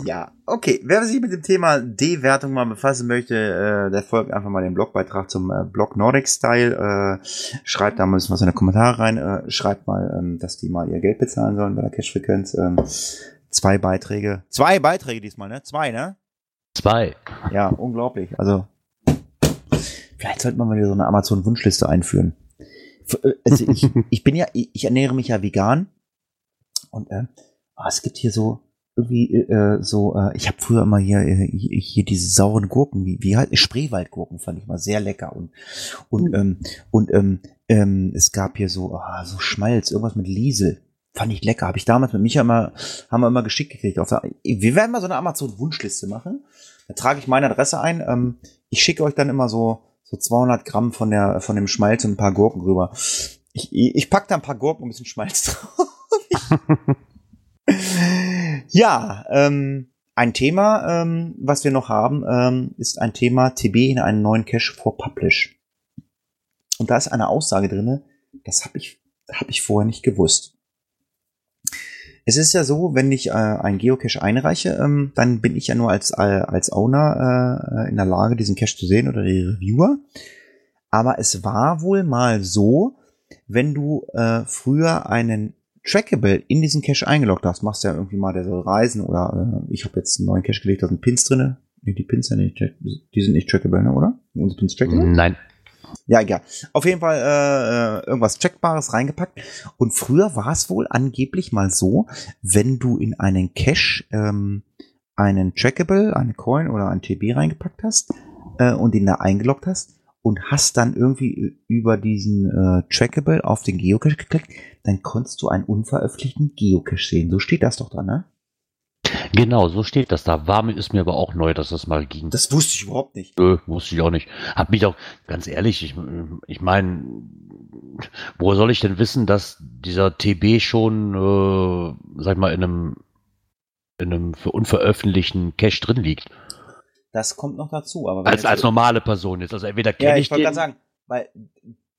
Ja, okay. Wer sich mit dem Thema D-Wertung mal befassen möchte, äh, der folgt einfach mal den Blogbeitrag zum äh, Blog Nordic Style. Äh, schreibt da mal ein bisschen was in die Kommentare rein. Äh, schreibt mal, ähm, dass die mal ihr Geld bezahlen sollen bei der Cash-Frequenz. Ähm, zwei Beiträge. Zwei Beiträge diesmal, ne? Zwei, ne? Zwei. Ja, unglaublich. Also, vielleicht sollte man mal wieder so eine Amazon-Wunschliste einführen. Äh, Also ich, ich bin ja, ich, ernähre mich ja vegan. Und äh, ah, es gibt hier so irgendwie äh, so, äh, ich habe früher immer hier, äh, hier diese sauren Gurken, wie, wie halt Spreewaldgurken fand ich mal sehr lecker und und ähm, und ähm, ähm, es gab hier so ah, so Schmalz, irgendwas mit Liesel. Fand ich lecker. Habe ich damals mit Micha immer, haben wir immer geschickt gekriegt. Auf der, wir werden mal so eine Amazon-Wunschliste machen. Da trage ich meine Adresse ein. Ähm, ich schicke euch dann immer so, so 200 Gramm von der, von dem Schmalz und ein paar Gurken rüber. Ich, ich pack da ein paar Gurken und ein bisschen Schmalz drauf. ja, ähm, ein Thema, ähm, was wir noch haben, ähm, ist ein Thema TB in einen neuen Cache for Publish. Und da ist eine Aussage drinne, das habe ich, hab ich vorher nicht gewusst. Es ist ja so, wenn ich äh, einen Geocache einreiche, ähm, dann bin ich ja nur als, äh, als Owner äh, in der Lage, diesen Cache zu sehen oder die Reviewer. Aber es war wohl mal so, wenn du äh, früher einen Trackable in diesen Cache eingeloggt hast, machst du ja irgendwie mal, der soll reisen oder äh, ich habe jetzt einen neuen Cache gelegt, da sind Pins drinne. Nee, die Pins sind nicht, die sind nicht trackable, ne, oder? Unsere Pins trackable? Nein. Ja, egal. Auf jeden Fall äh, äh, irgendwas Checkbares reingepackt. Und früher war es wohl angeblich mal so, wenn du in einen Cache ähm, einen Trackable, eine Coin oder ein TB reingepackt hast äh, und ihn da eingeloggt hast und hast dann irgendwie über diesen äh, Trackable auf den Geocache geklickt, dann konntest du einen unveröffentlichten Geocache sehen. So steht das doch da, ne? Genau, so steht das da. War mir, ist mir aber auch neu, dass das mal ging. Das wusste ich überhaupt nicht. Nö, wusste ich auch nicht. Hab mich auch, ganz ehrlich, ich, ich meine, woher soll ich denn wissen, dass dieser TB schon, äh, sag ich mal, in einem, in einem für unveröffentlichten Cache drin liegt? Das kommt noch dazu. Aber Als, als normale Person jetzt. Also entweder ja, kenne ich ich, wollte den gerade sagen, weil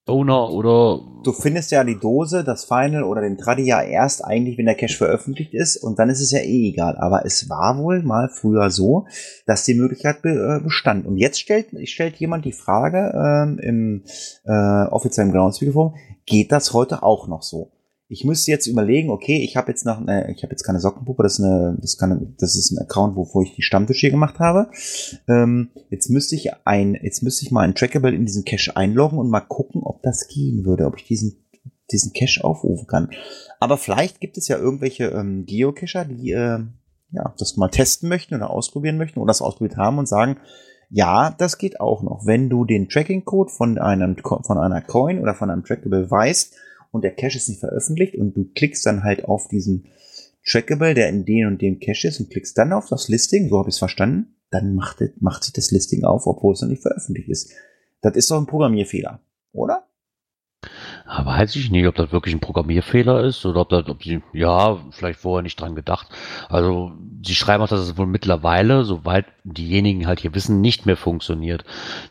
Owner oder du findest ja die Dose, das Final oder den Tradi ja erst eigentlich, wenn der Cache veröffentlicht ist und dann ist es ja eh egal. Aber es war wohl mal früher so, dass die Möglichkeit be äh, bestand. Und jetzt stellt, stellt jemand die Frage ähm, im äh, offiziellen Groundspeak-Forum, geht das heute auch noch so? Ich müsste jetzt überlegen, okay, ich habe jetzt noch, äh, ich habe jetzt keine Sockenpuppe, das ist eine, das kann, das ist ein Account, wo, wo ich die Stammtische gemacht habe. Ähm, jetzt müsste ich ein, jetzt müsste ich mal ein Trackable in diesen Cache einloggen und mal gucken, ob das gehen würde, ob ich diesen, diesen Cache aufrufen kann. Aber vielleicht gibt es ja irgendwelche ähm, Geocacher, die äh, ja das mal testen möchten oder ausprobieren möchten oder das ausprobiert haben und sagen, ja, das geht auch noch. Wenn du den Tracking-Code von einem von einer Coin oder von einem Trackable weißt und der Cache ist nicht veröffentlicht und du klickst dann halt auf diesen Trackable, der in dem und dem Cache ist und klickst dann auf das Listing, so habe ich es verstanden, dann macht, macht sich das Listing auf, obwohl es noch nicht veröffentlicht ist. Das ist doch ein Programmierfehler, oder? Weiß ich nicht, ob das wirklich ein Programmierfehler ist oder ob das, ob sie, ja, vielleicht vorher nicht dran gedacht. Also, sie schreiben auch, dass es wohl mittlerweile, soweit diejenigen halt hier wissen, nicht mehr funktioniert.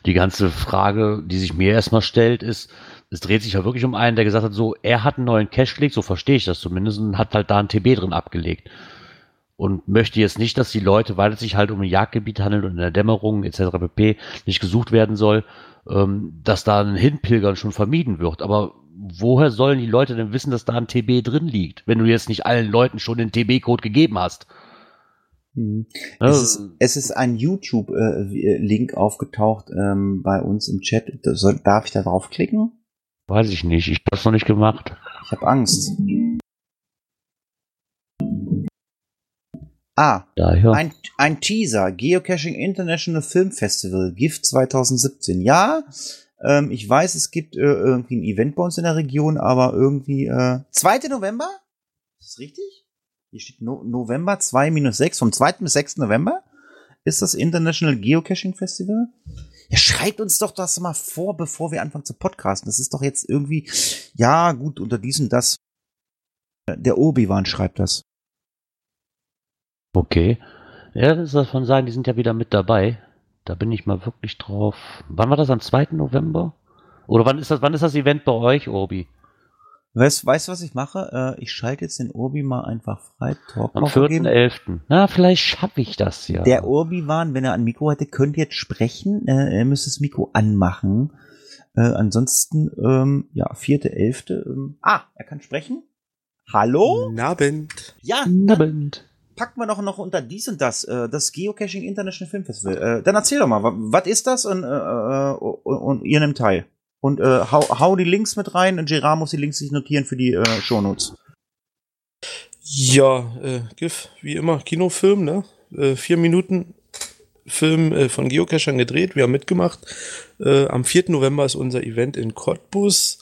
Die ganze Frage, die sich mir erstmal stellt, ist, es dreht sich ja wirklich um einen, der gesagt hat, so, er hat einen neuen Cache gelegt, so verstehe ich das zumindest, und hat halt da ein TB drin abgelegt. Und möchte jetzt nicht, dass die Leute, weil es sich halt um ein Jagdgebiet handelt und in der Dämmerung etc. pp. nicht gesucht werden soll, ähm, dass da ein Hinpilgern schon vermieden wird. Aber woher sollen die Leute denn wissen, dass da ein TB drin liegt, wenn du jetzt nicht allen Leuten schon den TB-Code gegeben hast? Hm. Es, ist, es ist ein YouTube-Link aufgetaucht ähm, bei uns im Chat. Soll, darf ich da draufklicken? Weiß ich nicht, ich habe das noch nicht gemacht. Ich habe Angst. Ah, Daher. ein, ein Teaser. Geocaching International Film Festival, GIF 2017. Ja, ähm, ich weiß, es gibt äh, irgendwie ein Event bei uns in der Region, aber irgendwie äh, 2. November? Ist das richtig? Hier steht no November 2 minus 6. Vom 2. bis 6. November ist das International Geocaching Festival. Ja, schreibt uns doch das mal vor, bevor wir anfangen zu podcasten. Das ist doch jetzt irgendwie, ja, gut, unter diesem das. Der Obi-Wan schreibt das. Okay. Ja, das soll von sagen, die sind ja wieder mit dabei. Da bin ich mal wirklich drauf. Wann war das? Am 2. November? Oder wann ist das, wann ist das Event bei euch, Obi? Weißt, weißt du, was ich mache? Äh, ich schalte jetzt den Urbi mal einfach frei. Talk Am mal vergeben. 4.11. Na, vielleicht schaffe ich das ja. Der Urbi-Wan, wenn er ein Mikro hätte, könnte jetzt sprechen. Äh, er müsste das Mikro anmachen. Äh, ansonsten, ähm, ja, vierte, elfte. Ähm, ah, er kann sprechen. Hallo? Guten Abend. Ja, Abend. packen wir doch noch unter dies und das, äh, das Geocaching International Film Festival. Äh, dann erzähl doch mal, wa- was ist das und, äh, äh, und, und ihr nehmt teil. Und äh, hau, hau die Links mit rein und Gerard muss die Links sich notieren für die äh, Shownotes. Ja, äh, GIF, wie immer, Kinofilm, ne? Äh, vier Minuten Film äh, von Geocachern gedreht, wir haben mitgemacht. Äh, am 4. November ist unser Event in Cottbus.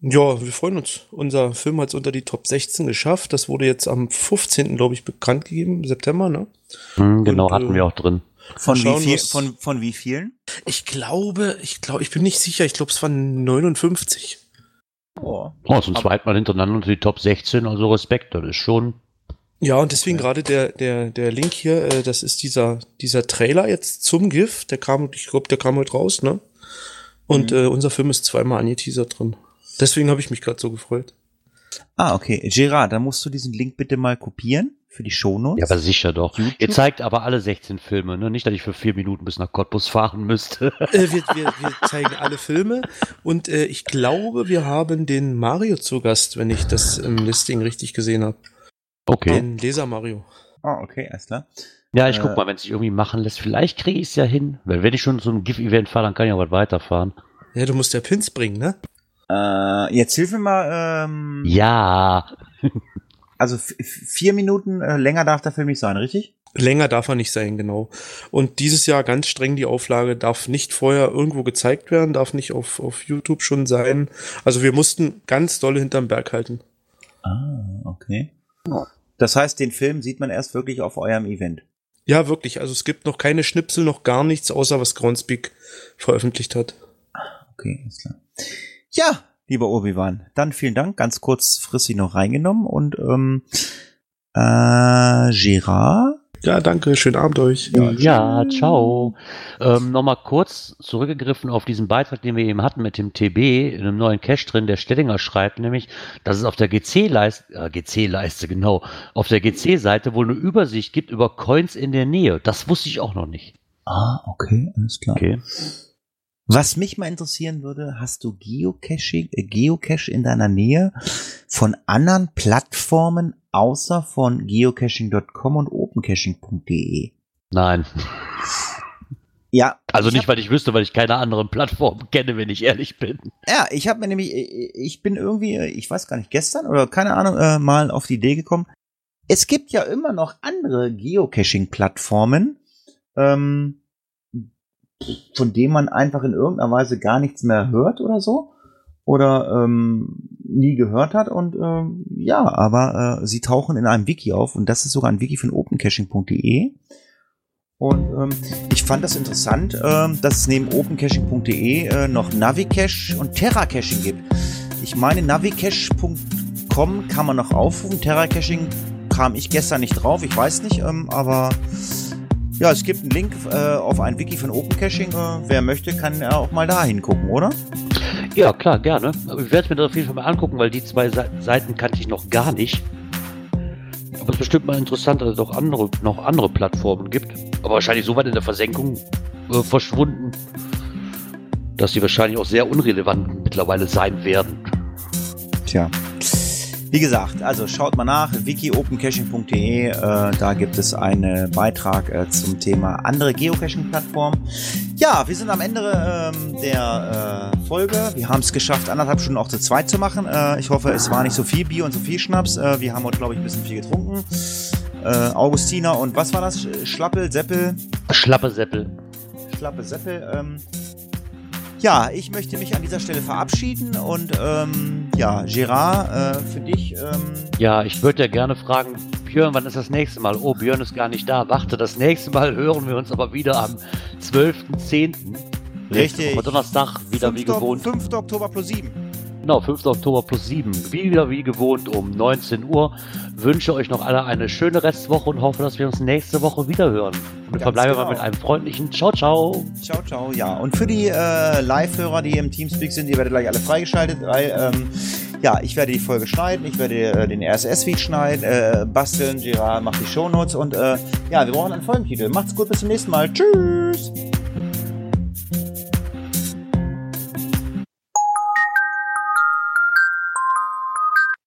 Ja, wir freuen uns. Unser Film hat es unter die Top 16 geschafft. Das wurde jetzt am 15. glaube ich bekannt gegeben, im September, ne? Hm, genau, Und, hatten äh, wir auch drin. Von wie, viel, von, von wie vielen? Ich glaube, ich glaube, ich bin nicht sicher, ich glaube, es waren 59. Oh. Oh, zum zweiten Mal hintereinander unter die Top 16, also Respekt, das ist schon. Ja, und deswegen gerade der, der, der Link hier, äh, das ist dieser, dieser Trailer jetzt zum GIF, der kam, ich glaube, der kam heute raus, ne? Und Mhm. äh, unser Film ist zweimal angeteasert drin. Deswegen habe ich mich gerade so gefreut. Ah, okay. Gerard, dann musst du diesen Link bitte mal kopieren für die Shownotes. Ja, aber sicher doch. YouTube? Ihr zeigt aber alle 16 Filme, ne? Nicht, dass ich für vier Minuten bis nach Cottbus fahren müsste. Äh, wir, wir, wir zeigen alle Filme und äh, ich glaube, wir haben den Mario zu Gast, wenn ich das im Listing richtig gesehen habe. Okay. Den Leser Mario. Ah, okay, alles klar. Ja, ich Äh, guck mal, wenn es sich irgendwie machen lässt. Vielleicht kriege ich es ja hin. Weil wenn ich schon zu einem GIF-Event fahre, dann kann ich auch weit weiterfahren. Ja, du musst ja Pins bringen, ne? Äh, jetzt hilf mir mal, ähm, Ja. Also vier Minuten äh, länger darf der Film nicht sein, richtig? Länger darf er nicht sein, genau. Und dieses Jahr ganz streng die Auflage, darf nicht vorher irgendwo gezeigt werden, darf nicht auf, auf YouTube schon sein. Also wir mussten ganz dolle hinterm Berg halten. Ah, okay. Das heißt, den Film sieht man erst wirklich auf eurem Event. Ja, wirklich. Also es gibt noch keine Schnipsel, noch gar nichts, außer was Groundspeak veröffentlicht hat. Okay, alles klar. Ja, lieber Obi-Wan, dann vielen Dank. Ganz kurzfristig noch reingenommen und ähm, äh, Gerard? Ja, danke. Schönen Abend euch. Ja, ciao. Ähm, Nochmal kurz zurückgegriffen auf diesen Beitrag, den wir eben hatten mit dem TB in einem neuen Cache drin. Der Stellinger schreibt nämlich, dass es auf der GC-Leiste, äh, GC-Leiste, genau, auf der GC-Seite wohl eine Übersicht gibt über Coins in der Nähe. Das wusste ich auch noch nicht. Ah, okay, alles klar. Okay. Was mich mal interessieren würde, hast du Geocaching, äh, Geocache in deiner Nähe von anderen Plattformen außer von geocaching.com und opencaching.de? Nein. Ja. Also ich nicht, hab- weil ich wüsste, weil ich keine anderen Plattformen kenne, wenn ich ehrlich bin. Ja, ich habe mir nämlich, ich bin irgendwie, ich weiß gar nicht, gestern oder keine Ahnung, äh, mal auf die Idee gekommen. Es gibt ja immer noch andere Geocaching-Plattformen, ähm, von denen man einfach in irgendeiner Weise gar nichts mehr hört oder so. Oder ähm, nie gehört hat. Und ähm, ja, aber äh, sie tauchen in einem Wiki auf und das ist sogar ein Wiki von opencaching.de. Und ähm, ich fand das interessant, ähm, dass es neben opencaching.de äh, noch Navicache und Terracaching gibt. Ich meine, navicache.com kann man noch aufrufen. Terracaching kam ich gestern nicht drauf, ich weiß nicht, ähm, aber ja, es gibt einen Link äh, auf ein Wiki von Opencaching. Äh, wer möchte, kann ja auch mal da hingucken, oder? Ja, klar, gerne. Ich werde mir das auf jeden Fall mal angucken, weil die zwei Se Seiten kannte ich noch gar nicht. Aber es ist bestimmt mal interessant, dass es doch andere, noch andere Plattformen gibt. Aber wahrscheinlich so weit in der Versenkung äh, verschwunden, dass sie wahrscheinlich auch sehr unrelevant mittlerweile sein werden. Tja. Wie gesagt, also schaut mal nach, wikiopencaching.de, äh, da gibt es einen Beitrag äh, zum Thema andere Geocaching-Plattformen. Ja, wir sind am Ende ähm, der äh, Folge. Wir haben es geschafft, anderthalb Stunden auch zu zweit zu machen. Äh, ich hoffe, es war nicht so viel Bier und so viel Schnaps. Äh, wir haben heute, glaube ich, ein bisschen viel getrunken. Äh, Augustiner und was war das? Sch- Schlappel, Seppel? Schlappe Seppel. Schlappe Seppel. Ähm, ja, ich möchte mich an dieser Stelle verabschieden und ähm, ja, Gerard, äh, für dich. Ähm, Ja, ich würde ja gerne fragen, Björn, wann ist das nächste Mal? Oh, Björn ist gar nicht da. Warte, das nächste Mal hören wir uns aber wieder am 12.10. Nächste Richtig. Woche Donnerstag, wieder wie 5. gewohnt. 5. Oktober plus 7. Genau, 5. Oktober plus 7. Wieder wie gewohnt um 19 Uhr. Wünsche euch noch alle eine schöne Restwoche und hoffe, dass wir uns nächste Woche wieder hören. Und Ganz verbleiben genau. mal mit einem freundlichen Ciao, ciao. Ciao, ciao, ja. Und für die äh, Live-Hörer, die im Teamspeak sind, ihr werdet gleich alle freigeschaltet, weil, ähm, ja, ich werde die Folge schneiden, ich werde äh, den RSS-Feed schneiden, äh, basteln, Gerard macht die Shownotes und, äh, ja, wir brauchen einen Folgentitel. Macht's gut, bis zum nächsten Mal. Tschüss!